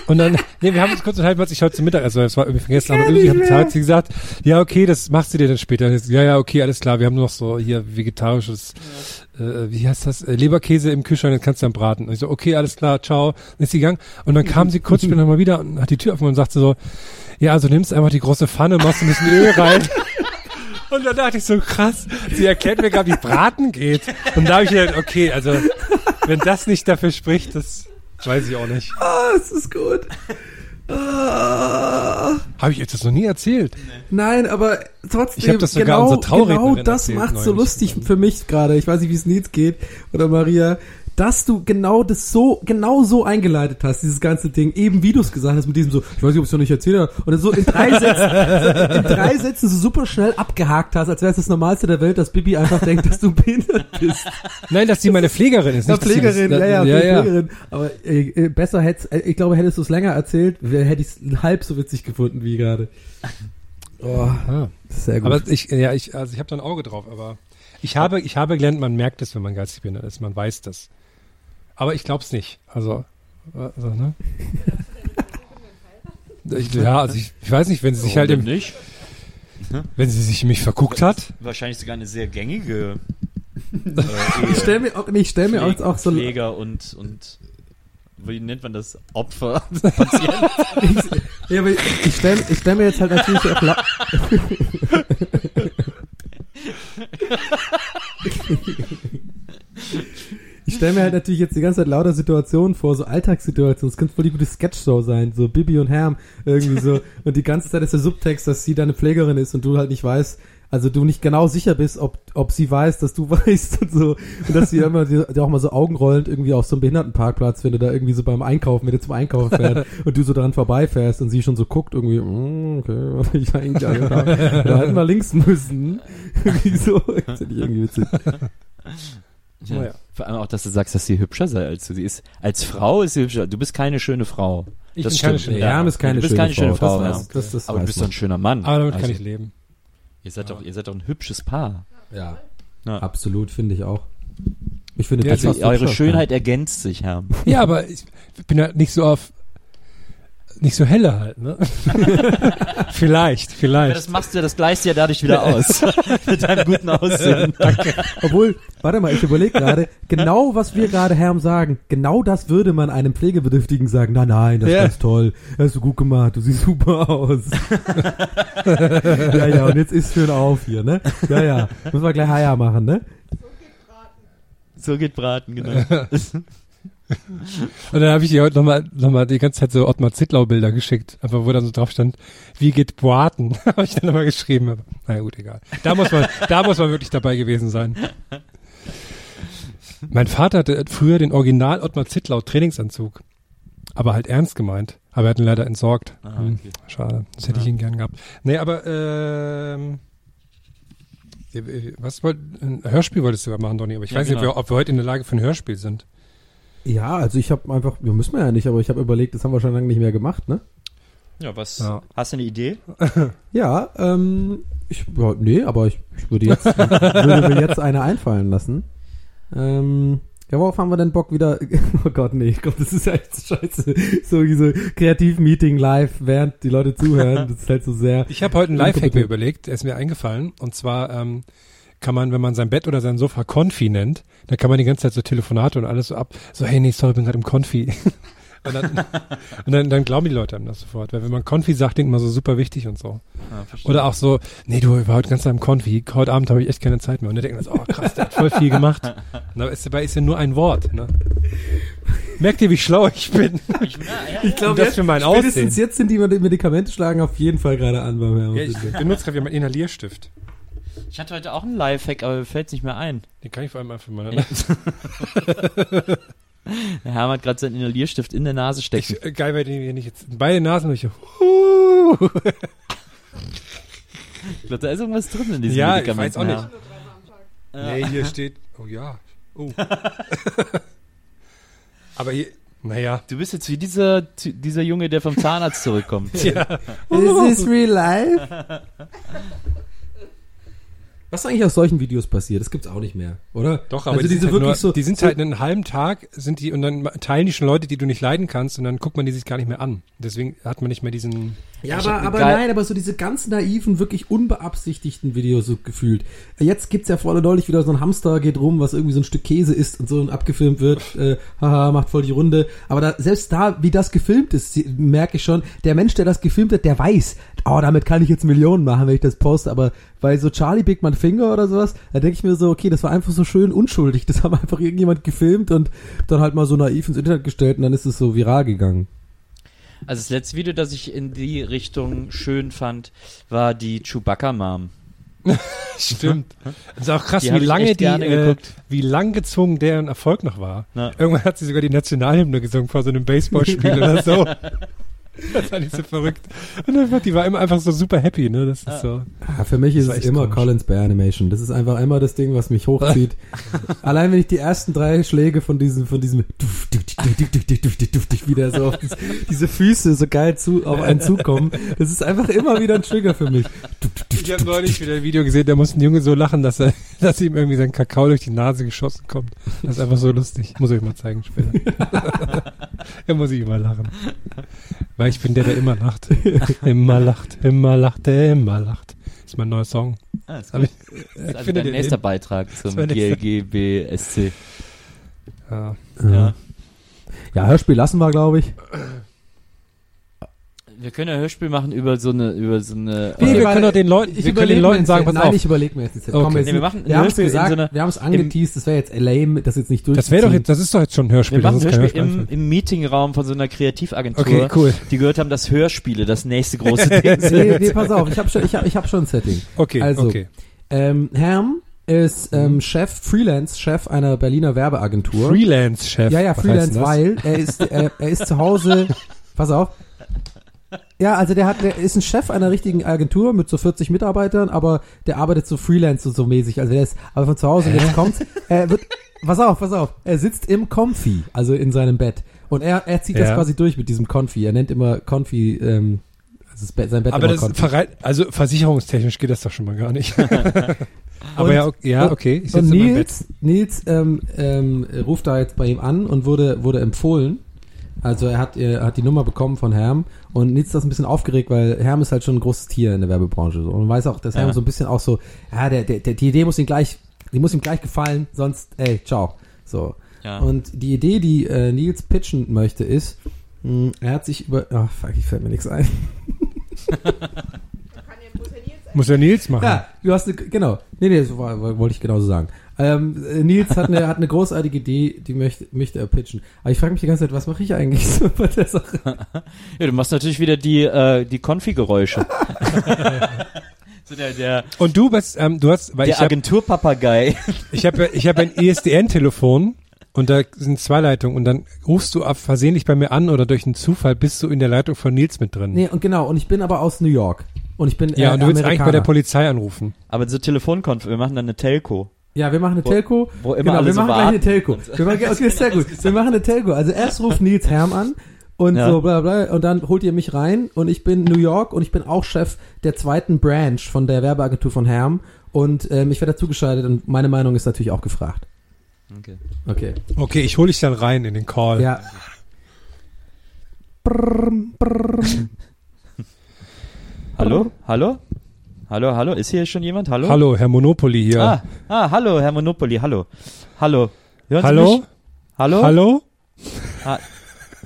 und dann, nee, wir haben uns kurz unterhalten, was ich heute zum Mittag, also das war irgendwie vergessen, aber irgendwie hat, hat sie gesagt, ja, okay, das machst du dir dann später. So, Ja, ja, okay, alles klar, wir haben noch so hier vegetarisches, äh, wie heißt das, äh, Leberkäse im Kühlschrank, den kannst du dann braten. Und ich so, okay, alles klar, ciao. Dann ist sie gegangen und dann kam sie kurz später nochmal wieder und hat die Tür offen und sagte so, ja, also nimmst einfach die große Pfanne, machst ein bisschen Öl rein. Und dann dachte ich so, krass, sie erklärt mir gerade, wie Braten geht. Und da habe ich gedacht, okay, also, wenn das nicht dafür spricht, das weiß ich auch nicht. Ah, es ist gut. Ah. Habe ich euch das noch nie erzählt? Nein, aber trotzdem, Ich hab das sogar genau, genau das macht so lustig für mich gerade. Ich weiß nicht, wie es Nils geht oder Maria, dass du genau das so, genau so eingeleitet hast, dieses ganze Ding, eben wie du es gesagt hast, mit diesem so, ich weiß nicht, ob ich es noch nicht erzählt habe, oder so in drei Sätzen, so in drei Sätzen so super schnell abgehakt hast, als wäre es das Normalste der Welt, dass Bibi einfach denkt, dass du behindert bist. Nein, dass sie meine Pflegerin ist. Nicht, Pflegerin, das, ja, ja, ja, ja. Pflegerin. Aber äh, äh, besser hätte äh, ich glaube, hättest du es länger erzählt, hätte ich es halb so witzig gefunden wie gerade. Oh, Ah. sehr gut. Aber ich, ja, ich, also ich habe da ein Auge drauf, aber ich habe, ich habe gelernt, man merkt es, wenn man geistig behindert ist, man weiß das. Aber ich glaub's nicht. Also, also ne? Ich, ja, also ich, ich weiß nicht, wenn sie sich halt im, nicht. wenn sie sich in mich verguckt hat. Wahrscheinlich sogar eine sehr gängige ich stell mir auch, nee, ich stell mir auch, auch so Pfleger und, und wie nennt man das? Opfer. ich, ja, aber ich stell, ich stell mir jetzt halt natürlich auch la- Ich stelle mir halt natürlich jetzt die ganze Zeit lauter Situationen vor, so Alltagssituationen. Das könnte voll die gute Sketchshow sein, so Bibi und Herm irgendwie so. Und die ganze Zeit ist der Subtext, dass sie deine Pflegerin ist und du halt nicht weißt, also du nicht genau sicher bist, ob, ob sie weiß, dass du weißt und so. Und dass sie immer dir dir auch mal so augenrollend irgendwie auf so einem Behindertenparkplatz, wenn du da irgendwie so beim Einkaufen, wenn du zum Einkaufen fährst und du so dran vorbeifährst und sie schon so guckt irgendwie, mm, okay, was ich eigentlich da, da hätten wir links müssen. Irgendwie so. Das finde ich irgendwie witzig. Ja. Naja. Vor allem auch, dass du sagst, dass sie hübscher sei als du. Sie ist, als Frau ist sie hübscher. Du bist keine schöne Frau. Ich das bin keine stimmt. schöne- Ja, Herm ist keine du bist keine schöne Frau, Frau. das ja. das- das Aber du bist doch ein schöner Mann. Aber damit Also, kann ich leben. Ihr seid doch, ihr seid doch ein hübsches Paar. Ja, Ja. absolut, finde ich auch. Ich finde, Ja, also du Eure. Schönheit ergänzt sich, Herr. Ja, aber ich bin ja nicht so auf, nicht so helle halt, ne? vielleicht, Ja, vielleicht. das machst du ja, das gleichst du ja dadurch wieder aus. Mit deinem guten Aussehen. Obwohl, warte mal, ich überlege gerade, genau was wir gerade Herm sagen, genau das würde man einem Pflegebedürftigen sagen. Nein, nein, das ist Ja. ganz toll. Das hast du gut gemacht, du siehst super aus. ja, ja, und jetzt ist schön auf hier, ne? Ja, ja. Müssen wir gleich Haja machen, ne? So geht Braten, genau. Und dann habe ich ihr heute nochmal noch mal die ganze Zeit so Ottmar Zittlau-Bilder geschickt, einfach wo dann so drauf stand, wie geht Braten? habe ich dann nochmal geschrieben. Aber, naja gut, egal. Da muss man, da muss man wirklich dabei gewesen sein. Mein Vater hatte früher den Original Ottmar Zittlau Trainingsanzug. Aber halt ernst gemeint. Aber er hat ihn leider entsorgt. Ah, Hm, okay. Schade. Das hätte ich ihn gern gehabt. Nee, aber ähm, was wollt, ein Hörspiel wolltest du ja machen, Donny, aber ich Ja, weiß nicht, ob genau. wir, ob wir heute in der Lage für ein Hörspiel sind. Ja, also ich habe einfach, wir müssen wir ja nicht, aber ich habe überlegt, das haben wir schon lange nicht mehr gemacht, ne? Ja, was? Ja. Hast du eine Idee? Ja, ähm, ich, ja, nee, aber ich, ich würde jetzt, würde mir jetzt eine einfallen lassen. Ähm, Ja, worauf haben wir denn Bock wieder? Oh Gott, nee, ich glaube, das ist echt so scheiße. So diese Kreativ-Meeting live, während die Leute zuhören. Das ist halt so sehr. Ich habe heute einen Lifehack mir überlegt, der ist mir eingefallen. Und zwar ähm, kann man, wenn man sein Bett oder sein Sofa Konfi nennt, dann kann man die ganze Zeit so Telefonate und alles so ab. So, hey, nee, sorry, bin gerade im Konfi. und dann, und dann, dann glauben die Leute einem das sofort. Weil wenn man Konfi sagt, denkt man so super wichtig und so. Oder auch so, nee, du ich war heute ganz Tag im Konfi, heute Abend habe ich echt keine Zeit mehr. Und dann denken man so, oh krass, der hat voll viel gemacht. Und dabei ist, dabei ist ja nur ein Wort. Ne? Merkt ihr, wie schlau ich bin? Ich glaube, das für mein spätestens Aussehen. jetzt sind die Medikamente schlagen auf jeden Fall gerade an beim Herrn. Ja, ich benutze gerade meinen Inhalierstift. Ich hatte heute auch einen Lifehack, aber mir fällt's nicht mehr ein. Den kann ich vor allem einfach mal. Der Herr hat gerade seinen Inhalierstift in der Nase stecken. Ich, äh, geil, weil die nicht jetzt beide Nasen durch. Uh, Ich glaube, da ist irgendwas drin in diesem ja, ich Medikament. weiß auch nicht. Nee, hier steht. Oh ja. Oh. Aber hier, naja. Du bist jetzt wie dieser, dieser Junge, der vom Zahnarzt zurückkommt. Ja. Is this real life? Was ist eigentlich aus solchen Videos passiert? Das gibt's auch nicht mehr, oder? Doch, aber also die, diese sind halt wirklich nur, so, die sind so, halt einen halben Tag, sind die, und dann teilen die schon Leute, die du nicht leiden kannst, und dann guckt man die sich gar nicht mehr an. Deswegen hat man nicht mehr diesen. Ja, Ich aber, aber nein, aber so diese ganz naiven, wirklich unbeabsichtigten Videos so gefühlt. Jetzt gibt's ja vor allem neulich wieder so ein Hamster geht rum, was irgendwie so ein Stück Käse isst und so und abgefilmt wird. Äh, haha, macht voll die Runde. Aber da, selbst da, wie das gefilmt ist, merke ich schon, der Mensch, der das gefilmt hat, der weiß, oh, damit kann ich jetzt Millionen machen, wenn ich das poste. Aber bei so Charlie Big Man Finger oder sowas, da denke ich mir so, okay, das war einfach so schön unschuldig. Das haben einfach irgendjemand gefilmt und dann halt mal so naiv ins Internet gestellt und dann ist es so viral gegangen. Also das letzte Video, das ich in die Richtung schön fand, war die Chewbacca-Mom. Stimmt. Das ist auch krass, Die wie lange die, äh, wie lang gezwungen deren Erfolg noch war. Ja. Irgendwann hat sie sogar die Nationalhymne gesungen vor so einem Baseballspiel oder so. Das war nicht so verrückt. Und einfach, die war immer einfach so super happy, ne? Das ist ah. so. Ja, für mich ist es immer komisch. Collins bei Animation. Das ist einfach immer das Ding, was mich hochzieht. Allein wenn ich die ersten drei Schläge von diesem, von diesem wieder so auf das, diese Füße so geil zu, auf einen zukommen, das ist einfach immer wieder ein Trigger für mich. Ich habe neulich wieder ein Video gesehen, da muss ein Junge so lachen, dass er, dass ihm irgendwie sein Kakao durch die Nase geschossen kommt. Das ist einfach so lustig. Muss ich mal zeigen später da muss ich immer lachen. Weil ich bin der, der immer lacht. Immer lacht, immer lacht, der immer lacht. Das ist mein neuer Song. Ah, das ist, gut. ich- das ist also finde dein den- nächster Beitrag zum GLGBSC. Ja. Ja. Ja, Hörspiel lassen wir, glaube ich. Wir können ja Hörspiel machen über so eine, über so eine. Nee, äh, wir können doch den Leuten, wir können den Leuten sagen, pass Nein, auf. ich überlege mir jetzt nicht. Okay. Komm, jetzt, Nee, wir machen ein wir haben es Hörspiel in gesagt, so wir haben es angeteased, das wäre jetzt lame, das jetzt nicht durch. Das wäre doch jetzt, das ist doch jetzt schon ein Hörspiel. wir machen das ein ist kein Hörspiel im, Hörspiel. im Meetingraum von so einer Kreativagentur, Okay, cool. die gehört haben, dass Hörspiele das nächste große Ding sind. nee, nee, pass auf, ich habe schon, ich hab, ich hab schon ein Setting. Okay, Also, okay. Ähm, Herm ist ähm, Chef, Freelance-Chef einer Berliner Werbeagentur. Freelance-Chef. Ja, ja, Freelance, weil er ist, er, er ist zu Hause. Pass auf. Ja, also der hat, der ist ein Chef einer richtigen Agentur mit so 40 Mitarbeitern, aber der arbeitet so Freelance und so mäßig. Also der ist aber von zu Hause und jetzt kommt, er wird, pass auf, pass auf, er sitzt im Comfy, also in seinem Bett. Und er, er zieht das Ja. quasi durch mit diesem Confi. Er nennt immer Confi, ähm, also das Bett, sein Bett Aber das verrei- also versicherungstechnisch geht das doch schon mal gar nicht. Aber Und- ja, okay, ja, okay. Ich und sitze. Nils, Nils ähm, ähm, ruft da jetzt bei ihm an und wurde, wurde empfohlen. Also er hat, er hat die Nummer bekommen von Herm und Nils ist das ein bisschen aufgeregt, weil Herm ist halt schon ein großes Tier in der Werbebranche. So. Und man weiß auch, dass Herm Ja. so ein bisschen auch so, ja, der, der, der, die Idee muss ihm gleich, die muss ihm gleich gefallen, sonst, ey, ciao. So. Ja. Und die Idee, die äh, Nils pitchen möchte, ist, mh, er hat sich über, ach fuck, ich fällt mir nichts ein. Muss ja Nils machen. Ja, du hast eine, genau. Nee, nee, das wollte ich genauso sagen. Ähm, äh, Nils hat eine, hat eine großartige Idee, die möchte, möchte er pitchen. Aber ich frage mich die ganze Zeit, was mache ich eigentlich so bei der Sache? Ja, du machst natürlich wieder die, äh, die Konfi-Geräusche. so der, der, Und du bist, ähm, du hast, weil der ich habe Agenturpapagei. ich hab, ja- ich hab ein E ISDN-Telefon und da sind zwei Leitungen und dann rufst du ab versehentlich bei mir an oder durch einen Zufall bist du in der Leitung von Nils mit drin. Nee, und genau, und ich bin aber aus New York. Und ich bin ja, äh, und du willst eigentlich bei der. Polizei anrufen. Aber so Telefonkonf, wir machen dann eine Telco. Ja, wir machen eine Wo- Telco. wo immer genau, alle wir so machen gleich eine warten Telco. Wir machen, okay, sehr gut. Wir machen eine Telco. Also erst ruft Nils Herm an und Ja. so bla bla und dann holt ihr mich rein und ich bin New York und ich bin auch Chef der zweiten Branch von der Werbeagentur von Herm und ähm, ich werde dazu geschaltet und meine Meinung ist natürlich auch gefragt. Okay. Okay. Okay, ich hole dich dann rein in den Call. Ja. Hallo? Hallo? Hallo, hallo? Ist hier schon jemand? Hallo? Hallo, Herr Monopoly hier. Ah, ah, hallo, Herr Monopoly, hallo. Hallo. Hören Sie Hallo? mich? Hallo? Hallo?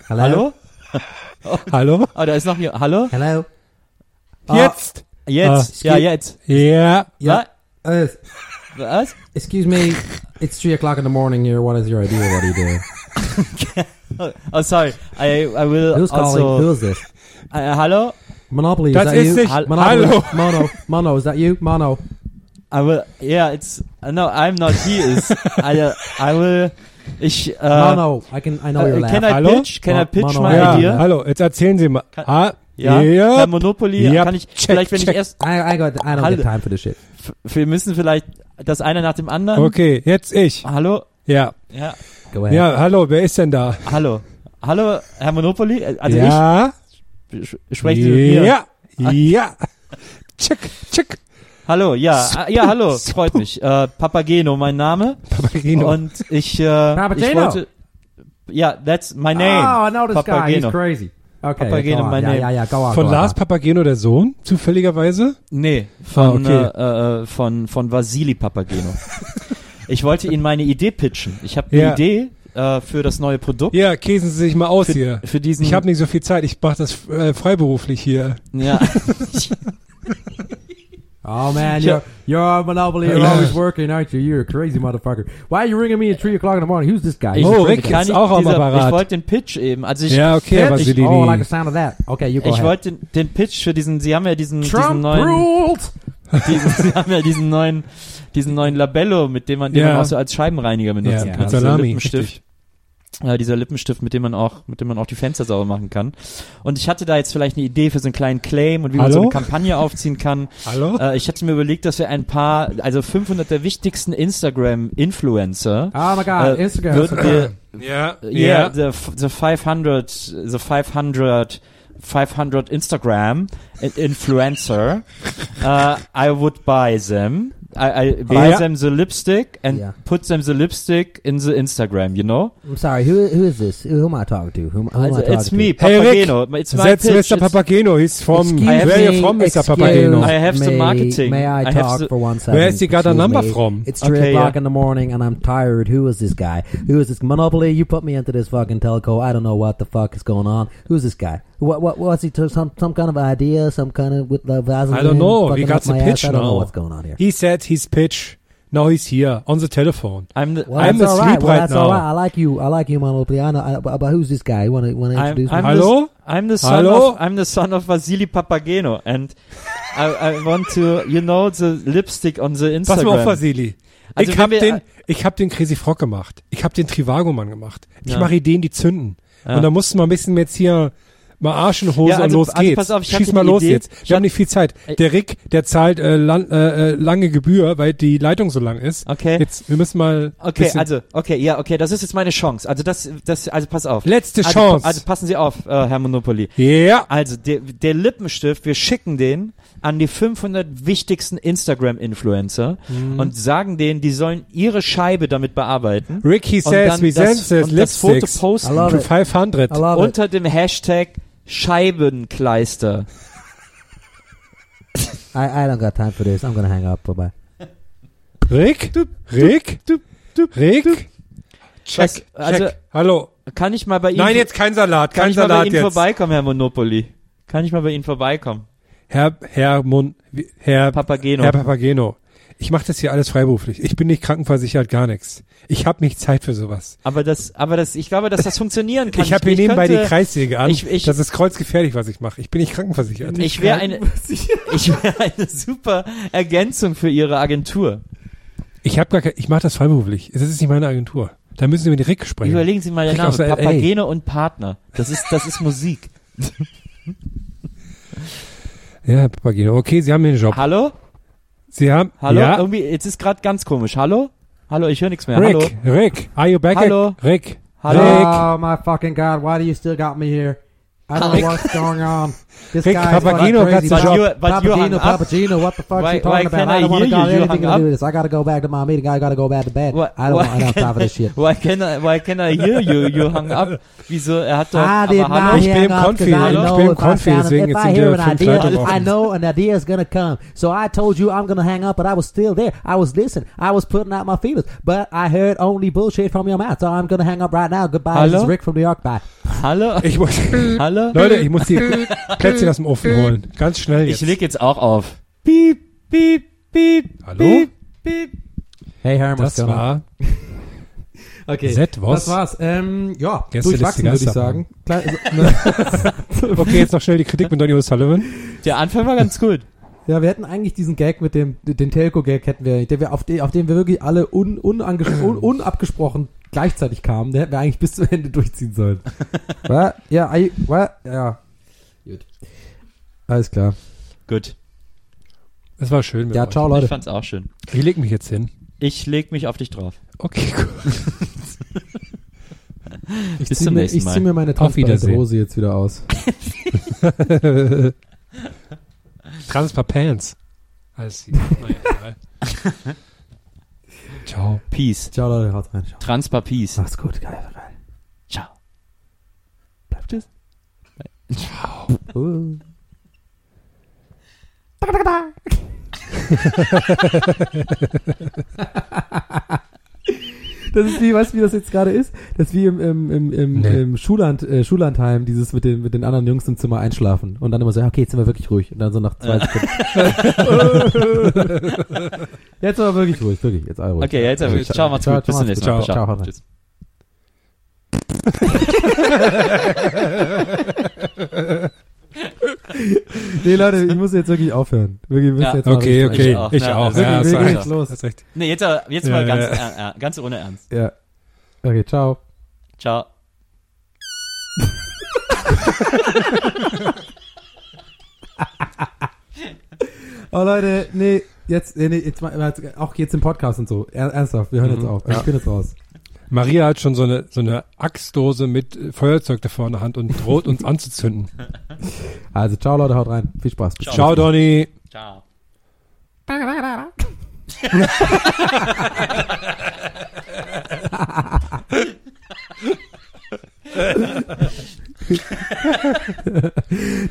Hallo? Hallo? Oh, da ist noch hier. Hallo? Hello. Jetzt? Jetzt. Ah. ja, jetzt. Ja. Ja. Uh, Was? excuse me. It's three o'clock in the morning here. What is your idea? What are you doing? Oh, oh, sorry. I, I will Who's calling? also... Who is this? Uh, hallo? Monopoly. Is Das that ist you? nicht- Hal- Monopoly. Hallo. Mono. Mono. Is that you? Mono. I will... Yeah, it's... uh, No, I'm not. He is. I, uh, I will... Ich... Uh, Mono. I can. I know uh, your can I laugh. Hallo? pitch? Can I Mo- pitch Mono. my Ja, idea? hallo, jetzt erzählen Sie mal. Kann- ah, Ja? ja. Herr Monopoly, Ja, kann ich check, vielleicht, wenn check. ich erst... I, I got. I don't Hallo. get time for this shit. f- Wir müssen vielleicht das eine nach dem anderen... Okay, jetzt ich. Hallo? Ja. Ja. Go ahead. Ja, hallo, wer ist denn da? Hallo. Hallo, Herr Monopoly? Äh, Also ja. ich... Sprechen Sie mit mir? Ja. Ja. Check, check. Hallo, ja. Ah, Ja, hallo. Freut mich. Äh, Papageno, mein Name. Papageno. Und ich, äh, ich Papageno. wollte... Ja, that's my name. Oh, I know this guy. Papageno. He's crazy. Okay. Papageno, go on. my yeah, name. yeah, yeah. Go on. Von go Lars on. Papageno, der Sohn, zufälligerweise? Nee, von, Ah, okay. äh, äh, von, von Vasili Papageno. ich wollte Ihnen meine Idee pitchen. Ich habe eine Ja. Idee äh, für das neue Produkt. Ja, käsen Sie sich mal aus Für, hier. für diesen... Ich habe nicht so viel Zeit, ich mache das äh, freiberuflich hier. ja, Oh man, you're you're a monopoly. You're Yeah. always working, aren't you? You're a crazy motherfucker. Why are you ringing me at three o'clock in the morning? Who's this guy? ich, Oh, Rick kann ist ich, auch am dieser, Apparat. Ich wollte den Pitch eben. Also ich, Ja, okay, Pitch? Vasilini. Oh, I like the sound of that. Okay, you go ich wollte den, den Pitch für diesen. Sie haben ja diesen, diesen Trump neuen, ruled. diesen, Sie haben ja diesen neuen, diesen neuen Labello, mit dem man, den Ja. man auch so als Scheibenreiniger benutzen Ja, kann. mit So Salami. Äh, dieser Lippenstift, mit dem man auch, mit dem man auch die Fenster sauber machen kann. Und ich hatte da jetzt vielleicht eine Idee für so einen kleinen Claim und wie man so eine Kampagne aufziehen kann. Hallo? Äh, ich hatte mir überlegt, dass wir ein paar, also 500 der wichtigsten Instagram-Influencer, Oh my God, äh, Instagram. würden wir, ja, yeah, the, f- the 500, the 500, 500 Instagram in- influencer, uh, I would buy them. I, I oh, buy Ja. them the lipstick and Yeah. put them the lipstick in the Instagram, you know? I'm sorry. Who who is this? Who, who am I talking to? Who, who am I talking it's to? me, Hey, Rick, Papageno. It's my That's pitch. Mr. Papageno. He's from. Where are you from, Mr. Papageno? I have the marketing. May I, I talk for one second? Where has he got a number me. from? It's three Okay, o'clock yeah. in the morning and I'm tired. Who is this guy? Who is this Monopoly? You put me into this fucking telco. I don't know what the fuck is going on. Who's this guy? What what what's he? To, some some kind of idea? Some kind of with the Vaseline? I don't know. He got the pitch ass? I don't know now. what's going on here. He said his pitch. Now he's here on the telephone. I'm the, Well, I'm that's all asleep right. Well, right that's now. all right. I like you. I like you, know. I, but, but who's this guy? You want to I'm, introduce I'm me? Hallo? The, I'm the son Hallo? of I'm the son of Vasili Papageno, and I, I want to you know the lipstick on the Instagram. Pass mal auf, Vasili. Also ich hab wir- den, ich hab den Crazy Frog gemacht. Ich hab den Trivago-Mann gemacht. Ich Ja. mache Ideen, die zünden. Ja. Und da mussten wir ein bisschen jetzt hier mal Arsch in Hose Ja, also- und los also geht's. pass auf, ich Schieß mal los Idee. jetzt. Ich Wir hab- haben nicht viel Zeit. Der Rick, der zahlt äh, lang, äh, äh, lange Gebühr, weil die Leitung so lang ist. Okay. Jetzt, wir müssen mal. Okay, also, okay, ja, okay, das ist jetzt meine Chance. Also das, das, also pass auf. Letzte also, Chance. Also passen Sie auf, äh, Herr Monopoly. ja. Also der, der Lippenstift, wir schicken den an die 500 wichtigsten Instagram-Influencer Mhm. und sagen denen, die sollen ihre Scheibe damit bearbeiten. Rick, he Und says dann we das- send und das Foto lipsticks posten. I love to it. 500. I love it. unter dem Hashtag Scheibenkleister. I, I don't got time for this. I'm gonna hang up. Bye bye. Rick? Rick? Rick? Check, Was- also- check. Hallo. Kann ich mal bei Ihnen, Nein, jetzt kein Salat, kann kein ich mal bei Salat Ihnen jetzt. vorbeikommen, Herr Monopoly? Kann ich mal bei Ihnen vorbeikommen? Herr, Herr Mon, Herr, Papageno. Herr Papageno. Ich mache das hier alles freiberuflich. Ich bin nicht krankenversichert, gar nichts. Ich habe nicht Zeit für sowas. Aber das, aber das, ich glaube, dass das funktionieren kann. ich habe hier ich nebenbei die könnte- Kreissäge an. ich- ich- das ist kreuzgefährlich, was ich mache. Ich bin nicht krankenversichert. Ich wäre eine, ich wäre eine super Ergänzung für Ihre Agentur. Ich habe gar kein, ich mache das freiberuflich. Es ist nicht meine Agentur. Da müssen Sie mit Rick sprechen. Überlegen Sie mal den Namen. Papageno und Partner. Das ist, das ist Musik. Ja, Herr Papageno. Okay, Sie haben den Job. Hallo? Sie haben, Hallo? ja. Irgendwie, jetzt ist gerade ganz komisch. Hallo? Hallo, ich höre nichts mehr. Rick, Rick, are you back? Hallo? Rick. Hallo? Rick. Oh my fucking god! Why do you still got me here? I don't know what's going on. This Rick guy is Papageno fucking crazy. got the But you- but you hung Papageno, up. Papageno, what the fuck Why- you talking about? can't I I don't want to you? got You anything hung to do with this. I gotta go back to my meeting. I gotta go back to bed. What- I don't, what- I don't have time for this shit. Why can I, why can I hear you? You hung up. Wieso? Er hat doch, I did aber not? Ich bin hang im up Konfi, 'cause I ich know bin im if I Konfi, sound- deswegen if I sind hear wir an fünf idea, Leute I know an idea is gonna come. So I told you I'm gonna hang up, but I was still there. I was listening. I was putting out my feelers, but I heard only bullshit from your mouth. So I'm gonna hang up right now. Goodbye. This Hallo? is Rick from New York. Bye. Hallo? Ich muss, Hallo? Leute, ich muss die Plätzchen aus dem Ofen holen. Ganz schnell Ich jetzt. leg jetzt auch auf. Piep, piep, piep. Hallo? Piep, piep. Hey Herm, Das war okay. Zed, was? Das war's. Ähm, ja, Gäste durchwachsen würde ich sagen. Klein, Okay, jetzt noch schnell die Kritik mit Donny O'Sullivan. Der Anfang war ganz gut. Ja, wir hätten eigentlich diesen Gag mit dem, den Telco-Gag hätten wir, der wir auf, den, auf den wir wirklich alle un, unanges- un, unabgesprochen gleichzeitig kamen, den hätten wir eigentlich bis zum Ende durchziehen sollen. Ja, I, wa? ja. Gut. Alles klar. Gut. Das war schön. mit Ja, euch. ciao Ich Leute. fand's auch schön. Ich leg mich jetzt hin. Ich leg mich auf dich drauf. Okay, gut. Ich Bis zieh zum mir, nächsten ich Mal. zieh mir meine transparente. Hose jetzt wieder aus. Transpapants. Alles hier. Naja, egal. Ciao. Peace. Ciao Leute, haut rein. Ciao. Transpa Peace. Macht's gut, geil, geil. Ciao. Bleibt es. Ciao. Das ist wie, weißt du, wie das jetzt gerade ist? Das ist wie im, im, im, im, Nee. im Schulland, äh, Schullandheim, dieses mit den, mit den anderen Jungs im Zimmer einschlafen. Und dann immer so, ja, okay, jetzt sind wir wirklich ruhig. Und dann so nach zwei Sekunden. jetzt sind wir wirklich ruhig, wirklich. Jetzt alle ruhig. Okay, jetzt aber. Ciao, Ciao, macht's ciao, gut. Bis ciao, zum nächsten Mal. ciao, ciao, haut rein. Tschüss. Nee, Leute, ich muss jetzt wirklich aufhören. Wirklich, wir müssen Ja. jetzt Okay, okay. Ich auch. Ich Ja, auch. Ja, wirklich, los. Hast recht. Nee, jetzt, aber- jetzt Ja, mal ganz, ja. äh, äh, ganz ohne Ernst. Ja. Okay, ciao. Ciao. Oh Leute, nee, jetzt, nee, jetzt auch jetzt im Podcast und so. Er, ernsthaft, wir hören jetzt Mhm. auf. Ich bin jetzt raus. Maria hat schon so eine, so eine Axtdose mit äh, Feuerzeug da vorne in der Hand und droht uns anzuzünden. Also, ciao Leute, haut rein. Viel Spaß. Bis Ciao, Donny. Ciao.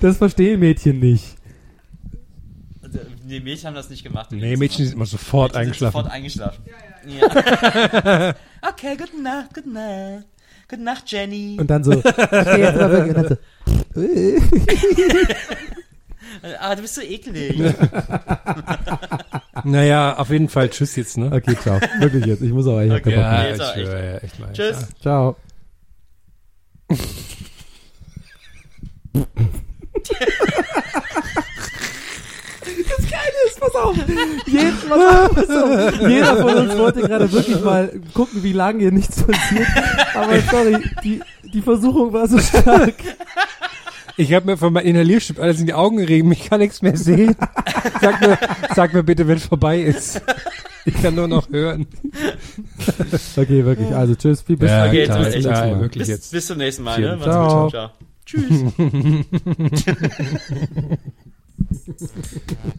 Das verstehen Mädchen nicht. Nee, Mädchen haben das nicht gemacht. Nee, Mädchen sind immer sofort Mädchen sind eingeschlafen. Sofort eingeschlafen. Ja, okay, gute Nacht, gute Nacht. Gute Nacht, Jenny. Und dann so, okay, jetzt mal wirklich. Und dann so, äh. ah, du bist so eklig. Naja, auf jeden Fall. Tschüss jetzt, ne? okay, ciao. Wirklich jetzt. Ich muss auch, ich hab Okay. Nee, aber ich schwöre, ja, echt mal. Tschüss. Ciao. Ist, pass auf, jeden, pass auf, pass auf, jeder von uns wollte gerade wirklich mal gucken, wie lange hier nichts passiert. Aber sorry, die, die Versuchung war so stark. Ich habe mir von meinem Inhalierstift alles in die Augen gerieben. Ich kann nichts mehr sehen. Sag mir, sag mir bitte, wenn es vorbei ist. Ich kann nur noch hören. Okay, wirklich. Also tschüss, viel bis Ja, Okay, jetzt ist echt ja, Mal. wirklich bis, jetzt. bis zum nächsten Mal. Ne? Ciao. gut. Ciao. Tschüss.